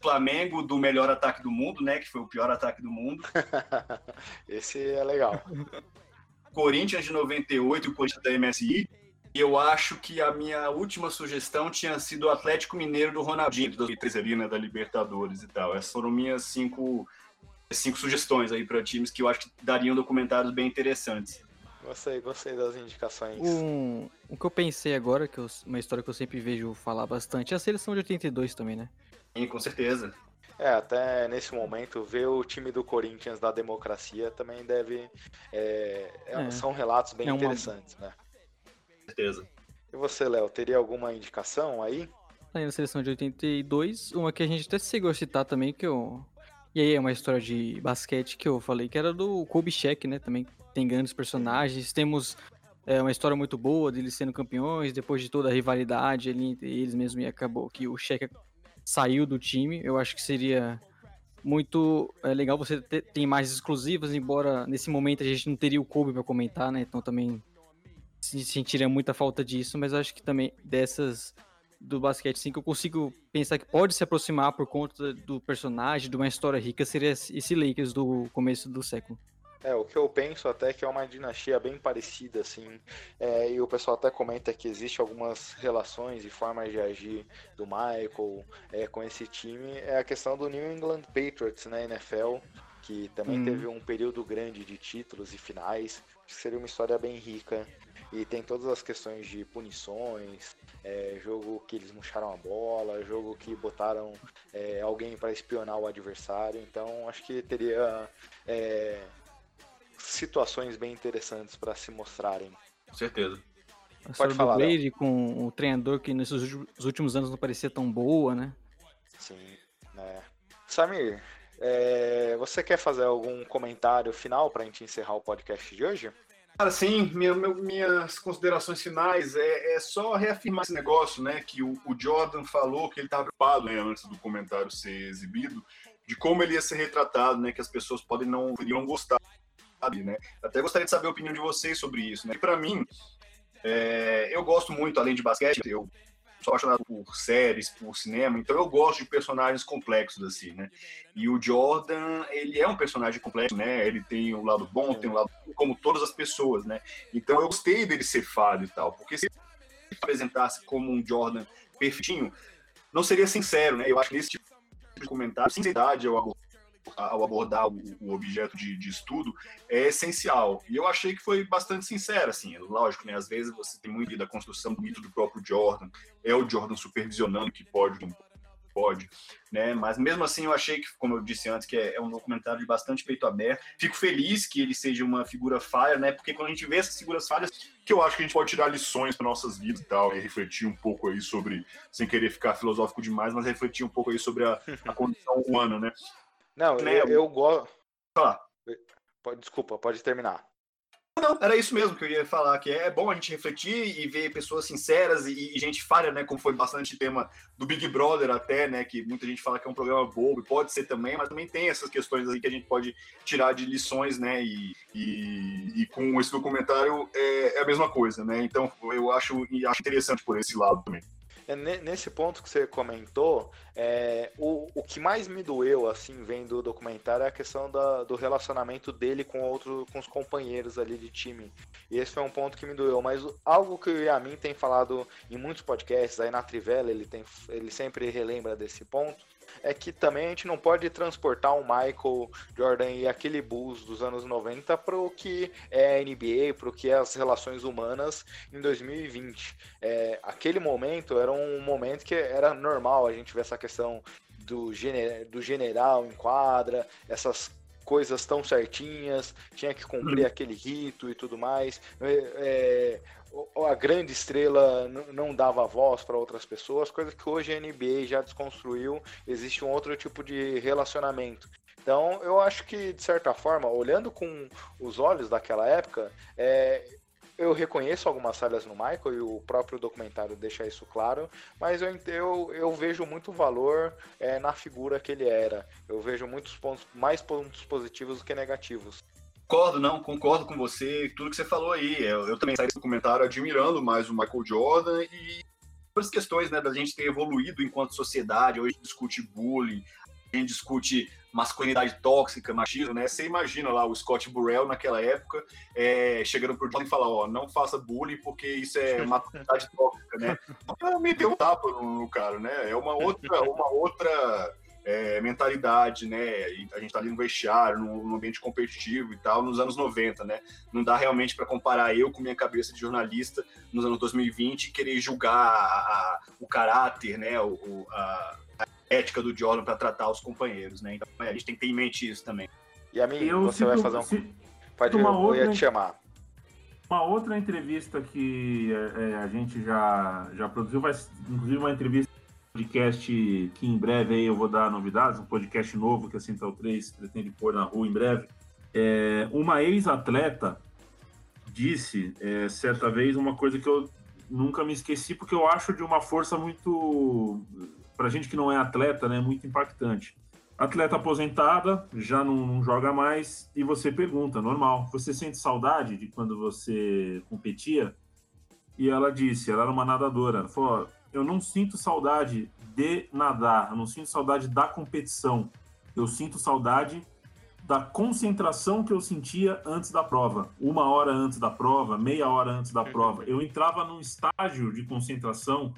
Flamengo do melhor ataque do mundo, né? Que foi o pior ataque do mundo. Esse é legal. Corinthians de 98 e o Corinthians da MSI. Eu acho que a minha última sugestão tinha sido o Atlético Mineiro do Ronaldinho, de 2013 ali, né, da Libertadores e tal. Essas foram minhas cinco cinco sugestões aí para times que eu acho que dariam documentários bem interessantes. Gostei, gostei das indicações. Um, o que eu pensei agora, que eu, uma história que eu sempre vejo falar bastante, é a seleção de 82 também, né? Sim, com certeza. É, até nesse momento, ver o time do Corinthians da democracia também deve. É, é, é. São relatos bem é uma... interessantes, né? Com certeza. E você, Léo, teria alguma indicação aí? Aí na seleção de 82, uma que a gente até chegou a citar também, que eu e aí é uma história de basquete que eu falei, que era do Kobe Shaq, né? Também tem grandes personagens. Temos é, uma história muito boa deles sendo campeões, depois de toda a rivalidade ali entre eles mesmo, e acabou que o Shaq saiu do time. Eu acho que seria muito é, legal você ter, ter exclusivas, embora nesse momento a gente não teria o Kobe para comentar, né? Então também sentiria muita falta disso, mas acho que também dessas do basquete, sim, que eu consigo pensar que pode se aproximar por conta do personagem, de uma história rica, seria esse Lakers do começo do século. É, o que eu penso até que é uma dinastia bem parecida, assim, é, e o pessoal até comenta que existe algumas relações e formas de agir do Michael é, com esse time, é a questão do New England Patriots na NFL, que também hum. teve um período grande de títulos e finais, que seria uma história bem rica e tem todas as questões de punições, é, jogo que eles murcharam a bola, jogo que botaram é, alguém para espionar o adversário. Então acho que teria é, situações bem interessantes para se mostrarem. Com certeza. A Pode falar. Do Brady com o treinador que nesses últimos anos não parecia tão boa, né? Sim, né? Samir, é, você quer fazer algum comentário final para a gente encerrar o podcast de hoje? Cara, sim, minha, minhas considerações finais é, é, só reafirmar esse negócio, né? Que o, o Jordan falou que ele estava preocupado né, antes do comentário ser exibido, de como ele ia ser retratado, né? Que as pessoas podem não iriam gostar, sabe, né? Até gostaria de saber a opinião de vocês sobre isso, né? Para mim, é, eu gosto muito, além de basquete, eu sou apaixonado por séries, por cinema, então eu gosto de personagens complexos, assim, né? E o Jordan, ele é um personagem complexo, né? Ele tem um lado bom, tem um lado como todas as pessoas, né? Então eu gostei dele ser fado e tal, porque se ele apresentasse como um Jordan perfeitinho, não seria sincero, né? Eu acho que nesse tipo de comentário, sinceridade é o ao abordar o, objeto de, de, estudo é essencial. E eu achei que foi bastante sincero, assim, lógico, né? Às vezes você tem muito da construção do mito do próprio Jordan, é o Jordan supervisionando que pode pode, né? Mas mesmo assim eu achei que, como eu disse antes, que é, é um documentário de bastante peito aberto. Fico feliz que ele seja uma figura falha, né? Porque quando a gente vê essas figuras falhas, que eu acho que a gente pode tirar lições para nossas vidas e tal, e refletir um pouco aí sobre, sem querer ficar filosófico demais, mas refletir um pouco aí sobre a, a condição humana, né? Não, né? eu, eu gosto. Ah. Desculpa, pode terminar. Não, era isso mesmo que eu ia falar, que é bom a gente refletir e ver pessoas sinceras e, e gente falha, né? Como foi bastante tema do Big Brother até, né? Que muita gente fala que é um programa bobo, pode ser também, mas também tem essas questões aí que a gente pode tirar de lições, né? E, e, e com esse documentário é, é, a mesma coisa, né? Então eu acho, acho interessante por esse lado também. É, nesse ponto que você comentou, é, o, o que mais me doeu, assim, vendo o documentário é a questão da, do relacionamento dele com outro, com os companheiros ali de time. E esse foi um ponto que me doeu. Mas algo que o Yamin tem falado em muitos podcasts, aí na Trivela ele, tem, ele sempre relembra desse ponto, é que também a gente não pode transportar o Michael Jordan e aquele Bulls dos anos 90 para o que é a NBA, para o que é as relações humanas em 2020. É, aquele momento era um momento que era normal a gente ver essa questão do, gener, do general em quadra, essas coisas tão certinhas, tinha que cumprir uhum. aquele rito e tudo mais. É, é a grande estrela não dava voz para outras pessoas, coisa que hoje a NBA já desconstruiu, existe um outro tipo de relacionamento. Então, eu acho que, de certa forma, olhando com os olhos daquela época, é, eu reconheço algumas falhas no Michael e o próprio documentário deixa isso claro, mas eu, eu, eu vejo muito valor é, na figura que ele era. Eu vejo muitos pontos, mais pontos positivos do que negativos. Concordo, não, concordo com você, tudo que você falou aí. Eu, eu também saí do comentário admirando mais o Michael Jordan e as questões né, da gente ter evoluído enquanto sociedade. Hoje a gente discute bullying, a gente discute masculinidade tóxica, machismo, né? Você imagina lá o Scott Burrell naquela época é, chegando pro Jordan e falar, ó, não faça bullying porque isso é masculinidade tóxica, né? Então, me deu um tapa no, no cara, né? É uma outra, uma outra é, mentalidade, né? A gente tá ali no vestiário, no, no, ambiente competitivo e tal, nos anos 90, né? Não dá realmente para comparar eu com minha cabeça de jornalista nos anos 2020 e querer julgar a, a, o caráter, né? O, a, a ética do Jordan para tratar os companheiros, né? Então a gente tem que ter em mente isso também. E a mim, eu você vai fazer um. Se, Pode uma eu outra, ia te chamar. Uma outra entrevista que é, é, a gente já, já produziu, vai, inclusive uma entrevista podcast que em breve aí eu vou dar novidades, um podcast novo que a Central 3 pretende pôr na rua em breve. É, uma ex-atleta disse é, certa vez uma coisa que eu nunca me esqueci, porque eu acho de uma força muito, para gente que não é atleta, né, muito impactante. Atleta aposentada, já não, não, joga mais, e você pergunta, normal, você sente saudade de quando você competia? E ela disse, ela era uma nadadora, ela falou, eu não sinto saudade de nadar, eu não sinto saudade da competição. Eu sinto saudade da concentração que eu sentia antes da prova. Uma hora antes da prova, meia hora antes da prova. Eu entrava num estágio de concentração,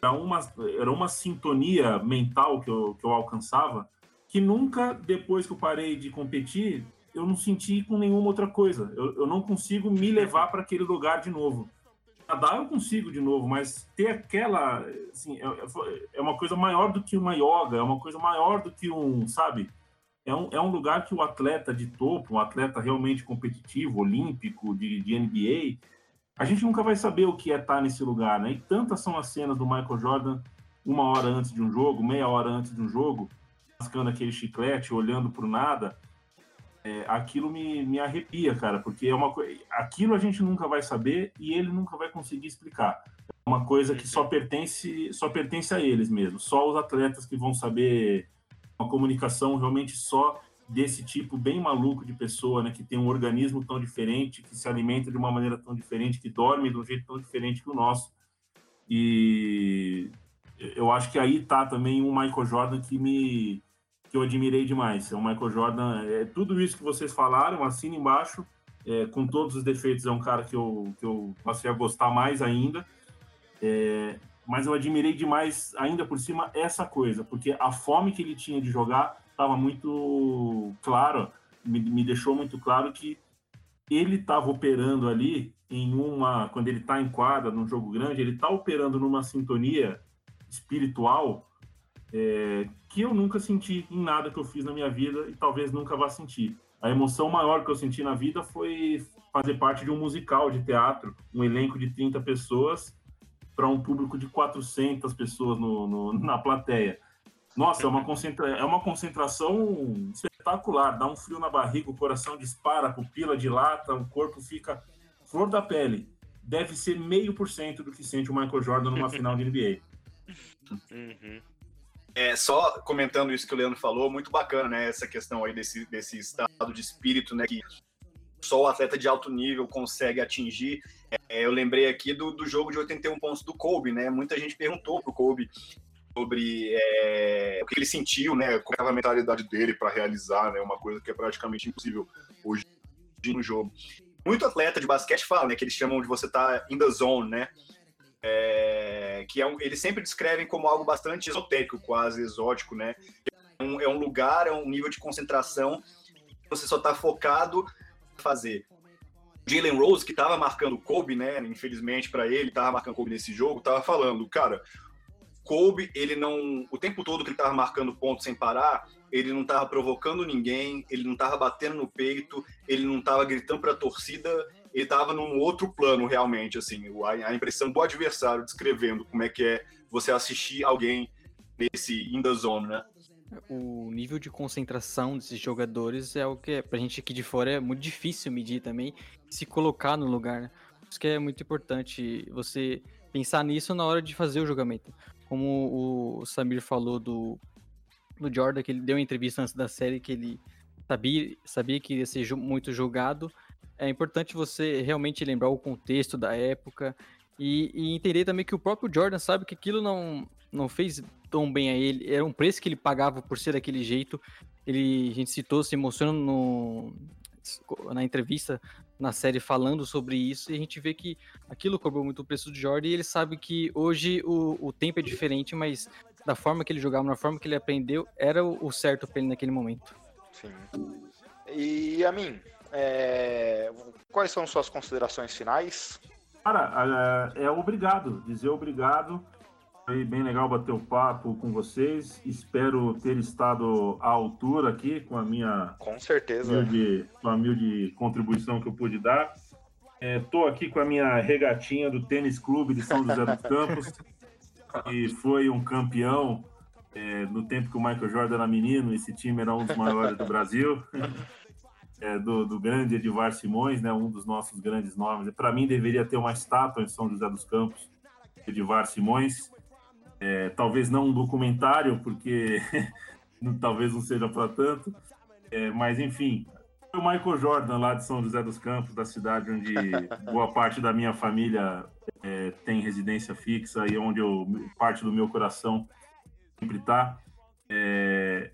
era uma, era uma sintonia mental que eu, que eu alcançava, que nunca, depois que eu parei de competir, eu não senti com nenhuma outra coisa. Eu, eu não consigo me levar para aquele lugar de novo nadar eu consigo de novo, mas ter aquela, assim, é, é, é uma coisa maior do que uma yoga, é uma coisa maior do que um, sabe? É um, é um lugar que o atleta de topo, um atleta realmente competitivo, olímpico, de, de NBA, a gente nunca vai saber o que é estar nesse lugar, né? E tantas são as cenas do Michael Jordan uma hora antes de um jogo, meia hora antes de um jogo, mascando aquele chiclete, olhando para o nada é, aquilo me, me arrepia, cara, porque é uma coisa. Aquilo a gente nunca vai saber e ele nunca vai conseguir explicar. É uma coisa que só pertence, só pertence a eles mesmo. Só os atletas que vão saber uma comunicação realmente só desse tipo bem maluco de pessoa, né, que tem um organismo tão diferente, que se alimenta de uma maneira tão diferente, que dorme de um jeito tão diferente que o nosso. E eu acho que aí tá também um Michael Jordan que me que eu admirei demais. É o Michael Jordan, é tudo isso que vocês falaram, assina embaixo, é, com todos os defeitos, é um cara que eu, que eu passei a gostar mais ainda. É, mas eu admirei demais, ainda por cima, essa coisa, porque a fome que ele tinha de jogar estava muito claro, me, me deixou muito claro que ele estava operando ali em uma, quando ele está em quadra, num jogo grande, ele está operando numa sintonia espiritual é, que eu nunca senti em nada que eu fiz na minha vida e talvez nunca vá sentir. A emoção maior que eu senti na vida foi fazer parte de um musical de teatro, um elenco de 30 pessoas para um público de 400 pessoas no, no, na plateia. Nossa, é uma, concentra... é uma concentração espetacular, dá um frio na barriga, o coração dispara, a pupila dilata, o corpo fica flor da pele. Deve ser meio por cento do que sente o Michael Jordan numa final de NBA. Uhum. É, só comentando isso que o Leandro falou, muito bacana, né? Essa questão aí desse, desse estado de espírito, né? Que só o atleta de alto nível consegue atingir. É, eu lembrei aqui do, do jogo de 81 pontos do Kobe, né? Muita gente perguntou pro Kobe sobre é, o que ele sentiu, né? Qual era a mentalidade dele para realizar, né? Uma coisa que é praticamente impossível hoje no jogo. Muito atleta de basquete fala, né? Que eles chamam de você estar tá in the zone, né? É, que é um, eles sempre descrevem como algo bastante esotérico, quase exótico, né? É um, é um lugar, é um nível de concentração você só está focado em fazer. Jalen Rose, que estava marcando o Kobe, né? Infelizmente para ele, estava marcando o Kobe nesse jogo, estava falando, cara, Kobe, ele não. O tempo todo que ele estava marcando pontos sem parar, ele não estava provocando ninguém, ele não estava batendo no peito, ele não estava gritando para a torcida, ele estava num outro plano realmente, assim, a, a, impressão do adversário descrevendo como é que é você assistir alguém nesse in the zone, né? O nível de concentração desses jogadores é o que, pra gente aqui de fora, é muito difícil medir também, se colocar no lugar, né? Isso que é muito importante, você pensar nisso na hora de fazer o julgamento. Como o Samir falou do, do Jordan, que ele deu uma entrevista antes da série que ele sabia, sabia que ia ser muito julgado. É importante você realmente lembrar o contexto da época e, e, entender também que o próprio Jordan sabe que aquilo não, não fez tão bem a ele. Era um preço que ele pagava por ser daquele jeito. Ele, a gente citou, se emocionando no, na entrevista na série falando sobre isso, e a gente vê que aquilo cobrou muito o preço do Jordan, e ele sabe que hoje o, o tempo é diferente, mas da forma que ele jogava, na forma que ele aprendeu, era o, o certo para ele naquele momento. Sim. E a mim, é... quais são suas considerações finais? Cara, é, é obrigado, dizer obrigado foi bem legal bater o papo com vocês. Espero ter estado à altura aqui com a minha com certeza humilde, com a humilde contribuição que eu pude dar. Estou é, aqui com a minha regatinha do Tênis Clube de São José dos Campos, que foi um campeão é, no tempo que o Michael Jordan era menino. Esse time era um dos maiores do Brasil. É, do, do, grande Edivar Simões, né, um dos nossos grandes nomes. Para mim, deveria ter uma estátua em São José dos Campos, Edivar Simões. É, talvez não um documentário, porque talvez não seja para tanto, é, mas enfim, o Michael Jordan lá de São José dos Campos, da cidade onde boa parte da minha família é, tem residência fixa e onde eu, parte do meu coração sempre está. É,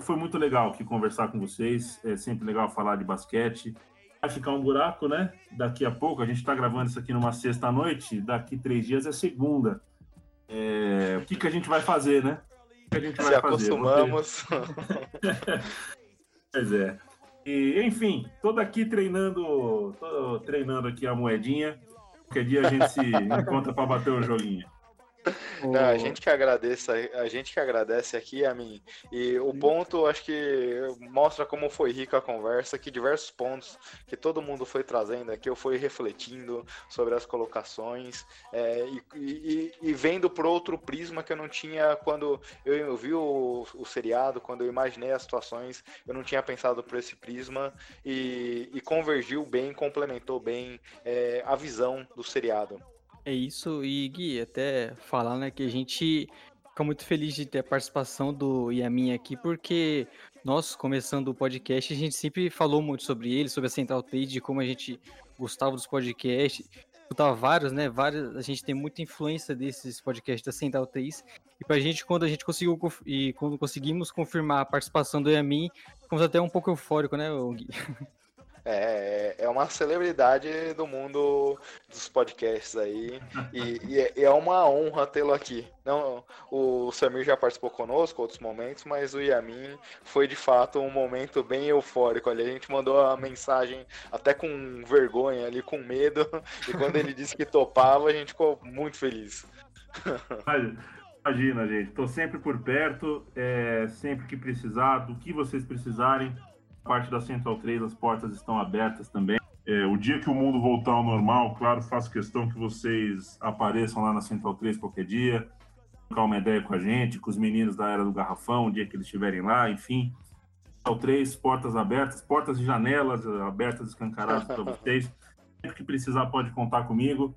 foi muito legal aqui conversar com vocês, é sempre legal falar de basquete. Vai ficar um buraco, né? Daqui a pouco, a gente está gravando isso aqui numa sexta-noite, daqui três dias é segunda. É, o que, que a gente vai fazer, né? O que a gente vai Se acostumamos. pois é. E, enfim, tô aqui treinando, tô treinando aqui a moedinha. Qualquer dia a gente se encontra para bater o joguinho. Não, a gente que agradece, a gente que agradece aqui a mim. E o ponto, acho que mostra como foi rica a conversa, que diversos pontos que todo mundo foi trazendo aqui, eu fui refletindo sobre as colocações é, e, e, e, vendo por outro prisma que eu não tinha quando eu, eu vi o, o, seriado, quando eu imaginei as situações, eu não tinha pensado por esse prisma e, e convergiu bem, complementou bem é, a visão do seriado. É isso, e Gui, até falar, né, que a gente fica muito feliz de ter a participação do Yamin aqui, porque nós, começando o podcast, a gente sempre falou muito sobre ele, sobre a Central Trade, de como a gente gostava dos podcasts, escutava vários, né, vários, a gente tem muita influência desses podcasts da Central 3, e pra gente, quando a gente conseguiu, e quando conseguimos confirmar a participação do Yamin, ficamos até um pouco eufórico, né, Gui? É, é uma celebridade do mundo dos podcasts aí. E, e é, é uma honra tê-lo aqui. Não, o Samir já participou conosco outros momentos, mas o Yamin foi de fato um momento bem eufórico ali. A gente mandou a mensagem até com vergonha ali, com medo. E quando ele disse que topava, a gente ficou muito feliz. Imagina, gente. Estou sempre por perto, é, sempre que precisar, do que vocês precisarem parte da Central 3, as portas estão abertas também. É, o dia que o mundo voltar ao normal, claro, faço questão que vocês apareçam lá na Central 3 qualquer dia, trocar uma ideia com a gente, com os meninos da Era do Garrafão, o dia que eles estiverem lá, enfim. Central 3, portas abertas, portas e janelas abertas, escancaradas para vocês. Sempre que precisar, pode contar comigo.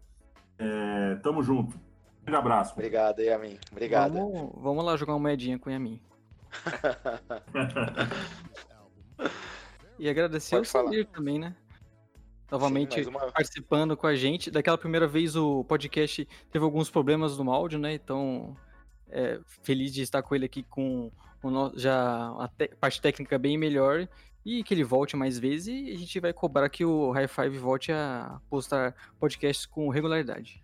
É, tamo junto. Um grande abraço. Obrigado, Yamin. Obrigado. Vamos, vamos lá jogar uma moedinha com o Yamin. e agradecer Pode o. Samir também, né? Novamente Sim, uma- participando com a gente. Daquela primeira vez o podcast teve alguns problemas no áudio, né? Então, é, feliz de estar com ele aqui com o no- já a te- parte técnica bem melhor e que ele volte mais vezes e a gente vai cobrar que o High Five volte a postar podcasts com regularidade.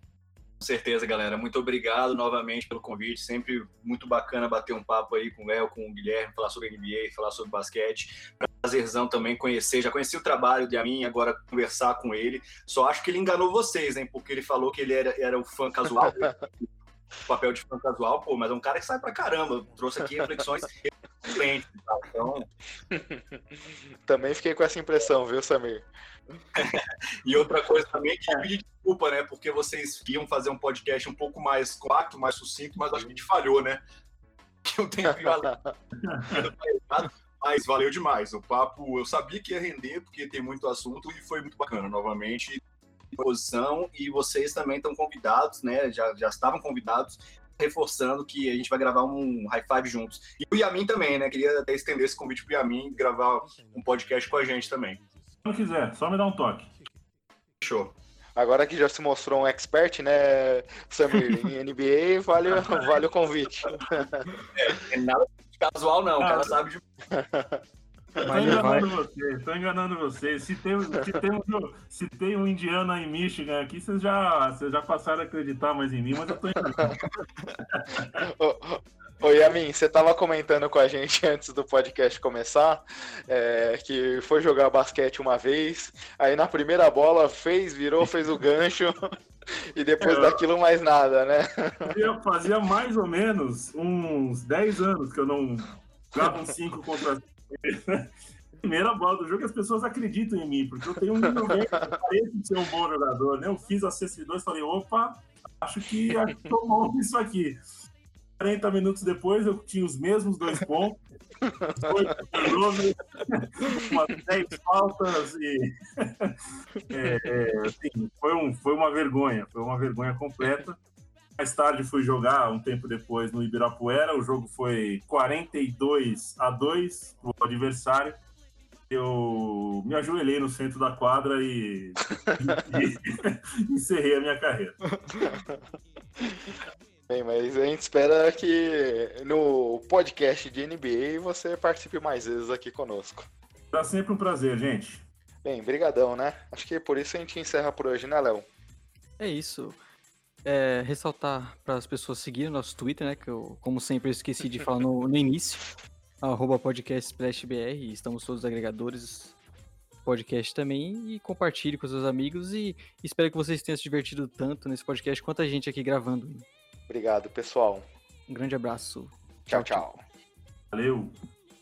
Com certeza, galera. Muito obrigado novamente pelo convite. Sempre muito bacana bater um papo aí com o Léo, com o Guilherme, falar sobre NBA, falar sobre basquete. Prazerzão também conhecer. Já conheci o trabalho de Amin, agora conversar com ele. Só acho que ele enganou vocês, hein? Porque ele falou que ele era, era o fã casual. papel de fã casual, pô, mas é um cara que sai pra caramba. Trouxe aqui reflexões tá? Então, Também fiquei com essa impressão, viu, Samir? E outra coisa também que pedir desculpa, né? Porque vocês iam fazer um podcast um pouco mais compacto, mais sucinto, mas acho que a gente falhou, né? Que o tempo ia mas valeu demais. O papo, eu sabia que ia render, porque tem muito assunto e foi muito bacana, novamente. Posição e vocês também estão convidados, né? Já, já estavam convidados, reforçando que a gente vai gravar um high five juntos. E o Yamin também, né? Queria até estender esse convite pro Yamin gravar um podcast com a gente também. Quando quiser, só me dá um toque. Fechou. Agora que já se mostrou um expert, né, Samir, em NBA, vale, vale o convite. É nada de casual, não. O cara sabe de Tô Vai enganando vocês, tô enganando vocês. Se tem, se tem, um, se tem um indiano em Michigan aqui, vocês já, vocês já passaram a acreditar mais em mim, mas eu tô enganando. Ô, ô Yamin, você tava comentando com a gente antes do podcast começar, é, que foi jogar basquete uma vez, aí na primeira bola fez, virou, fez o gancho, e depois É. daquilo mais nada, né? Fazia, fazia mais ou menos uns 10 anos que eu não jogava um 5 contra 5. Primeira bola do jogo, as pessoas acreditam em mim, porque eu tenho um nível médio, eu pareço ser um bom jogador, né? Eu fiz a CC2 e falei, opa, acho que que tô bom nisso aqui. 40 minutos depois, eu tinha os mesmos dois pontos, umas 10 faltas e é, é, assim, foi, um, foi uma vergonha, foi uma vergonha completa. Mais tarde fui jogar um tempo depois no Ibirapuera, o jogo foi 42 a 2 pro adversário. Eu me ajoelhei no centro da quadra e, e encerrei a minha carreira. Bem, mas a gente espera que no podcast de NBA você participe mais vezes aqui conosco. Será sempre um prazer, gente. Bem, brigadão, né? Acho que por isso a gente encerra por hoje, né, Léo? É isso. É, ressaltar para as pessoas seguirem o nosso Twitter, né? Que eu, como sempre, eu esqueci de falar no, no início. Arroba podcast SplashBR. Estamos todos os agregadores podcast também. E compartilhe com seus amigos. E espero que vocês tenham se divertido tanto nesse podcast quanto a gente aqui gravando. Obrigado, pessoal. Um grande abraço. tchau. tchau. Valeu.